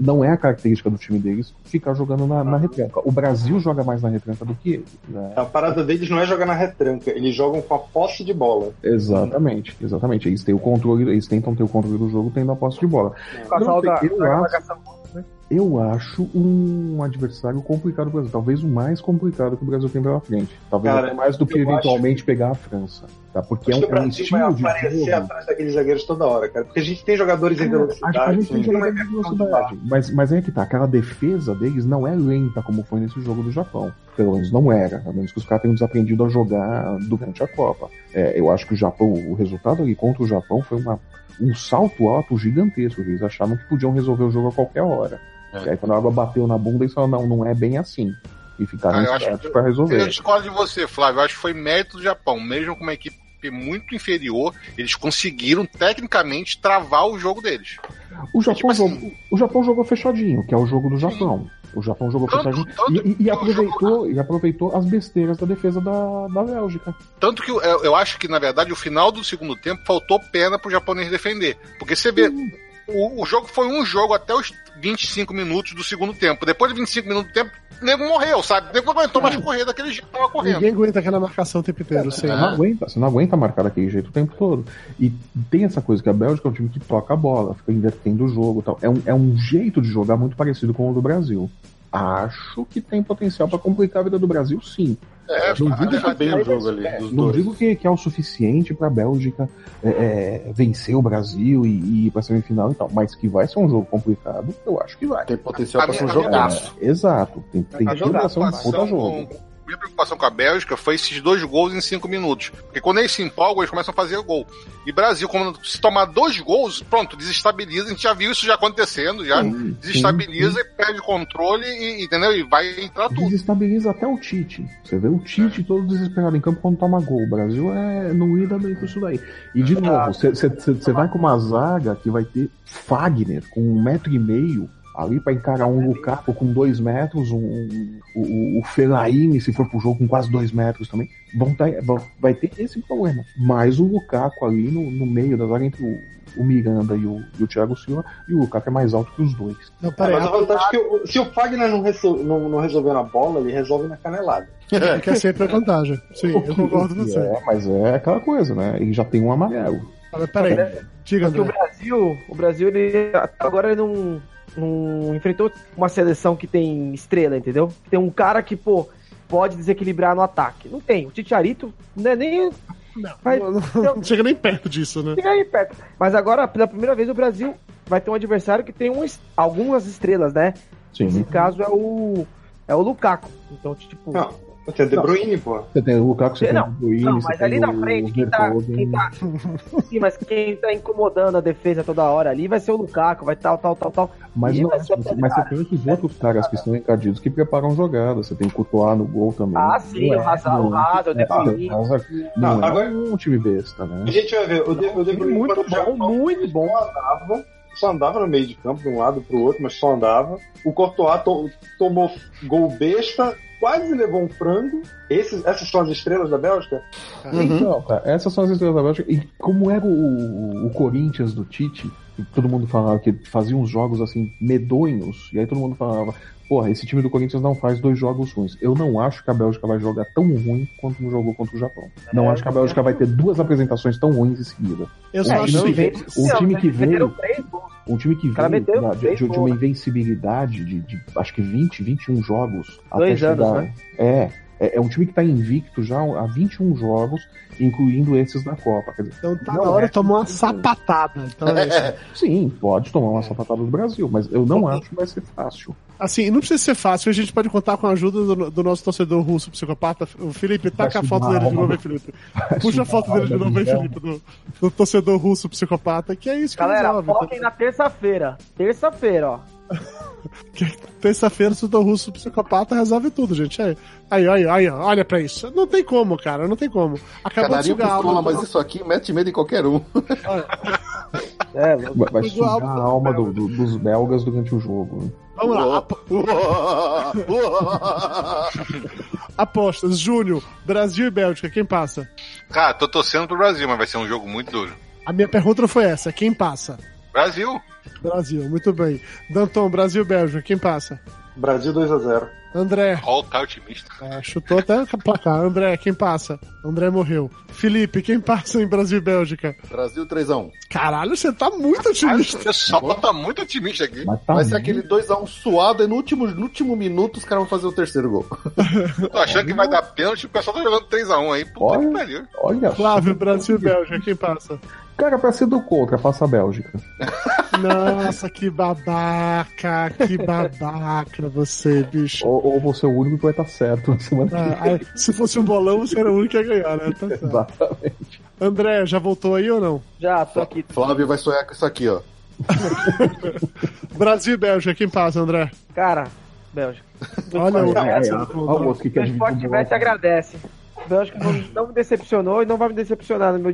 Não é a característica do time deles ficar jogando na, na retranca. O Brasil joga mais na retranca do que eles. né? A parada deles não é jogar na retranca, eles jogam com a posse de bola. Exatamente, exatamente. Eles têm o controle, eles tentam ter o controle do jogo tendo a posse de bola. Casal da, eu da acho- marcação. Eu acho um adversário complicado pro Brasil. Talvez o mais complicado que o Brasil tem pela frente. Talvez Cara, até mais do que eventualmente pegar a França. Tá? Porque é um, que o é um estilo de aparecer jogo. atrás daqueles zagueiros toda hora, cara. Porque a gente tem jogadores em É, velocidade. a, gente tem é jogadores questão de velocidade. Mas, mas é que tá, aquela defesa deles não é lenta como foi nesse jogo do Japão. Pelo menos não era. A menos que os caras tenham desaprendido a jogar durante a Copa. É, eu acho que o Japão, o resultado ali contra o Japão foi uma, um salto alto gigantesco. Eles achavam que podiam resolver o jogo a qualquer hora. É. E aí quando a água bateu na bunda, eles falaram, não, não é bem assim. E ficaram Ah, espertos pra resolver. Eu discordo de você, Flávio. Eu acho que foi mérito do Japão. Mesmo com uma equipe muito inferior, eles conseguiram, tecnicamente, travar o jogo deles. O Japão, tipo assim- jogou, o Japão jogou fechadinho, que é o jogo do Japão. O Japão jogou Tanto- fechadinho tanto e, e- aproveitou, e aproveitou as besteiras da defesa da, da Bélgica. Tanto que eu, eu acho que, na verdade, o final do segundo tempo faltou pena pro japonês defender. Porque você vê, o, o jogo foi um jogo até os 25 minutos do segundo tempo. Depois de 25 minutos do tempo, o nego morreu, sabe? O nego aguentou mais correr daquele jeito que tava correndo. Ninguém aguenta aquela marcação o tempo inteiro, sim. Você não aguenta, você não aguenta marcar daquele jeito o tempo todo. E tem essa coisa que a Bélgica é um time que toca a bola, fica invertendo o jogo tal. É um, é um jeito de jogar muito parecido com o do Brasil. Acho que tem potencial pra complicar a vida do Brasil, sim. É, Não digo Tá bem o jogo ali, dos Não dois. digo que, que é o suficiente pra Bélgica é, é, vencer o Brasil e, e ir pra semifinal e tal, mas que vai ser um jogo complicado, eu acho que vai. Tem potencial A pra ser um a jogaço. Exato. Tem, tem pra ser um puta jogo. com- minha preocupação com a Bélgica foi esses dois gols em cinco minutos. Porque quando eles se empolgam, eles começam a fazer gol. E Brasil, quando se tomar dois gols, pronto, desestabiliza. A gente já viu isso já acontecendo, já Sim, desestabiliza e perde o controle e, entendeu? E vai entrar tudo. Desestabiliza até o Tite. Você vê o Tite todo desesperado em campo quando toma gol. O Brasil é, não lida bem com isso daí. E de novo, você vai com uma zaga que vai ter Fagner com um metro e meio ali para encarar um Lukaku com dois metros, um, um- o, o Fellaini, se for pro jogo, com quase dois metros também. Vão tá, vão- vai ter esse problema. Mas o Lukaku ali no, no meio da zaga entre o, o Miranda e o, e o Thiago Silva, e o Lukaku é mais alto que os dois. Não, peraí, mas a vantagem é que o- se o Fagner não, resol- não, não resolver na bola, ele resolve na canelada. que é sempre a vantagem. Sim, eu concordo com você. É, mas é aquela coisa, né? Ele já tem um amarelo. Mas peraí, diga, Porque o. Brasil, o Brasil, ele agora ele não, não enfrentou uma seleção que tem estrela, entendeu? Tem um cara que, pô, pode desequilibrar no ataque. Não tem. O Titiarito não é nem. Vai- Não, não- não chega nem perto disso, né? Fica aí perto. Mas agora, pela primeira vez, o Brasil vai ter um adversário que tem um algumas estrelas, né? Nesse Sim. caso é o. É o Lukaku. Então, tipo. Não, tem De Bruyne, pô. Você tem o Lukaku, você Não, tem o Bruyne, Não, você mas tem ali na o frente, quem tá, quem tá. Sim, mas quem tá incomodando a defesa toda hora ali vai ser o Lukaku, vai tal, tal, tal, tal. Mas, não, mas, mas você tem outros outros caras que estão encardidos que preparam jogadas. Você tem o Courtois no gol também. Ah, sim, o Hazard, o Hazard, o De É, ah, Bruyne. o Não, não é agora- um time besta, né? A gente vai ver, o De, o de Bruyne Muito bom, muito bom. Só andava, no meio de campo, de um lado pro outro, mas só andava. O Courtois to- tomou gol besta, quase levou um frango. Esses, essas são as estrelas da Bélgica? Então, cara, essas são as estrelas da Bélgica. E como era o, o Corinthians do Tite, todo mundo falava que fazia uns jogos assim medonhos, e aí todo mundo falava, porra, esse time do Corinthians não faz dois jogos ruins. Eu não acho que a Bélgica vai jogar tão ruim quanto jogou contra o Japão. Não acho que a Bélgica vai ter duas apresentações tão ruins em seguida. Eu só É, acho que. vem- o time que veio-. Um time que veio de, de- de uma né? invencibilidade de, de, acho que 20, 21 jogos. Dois até anos, chegar- né? É, é, é um time que tá invicto já há 21 jogos, incluindo esses da Copa. Quer dizer, Então tá na hora é. de tomar uma sapatada. Então é sim, pode tomar uma sapatada do Brasil, mas eu não acho que vai ser fácil. Assim, não precisa ser fácil, a gente pode contar com a ajuda do, do nosso torcedor russo psicopata. O Felipe, taca a foto subir dele de novo aí, Felipe. Puxa a foto dele de novo aí, Felipe, do, do torcedor russo psicopata, que é isso que Galera, resolve. foquem na terça-feira. Terça-feira, ó. Terça-feira, o torcedor russo psicopata resolve tudo, gente. Aí, aí, aí, aí, olha pra isso. Não tem como, cara, não tem como. Acabou Canarinho de sugar a pistola, alma. mas isso aqui mete medo em qualquer um. É, Vai, sugar a alma do- do- dos belgas durante o jogo. né? Vamos lá, ap- apostas. Júnior, Brasil e Bélgica, quem passa? Cara, tô torcendo pro Brasil, mas vai ser um jogo muito duro. A minha pergunta foi essa, quem passa? Brasil. Brasil, muito bem. Danton, Brasil e Bélgica, quem passa? Brasil 2 a 0 André, Ó, o cara otimista. é, chutou até o placar. André, quem passa? André morreu. Felipe, quem passa em Brasil e Bélgica? Brasil 3x1. Caralho, você tá muito O otimista. pessoal tá muito otimista aqui. Mas tá Vai ser muito- aquele 2x1 suado e no último, no último minuto os caras vão fazer o terceiro gol. Eu tô achando que vai dar pênalti, o pessoal tá jogando 3x1 aí. Puta Olha. que pariu. Olha, Flávio, Brasil e Bélgica, quem passa? Cara, pra ser do contra, passa a Bélgica. Nossa, que babaca, que babaca você, bicho. Ou, ou você é o único que vai estar certo na semana que Ah, aí, se fosse um bolão, você era o único que ia ganhar, né? Tá certo. Exatamente. André, já voltou aí ou não? já, tô aqui. Flávio vai sonhar com isso aqui, ó. Brasil e Bélgica, quem passa, André? Cara, Bélgica. Olha o olha o que quer O dividir Sport o Bet bloco. agradece. Bélgica não, me decepcionou e não vai me decepcionar no meu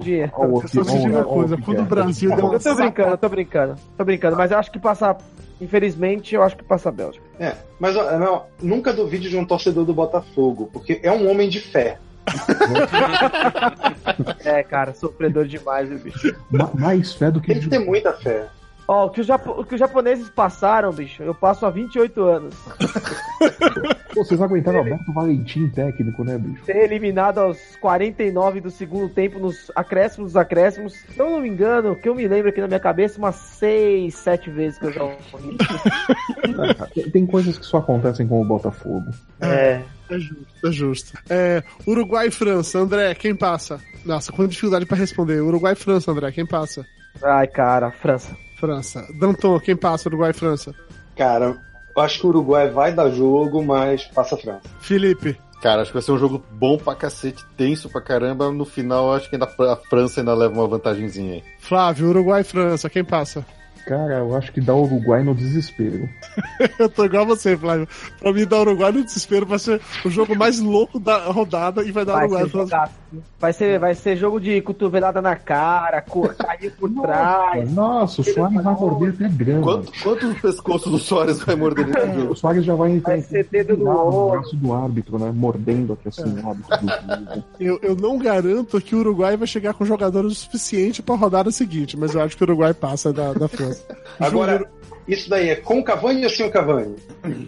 o outro Só que- te digo uma o coisa, que quando o. Brasil deu Eu tô brincando, eu tô brincando. Tô brincando, mas eu acho que passar. Infelizmente, eu acho que passa a Bélgica. É, mas ó, não, nunca duvide de um torcedor do Botafogo, porque é um homem de fé. É, cara, sofredor demais, viu, bicho. Ma- Mais fé do que Tem que ter muita fé. Ó, o que, os japo- o que os japoneses passaram, bicho, eu passo há 28 anos. Pô, vocês aguentaram Alberto Valentim técnico, né, bicho? Ser eliminado aos 49 do segundo tempo, nos acréscimos dos acréscimos. Se eu não me engano, que eu me lembro aqui na minha cabeça, umas 6, 7 vezes que eu já ouvi. Tem, tem coisas que só acontecem com o Botafogo. É. É justo, é justo. É, Uruguai e França, André, quem passa? Nossa, com dificuldade pra responder. Uruguai e França, André, quem passa? Ai, cara, França. França. Danton, quem passa? Uruguai e França. Cara, eu acho que o Uruguai vai dar jogo, mas passa a França. Felipe. Cara, acho que vai ser um jogo bom pra cacete, tenso pra caramba. No final, acho que ainda a França ainda leva uma vantagenzinha aí. Flávio, Uruguai e França, quem passa? Cara, eu acho que dá o Uruguai no desespero. Eu tô igual a você, Flávio. Pra mim, dar Uruguai no desespero vai ser o jogo mais louco da rodada e vai dar Vai Uruguai ser. Vai, ser, vai ser jogo de cotovelada na cara, cair por trás. Nossa, o Soares vai morder até grama. Quanto, quantos pescoços do Soares vai morder nesse O jogo? Soares já vai entrar Vai ser dedo no braço do árbitro, né? Mordendo aqui assim o árbitro do jogo. Eu, eu não garanto que o Uruguai vai chegar com jogadores o suficiente pra rodada seguinte, mas eu acho que o Uruguai passa da, da França. Agora, isso daí é com o Cavani ou sem o Cavani?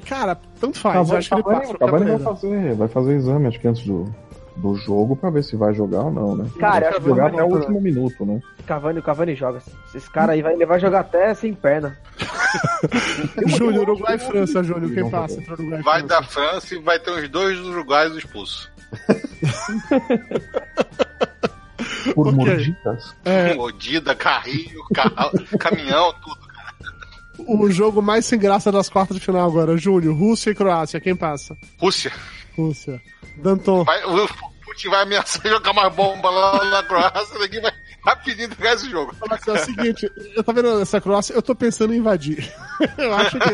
cara, tanto faz. eu acho que ele Cavani- passa de Cavani qualquer vai fazer, vai fazer exame, acho que antes do, do jogo, pra ver se vai jogar ou não, né? Cara, acho que jogar até o último minuto, né? Cavani, o Cavani joga. Esses caras aí vai, ele vai jogar até sem perna. Júnior, Uruguai e França, Júnior. Quem passa entre Uruguai Vai da França e vai ter uns dois uruguaios expulsos. por Ok. mordidas. É, Mordida, carrinho, carro, caminhão, tudo. o jogo mais sem graça das quartas de final agora. Júnior, Rússia e Croácia. Quem passa? Rússia. Rússia. Danton. Vai, o Putin vai ameaçar jogar mais bomba lá na Croácia, daqui vai rapidinho pegar esse jogo. Mas é o seguinte, eu tô vendo essa Croácia, eu tô pensando em invadir. eu acho que.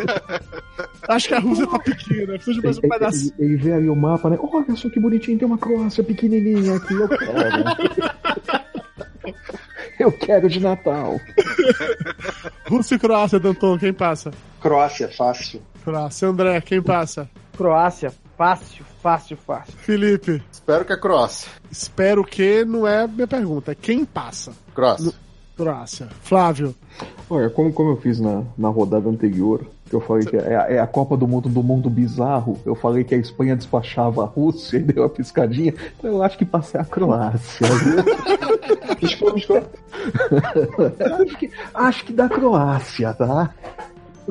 acho que a Rússia tá pequena, precisa de mais um Ele, pedaço. ele- ele vê ali o mapa, né? Olha só que bonitinho, tem uma Croácia pequenininha aqui, eu quero. eu quero de Natal. Rússia e Croácia, Danton, quem passa? Croácia, fácil. Croácia, André, quem passa? Croácia, fácil, fácil, fácil. Felipe, Espero que a Croácia. espero que não é minha pergunta, é quem passa? Croácia. Croácia. Flávio, Olha, como, como eu fiz na, na rodada anterior, que eu falei que é, a- é a Copa do Mundo do Mundo Bizarro, eu falei que a Espanha despachava a Rússia e deu uma piscadinha, então eu acho que passei a Croácia. Piscou, piscou. acho, que, acho que da Croácia, tá?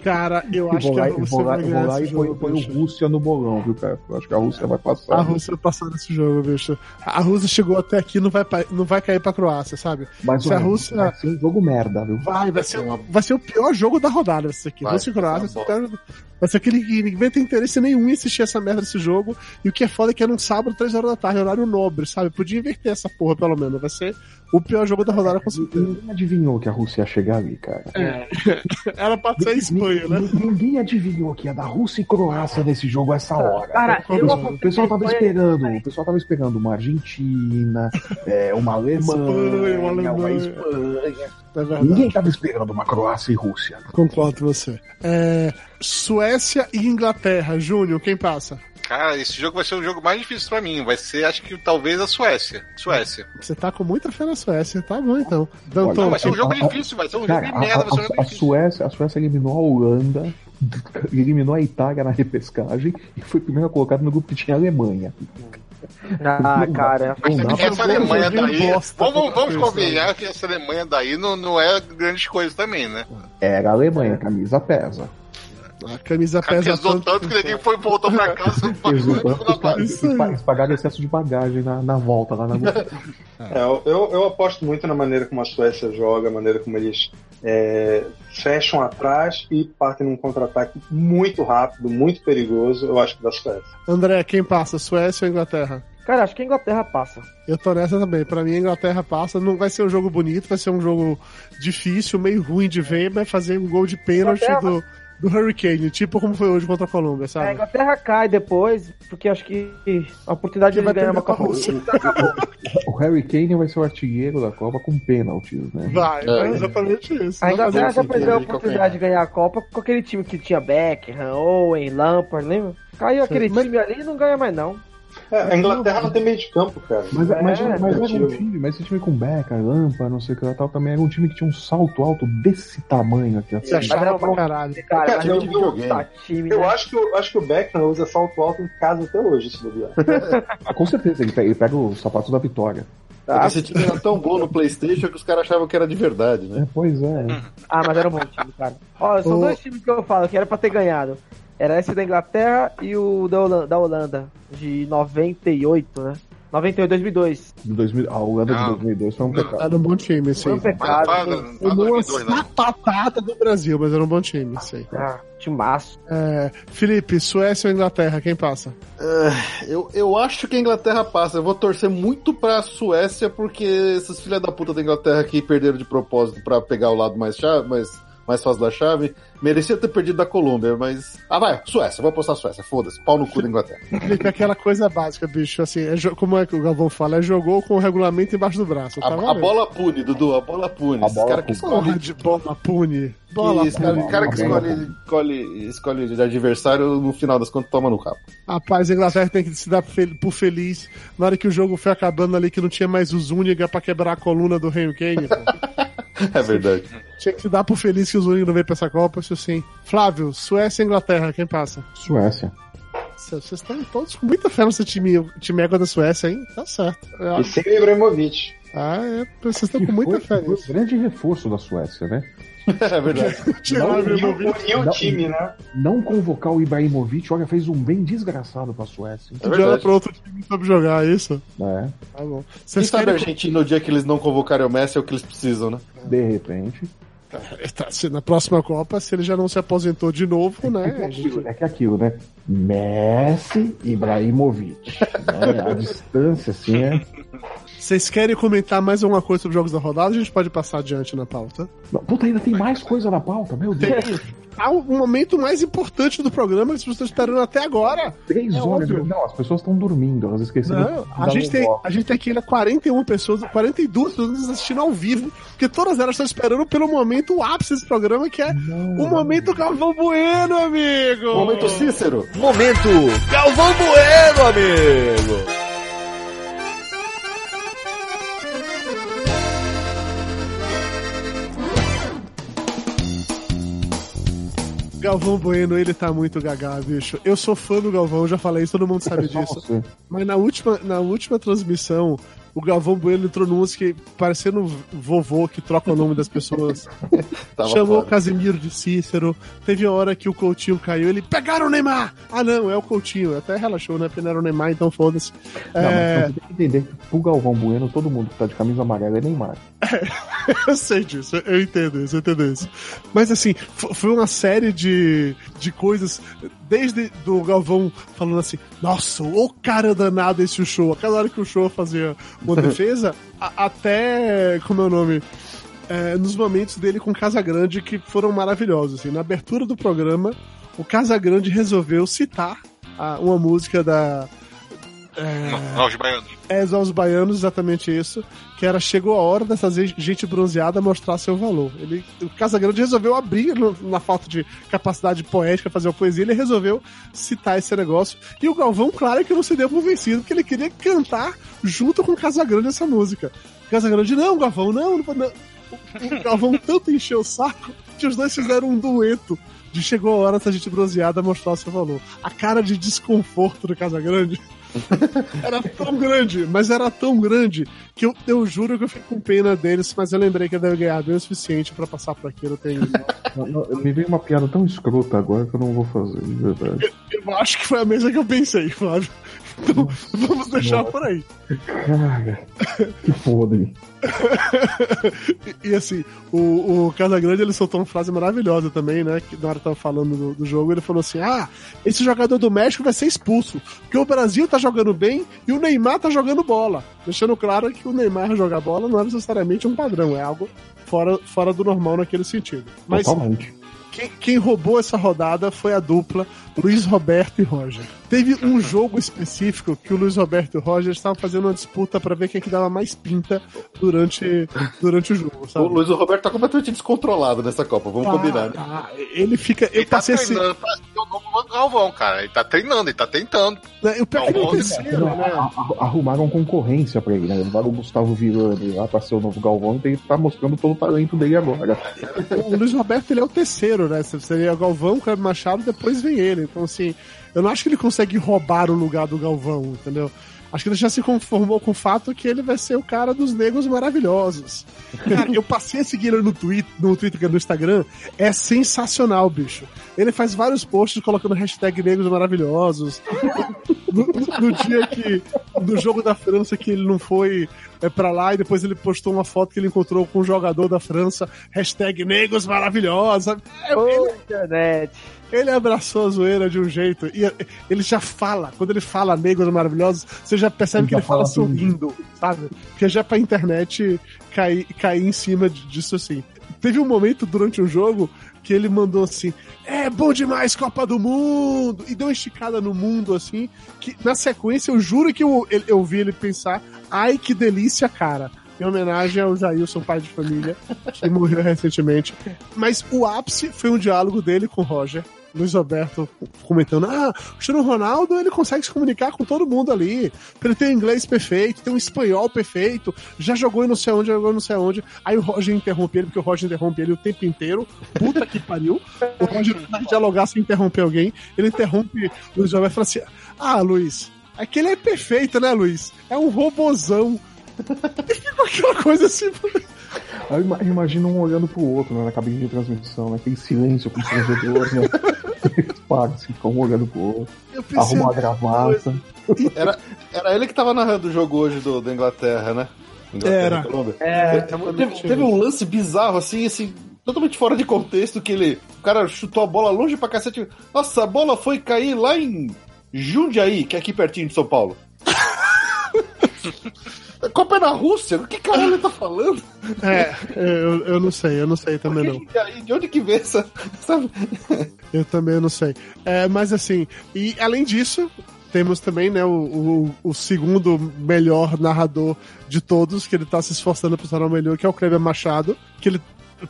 Cara, eu acho vou que lá, a Rússia vou lá, vai vou lá e põe, jogo. põe o. Rússia no bolão, viu, cara? Eu acho que a Rússia vai passar. A Rússia vai passar nesse jogo, bicho. A Rússia chegou até aqui, não vai, não vai cair pra Croácia, sabe? Mas se a Rússia- vai ser um jogo merda, viu? Vai, vai ser, vai ser o pior jogo da rodada esse aqui. Vai, Rússia e Croácia. vai ser uma Vai, ser aquele que ninguém ter interesse nenhum em assistir essa merda desse jogo. E o que é foda é que é num sábado, 3 horas da tarde, horário nobre, sabe? Podia inverter essa porra, pelo menos. Vai ser o pior jogo da rodada com certeza. Ninguém adivinhou que a Rússia ia chegar ali, cara. Era pra ser a Né? Ninguém- adivinhou que ia dar Rússia e Croácia nesse jogo essa hora. Cara, eu? O pessoal tava esperando, o pessoal tava esperando uma Argentina, é, uma Alemanha, Espanha, uma Alemanha. Espanha. É. Ninguém tava esperando uma Croácia e Rússia. Concordo com você. É, Suécia e Inglaterra. Júnior, quem passa? Cara, esse jogo vai ser o jogo mais difícil pra mim. Vai ser, acho que talvez a Suécia. Suécia. Você tá com muita fé na Suécia. Tá bom, então. Danton, Não, vai ser um quem- jogo a- a- difícil, vai ser um Cara, jogo a, de merda, vai ser um a- jogo a difícil. Suécia, a Suécia eliminou a Holanda, eliminou a Itália na repescagem e foi primeiro colocado no grupo que tinha a Alemanha. Ah, cara. Não dá pra- Essa Alemanha daí. bosta Vamos, vamos convenhar que essa Alemanha daí não, não é grandes coisas também, né? Era a Alemanha, a camisa pesa. A camisa pesa Pesou tanto. tanto que ninguém foi, voltou pra casa. Eles, pa- eles pagaram excesso de bagagem na, na volta lá na É, eu, eu aposto muito na maneira como a Suécia joga, a maneira como eles é, fecham atrás e partem num contra-ataque muito rápido, muito perigoso. Eu acho que da Suécia. André, quem passa? Suécia ou Inglaterra? Cara, acho que a Inglaterra passa. Eu tô nessa também. Pra mim, a Inglaterra passa. Não vai ser um jogo bonito, vai ser um jogo difícil, meio ruim de ver, vai fazer um gol de pênalti Inglaterra- do, do Hurricane, tipo como foi hoje contra a Colômbia, A sabe? Inglaterra cai depois, porque acho que a oportunidade Que de vai ganhar perder uma Copa Rússia. acabou. O Harry Kane vai ser o artilheiro da Copa com pênaltis, né? Vai, vai exatamente isso. A Inglaterra já perdeu a de oportunidade de ganhar a Copa com aquele time que tinha Beckham, Owen, Lampard, lembra? Caiu aquele Mas- time ali e não ganha mais não. É, a Inglaterra não tem meio de campo, cara. Mas, mas, É, mas era um time, mas esse time com Becker, Lampa, não sei o que lá tal, também era um time que tinha um salto alto desse tamanho aqui. Você Assim. achava Mas é pra caralho. Cara, Cara, mas eu- eu time, Eu né? acho que, eu acho que o Beckham usa salto alto em casa até hoje, se bobear. Ah, com certeza, ele pega, ele pega os sapatos da vitória. É que esse time era tão bom no Playstation que os caras achavam que era de verdade, né? É, pois é. Ah, mas era um bom time, cara. Ó, são Ô. dois times que eu falo que era pra ter ganhado. Era esse da Inglaterra e o da Holanda, da Holanda de 98, né? 98, 2002. De 2000, a Holanda de Não. 2002 foi um pecado. Era um bom time, esse Foi um aí. pecado. Mas, mas, Foi uma 2002, não. sapatada do Brasil, mas era um bom time, esse aí. Ah, timaço. É, Felipe, Suécia ou Inglaterra, quem passa? Eu, eu acho que a Inglaterra passa. Eu vou torcer muito pra Suécia, porque esses filha da puta da Inglaterra aqui perderam de propósito pra pegar o lado mais chave, mais, mais fácil da chave. Merecia ter perdido da Colômbia, mas. Ah, vai, Suécia, vou apostar Suécia, foda-se, pau no cu da Inglaterra. Felipe, aquela coisa básica, bicho, assim, é como é que o Galvão fala, é jogou com o regulamento embaixo do braço. A, Tá a valendo. bola pune, Dudu, a bola pune. A bola cara que escolhe. de bola pune. Bola Esse cara, pune. o cara que Bola escolhe, escolhe, escolhe de adversário, no final das contas, toma no rabo. Rapaz, a Inglaterra tem que se dar por feliz na hora que o jogo foi acabando ali, que não tinha mais o Zúñiga pra quebrar a coluna do Harry Kane. pô. É verdade. tinha que se dar por feliz que o Zúñiga não veio pra essa Copa, isso sim. Flávio, Suécia e Inglaterra, quem passa? Suécia. Vocês estão todos com muita fé nesse time, time égua da Suécia, hein? Tá certo. Eu E acho- sem Ibrahimovic. Ah, é, vocês estão com muita fé nisso. o grande reforço da Suécia, né? É verdade. Tirar o Ibrahimovic. Uniu o Não. time, né? Não convocar o Ibrahimovic, olha, fez um bem desgraçado pra Suécia. É verdade. pra outro time que sabe jogar, é isso? É, Tá bom. Quem Vocês sabe a. Argentina, no dia que eles não convocarem o Messi, é o que eles precisam, né? de repente. Tá, se na próxima Copa, se ele já não se aposentou de novo, né? a gente- É que é aquilo, né? Messi, Ibrahimovic. né? A distância, assim, é. Vocês querem comentar mais alguma coisa sobre os jogos da rodada? A gente pode passar adiante na pauta. Não, Puta, ainda tem mais coisa na pauta, meu Deus. Há um momento mais importante do programa que as pessoas estão esperando até agora. Três É horas. óbvio. Não, as pessoas estão dormindo, elas esqueceram. Não, a gente, tem, a gente tem aqui ainda 41 pessoas, 42 pessoas assistindo ao vivo, porque todas elas estão esperando pelo momento, o ápice desse programa, que é o momento Galvão Bueno, amigo! Momento Cícero. Momento Galvão Bueno, amigo. Galvão Bueno, ele tá muito gagá, bicho. Eu sou fã do Galvão, já falei isso, todo mundo sabe disso. Mas na última, na última transmissão, o Galvão Bueno entrou numas que, parecendo vovô que troca o nome das pessoas, Tava chamou o. Casimiro de Cícero. Teve a hora que o Coutinho caiu, ele pegaram o Neymar! Ah, não, é o Coutinho. Até relaxou, né? Porque não era o Neymar, então foda-se. Não, É, mas você tem que entender que pro Galvão Bueno, todo mundo que tá de camisa amarela é Neymar. eu sei disso, eu entendo isso, eu entendo isso. Mas assim, foi uma série de, de coisas, desde do Galvão falando assim, nossa, o cara danado esse show, aquela hora que o show fazia uma defesa, a- até, como é o nome? É, nos momentos dele com Casagrande que foram maravilhosos. Assim. Na abertura do programa, o Casagrande resolveu citar a- uma música da. É, os baianos. é, aos baianos, exatamente isso. Que era chegou a hora dessa gente bronzeada mostrar seu valor. Ele, o Casagrande resolveu abrir no- na falta de capacidade poética, fazer uma poesia, ele resolveu citar esse negócio. E o Galvão, claro que não se deu por vencido, porque ele queria cantar junto com o Casagrande essa música. O Casagrande, não, Galvão, não, não, não. O o Galvão tanto encheu o saco que os dois fizeram um dueto. De chegou a hora dessa gente bronzeada mostrar seu valor. A cara de desconforto do Casagrande era tão grande, mas era tão grande que eu, eu juro que eu fico com pena deles, mas eu lembrei que eu deve ganhar bem o suficiente pra passar por aquilo. Tem... Não, não, me veio uma piada tão escrota agora que eu não vou fazer, de verdade. eu acho que foi a mesma que eu pensei, Flávio. Então, vamos deixar por aí. Cara, que podre. E, e, assim, o, o Casagrande ele soltou uma frase maravilhosa também, né? Que na hora que tava falando do, do jogo, ele falou assim: Ah, esse jogador do México vai ser expulso. Porque o Brasil tá jogando bem e o Neymar tá jogando bola. Deixando claro que o Neymar jogar bola não é necessariamente um padrão, é algo fora, fora do normal naquele sentido. Mas Totalmente. quem, quem roubou essa rodada foi a dupla Luiz Roberto e Roger. Teve um jogo específico que o Luiz Roberto e o Roger estavam fazendo uma disputa pra ver quem é que dava mais pinta durante, durante o jogo, O sabe? Luiz Roberto tá completamente descontrolado nessa Copa, vamos combinar, né? Ah, ele fica. Eu Ele tá passei esse. treinando pra ser o novo Galvão, cara. Ele tá treinando, ele tá tentando. Eu o terceiro, né? arrumaram concorrência pra ele, né? Levaram o Gustavo Virani lá pra ser o novo Galvão e ele tá mostrando todo o talento dele agora. O Luiz Roberto ele é o terceiro, né? Seria o Galvão, o Cleber Machado, depois vem ele. Então, assim, eu não acho que ele consegue roubar o lugar do Galvão, entendeu? Acho que ele já se conformou com o fato que ele vai ser o cara dos negros maravilhosos. Cara, eu passei a seguir ele no Twitter, no Twitter, no Instagram. É sensacional, bicho. Ele faz vários posts colocando hashtag negros maravilhosos. No, no- dia que. No jogo da França que ele não foi é, pra lá e depois ele postou uma foto que ele encontrou com um jogador da França, hashtag negros maravilhosos. É, Ô, ele, internet. Ele abraçou a zoeira de um jeito. E ele já fala, quando ele fala negros maravilhosos, você já percebe Ele que já ele fala fala sorrindo, sabe? Porque já é pra internet cair, cair em cima disso assim. Teve um momento durante o jogo que ele mandou assim: É bom demais Copa do Mundo! E deu uma esticada no mundo assim, que na sequência eu juro que eu, eu, eu vi ele pensar: Ai que delícia, cara! Em homenagem ao Jailson, pai de família, que morreu recentemente. Mas o ápice foi um diálogo dele com o Roger. Luiz Roberto comentando: Ah, o Cristiano Ronaldo ele consegue se comunicar com todo mundo ali. Ele tem inglês perfeito, tem um espanhol perfeito, já jogou em não sei onde, jogou em não sei onde. Aí o Roger interrompe ele, porque o Roger interrompe ele o tempo inteiro. Puta que pariu. O Roger não dialogar sem interromper alguém. Ele interrompe o Luiz Roberto e fala assim: Ah, Luiz, aquele é perfeito, né, Luiz? É um robozão. E ficou aquela coisa assim. Eu ima- eu imagino um olhando pro outro, né, na cabine de transmissão, né, aquele silêncio constrangedor, né? Eles param, assim, ficam um olhando pro outro, arrumam a gravata. Era, era ele que tava narrando o jogo hoje do, da Inglaterra, né? Inglaterra Era. É, Teve, teve um lance bizarro, assim, assim, totalmente fora de contexto, que ele. O cara chutou a bola longe pra cacete. Nossa, a bola foi cair lá em Jundiaí, que é aqui pertinho de São Paulo. A Copa é na Rússia? O que caralho ele tá falando? É, eu, eu não sei, eu não sei também não. De onde que vem essa. Sabe? Eu também não sei. É, mas assim, e além disso, temos também, né, o, o, o segundo melhor narrador de todos, que ele tá se esforçando pra tornar o melhor, que é o Kleber Machado, que ele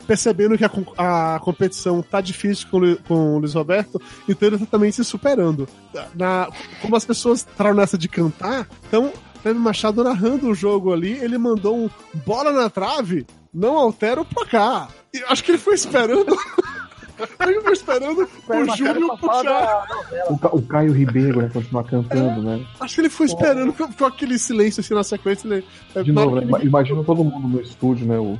percebendo que a, a competição tá difícil com, com o Luiz Roberto, então ele tá também se superando. Na, como as pessoas entraram nessa de cantar, então, Kleber Machado narrando o jogo ali, ele mandou um bola na trave, não altera o placar. E acho que ele foi esperando. ele foi esperando o Júnior puxar. O, Ca- o Caio Ribeiro, né, continuar cantando, né? Acho que ele foi esperando com, com aquele silêncio assim na sequência. Ele, De na hora novo, né, ele- imagina todo mundo no estúdio, né, o,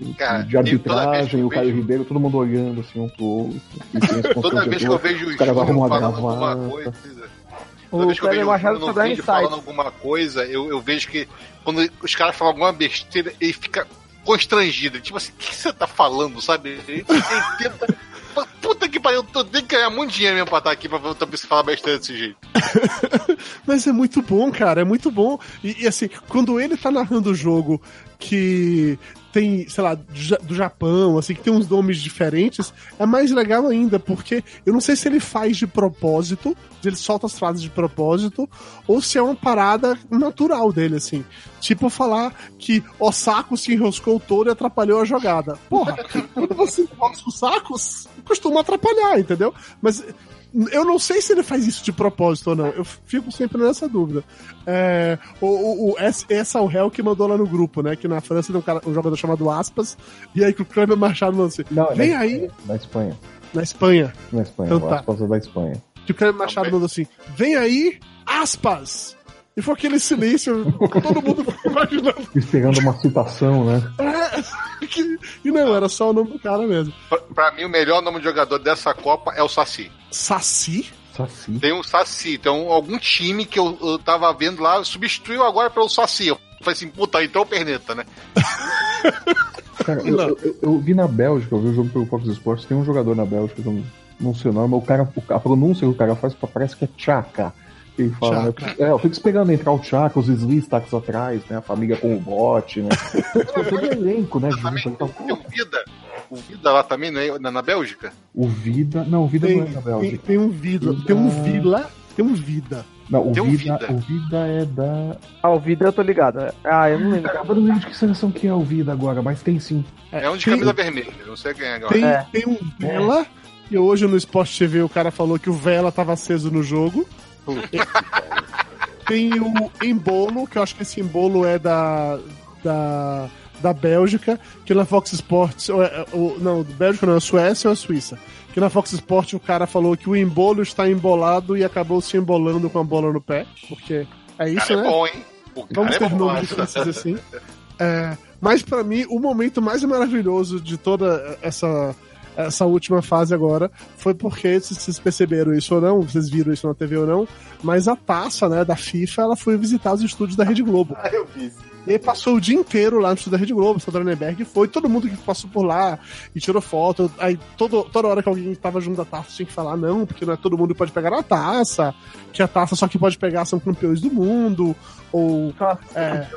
o- Cara, de arbitragem, o Caio vejo- Ribeiro, todo mundo olhando, assim, um pro outro. Toda vez que eu vejo o Júnior a falando alguma gravata. O Toda vez que eu vejo Machado vídeo insight. falando alguma coisa, eu, eu vejo que quando os caras falam alguma besteira, ele fica constrangido. Tipo assim, o que você tá falando, sabe? Ele, tenta. Puta que pariu, eu tenho que ganhar muito dinheiro mesmo pra estar aqui pra pra você falar besteira desse jeito. Mas é muito bom, cara, é muito bom. E, e, assim, quando ele tá narrando o jogo que tem, sei lá, do Ja- do Japão, assim, que tem uns nomes diferentes, é mais legal ainda, porque eu não sei se ele faz de propósito, ele solta as frases de propósito, ou se é uma parada natural dele, assim. Tipo falar que o saco se enroscou todo e atrapalhou a jogada. Porra, quando você enrosca os sacos, costuma atrapalhar, entendeu? Mas eu não sei se ele faz isso de propósito ou não. Eu fico sempre nessa dúvida. É, o, o, o, esse é o réu que mandou lá no grupo, né? Que na França tem um, cara, um jogador chamado Aspas. E aí que o Kleber Machado mandou assim: Não, Vem na aí. Espanha, Na Espanha. Na Espanha. Na Espanha. Então o tá. Aspas é da Espanha. Que o Kleber Machado mandou assim: Vem aí, Aspas! E foi aquele silêncio, todo mundo ficou imaginando. Esperando uma citação, né? É, que- e não, era só o nome do cara mesmo. Pra, pra mim, o melhor nome de jogador dessa Copa é o Saci. Saci? Saci. Tem um Saci, tem um- algum time que eu, eu tava vendo lá, substituiu agora pelo Saci. Eu falei assim, puta, então o Perneta, né? Cara, eu, eu, eu- eu vi na Bélgica, eu vi o jogo pelo Fox Sports, tem um jogador na Bélgica, que eu não, sei o nome, mas o cara, o- a pronúncia que o cara faz parece que é Chaka. Ele fala, né? É, eu fico esperando entrar o Chaka, os Slis taques atrás, né? A família com o bote, né? Todo elenco, né? Junto. O Vida. O Vida lá também, não é? Na, na Bélgica? o Vida. Não, o Vida Tem, não é da tem, Bélgica. tem um Vida. Tem um Vila. Tem um Vida. Não, o tem um Vida, Vida. o Vida é da. Ah, o Vidro eu tô ligado. Ah, eu não lembro. Eu não lembro de que seleção que é o Vida agora, mas tem sim. É, um de tem- camisa vermelha, não sei quem é agora. Tem, É. tem um Vela. E hoje no Sport TV o cara falou que o Vela tava aceso no jogo. Tem o Embolo, que eu acho que esse Embolo é da. da. Da Bélgica, que na Fox Sports. ou é- ou- não, Bélgica não, é a Suécia ou a Suíça. Que na Fox Sports o cara falou que o embolo está embolado e acabou se embolando com a bola no pé. Porque é isso, cara né? é bom, hein? O Vamos é ter bom. nomes difíceis assim. É, mas pra mim, o momento mais maravilhoso de toda essa, essa última fase agora foi porque, se vocês perceberam isso ou não, vocês viram isso na TV ou não, mas a taça né, da FIFA ela foi visitar os estúdios da Rede Globo. Ah, eu vi. E aí passou o dia inteiro lá no estúdio da Rede Globo, o Sandranenberg foi, todo mundo que passou por lá e tirou foto. Aí todo, toda hora que alguém tava junto da taça tinha que falar, não, porque não é todo mundo que pode pegar na taça, que a taça só que pode pegar são campeões do mundo, ou É. né?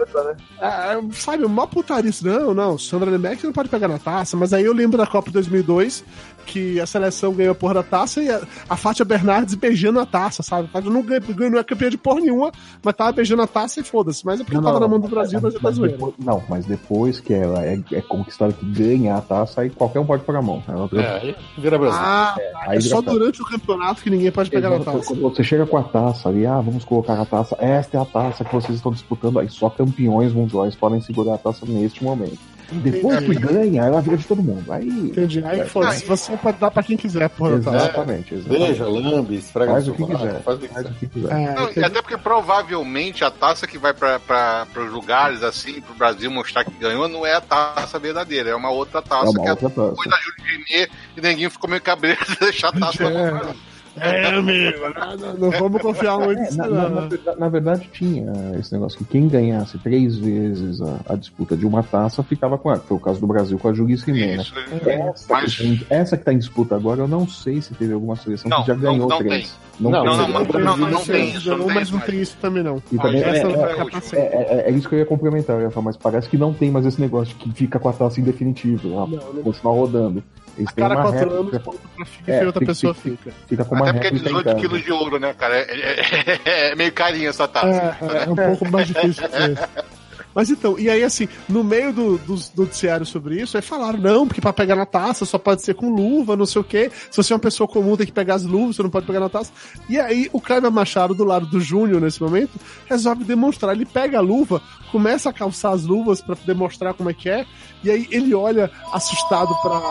ah, sabe, uma putaria isso. Não, não, Sandra Lemek não pode pegar na taça, mas aí eu lembro da Copa 2002 que a seleção ganhou a porra da taça e a, a Fátia Bernardes beijando a taça, sabe? A Fátia não, ganhou, ganhou- não é campeã de porra nenhuma, mas tava beijando a taça e foda-se. Mas é porque Não, tava não, na mão do Brasil, mas é da mas zoeira. depois, não, mas depois que ela é, é conquistada que ganha a taça, aí qualquer um pode pegar a mão. É É, aí vira Brasil. Ah, aí é só durante o campeonato que ninguém pode pegar na Exato, taça. Quando você chega com a taça ali, ah, vamos colocar a taça, esta é a taça que vocês estão disputando, aí só campeões mundiais podem segurar a taça neste momento. Depois que ganha, ela vira de todo mundo. Aí. Entendi. Aí foda-se, você pode dar pra quem quiser, porra. tá? Exatamente, exatamente. Beija, lambe, esfrega Faz o que quiser. Faz o que quiser. Faz o que quiser. É, Não, e entendi. até porque provavelmente a taça que vai para os lugares assim, pro Brasil mostrar que ganhou, não é a taça verdadeira, é uma outra taça É uma que outra taça. foi da Júlia Genê e ninguém ficou meio cabreiro de deixar a taça do Brasil. É, amigo, não, não- vamos confiar muito É, nisso, na, na- não. na verdade- na verdade, tinha esse negócio que quem ganhasse três vezes a, a disputa de uma taça ficava com ela. Foi o caso do Brasil com a Julia Rimé, né? Isso, Essa, Mas- que tem- essa que tá em disputa agora, eu não sei se teve alguma seleção Não, que já ganhou não três. Não, Não, tem. não, não, não, não, não tem isso, não mas não tem isso também, não. E também, Ah, é, é- vai é é- é- é isso que eu ia complementar, eu ia falar, mas parece que não tem mais esse negócio que fica com a taça em definitivo, continuar rodando. Eles A cada quatro réplica, anos, ponto pra fica É, e outra fica- pessoa fica- fica. fica com uma Até porque é réplica em 18 casa. quilos de ouro, né, cara? É, é- é- é meio carinha essa taça. É, é um pouco mais difícil que isso. Mas então, e aí assim, no meio do, do, do noticiário sobre isso, aí falaram, não, porque pra pegar na taça só pode ser com luva, não sei o quê. Se você é uma pessoa comum, tem que pegar as luvas, você não pode pegar na taça. E aí o Kleber Machado, do lado do Júnior, nesse momento, resolve demonstrar. Ele pega a luva, começa a calçar as luvas pra demonstrar como é que é, e aí ele olha assustado pra.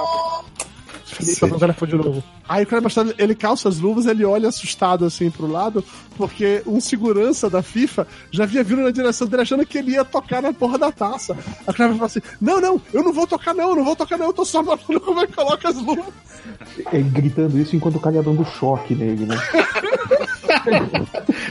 Felipe, tá no telefone de novo. Aí o Kleber Machado, ele calça as luvas, ele olha assustado assim pro lado, porque um segurança da FIFA já havia vindo na direção dele achando que ele ia tocar na porra da taça. Aí o Kleber fala assim: Não, não, eu não vou tocar, não, eu não vou tocar, não, eu tô só falando como é que coloca as luvas. Ele gritando isso enquanto o cara ia dando choque nele, né?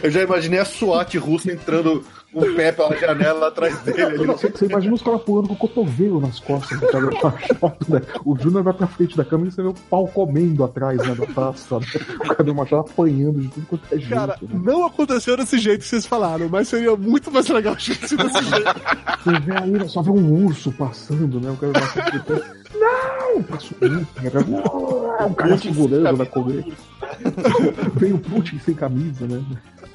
Eu já imaginei a SWAT russa entrando com o pé pela janela atrás dele. ali. Você, você imagina os caras pulando com o cotovelo nas costas do cara Machado, né? O Júnior vai pra frente da câmera e você vê o pau comendo atrás né, da taça. Né? O cara Machado apanhando de tudo quanto é jeito. Cara, né? não aconteceu desse jeito que vocês falaram, mas seria muito mais legal se desse jeito. Você vê aí, só vê um urso passando, né? O cara Machado gritando, não! Passa um urso? Não! O cara segurando na coluna. Vem o Putin sem camisa, né?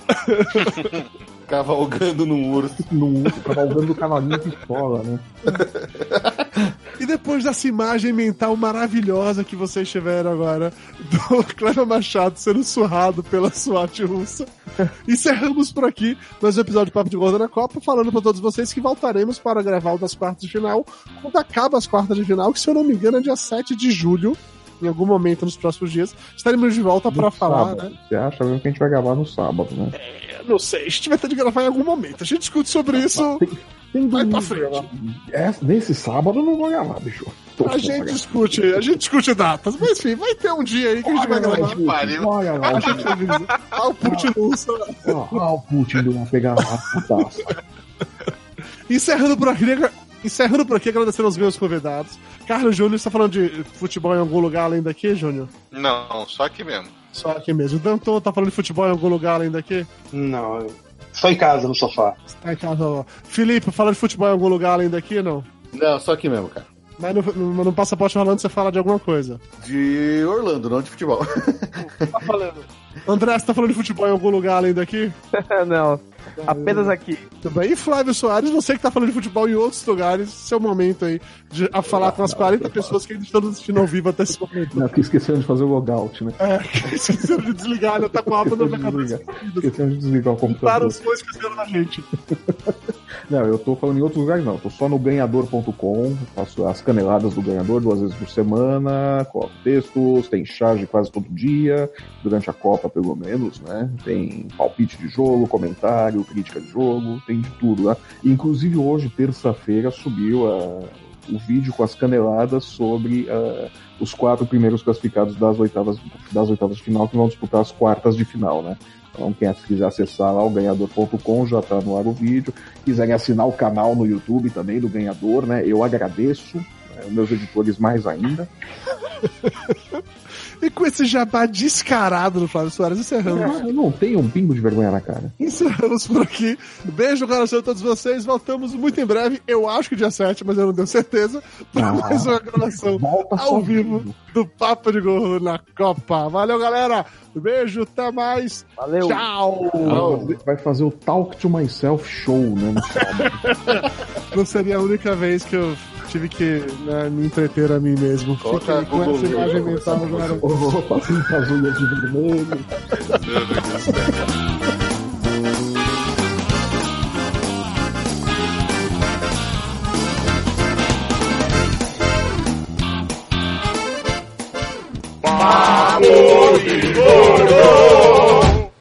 Cavalgando num urso. No urso, cavalgando o cavalinho pistola, né? E depois dessa imagem mental maravilhosa que vocês tiveram agora, do Cleber Machado sendo surrado pela SWAT russa, encerramos por aqui mais um episódio de Papo de Gordo na Copa, falando para todos vocês que voltaremos para gravar o das quartas de final, quando acaba as quartas de final, que se eu não me engano é dia 7 de julho, em algum momento nos próximos dias, estaremos de volta para falar, sábado. né? Você acha mesmo que a gente vai gravar no sábado, né? Eu não sei, a gente vai ter de gravar em algum momento, a gente discute sobre isso. Tem Vai pra frente. É, nesse sábado eu não vou gravar, bicho. Tô A gente discute, a gente discute datas, mas enfim, vai ter um dia aí que a gente vai gravar. pariu. Olha lá, A gente avisa. Ah, o Putin ó, ó, o Putin lá pegar a taça. Encerrando por aqui, encerrando por aqui, agradecendo aos meus convidados. Carlos Júnior, você tá falando de futebol em algum lugar além daqui, Júnior? Não, só aqui mesmo. Só aqui mesmo. Danton tá falando de futebol em algum lugar além daqui? Não, só em casa, no sofá. Tá em casa, ó. Felipe, fala de futebol em algum lugar além daqui, não? Não, só aqui mesmo, cara. Mas no, no, no passaporte rolando você fala de alguma coisa. De Orlando, não de futebol. Tá falando. André, você tá falando de futebol em algum lugar além daqui? não, apenas aqui. Tudo bem? E Flávio Soares, você que tá falando de futebol em outros lugares, seu momento aí de a falar com as 40 pessoas que ainda estão assistindo ao vivo até esse momento. Não, que esqueceram de fazer o logout, né? É, esqueceram de desligar, né? Tá com a aba na minha cabeça. Esqueceram de desligar o Para computador. os dois esqueceram da gente. Não, eu tô falando em outros lugares não. Eu tô só no ganhador.com, faço as caneladas do ganhador duas vezes por semana, coloco textos, tem charge quase todo dia, durante a Copa pelo menos, né? Tem palpite de jogo, comentário, crítica de jogo, tem de tudo lá. Inclusive hoje, terça-feira, subiu a- o vídeo com as caneladas sobre ah, os quatro primeiros classificados das oitavas, das oitavas de final que vão disputar as quartas de final, né? Então, quem quiser acessar lá o ganhador.com, já tá no ar o vídeo. Quiserem assinar o canal no YouTube também do Ganhador, né? Eu agradeço. né, Meus editores mais ainda. E com esse jabá descarado do Flávio Soares, encerramos. Eu não tenho um pingo de vergonha na cara. Encerramos por aqui. Beijo no coração de todos vocês. Voltamos muito em breve. Eu acho que dia 7, mas eu não tenho certeza. Para Ah, mais uma gravação ao vivo do Papo de Gorro na Copa. Valeu, galera. Beijo, até mais. Valeu. Tchau. Vai fazer o Talk to Myself Show, né? No. Não seria a única vez que eu tive que né, me entreter a mim mesmo. Coloca Fica aí com Google essa imagem Google. mental agora. Opa, as unhas de vermelho. Papo de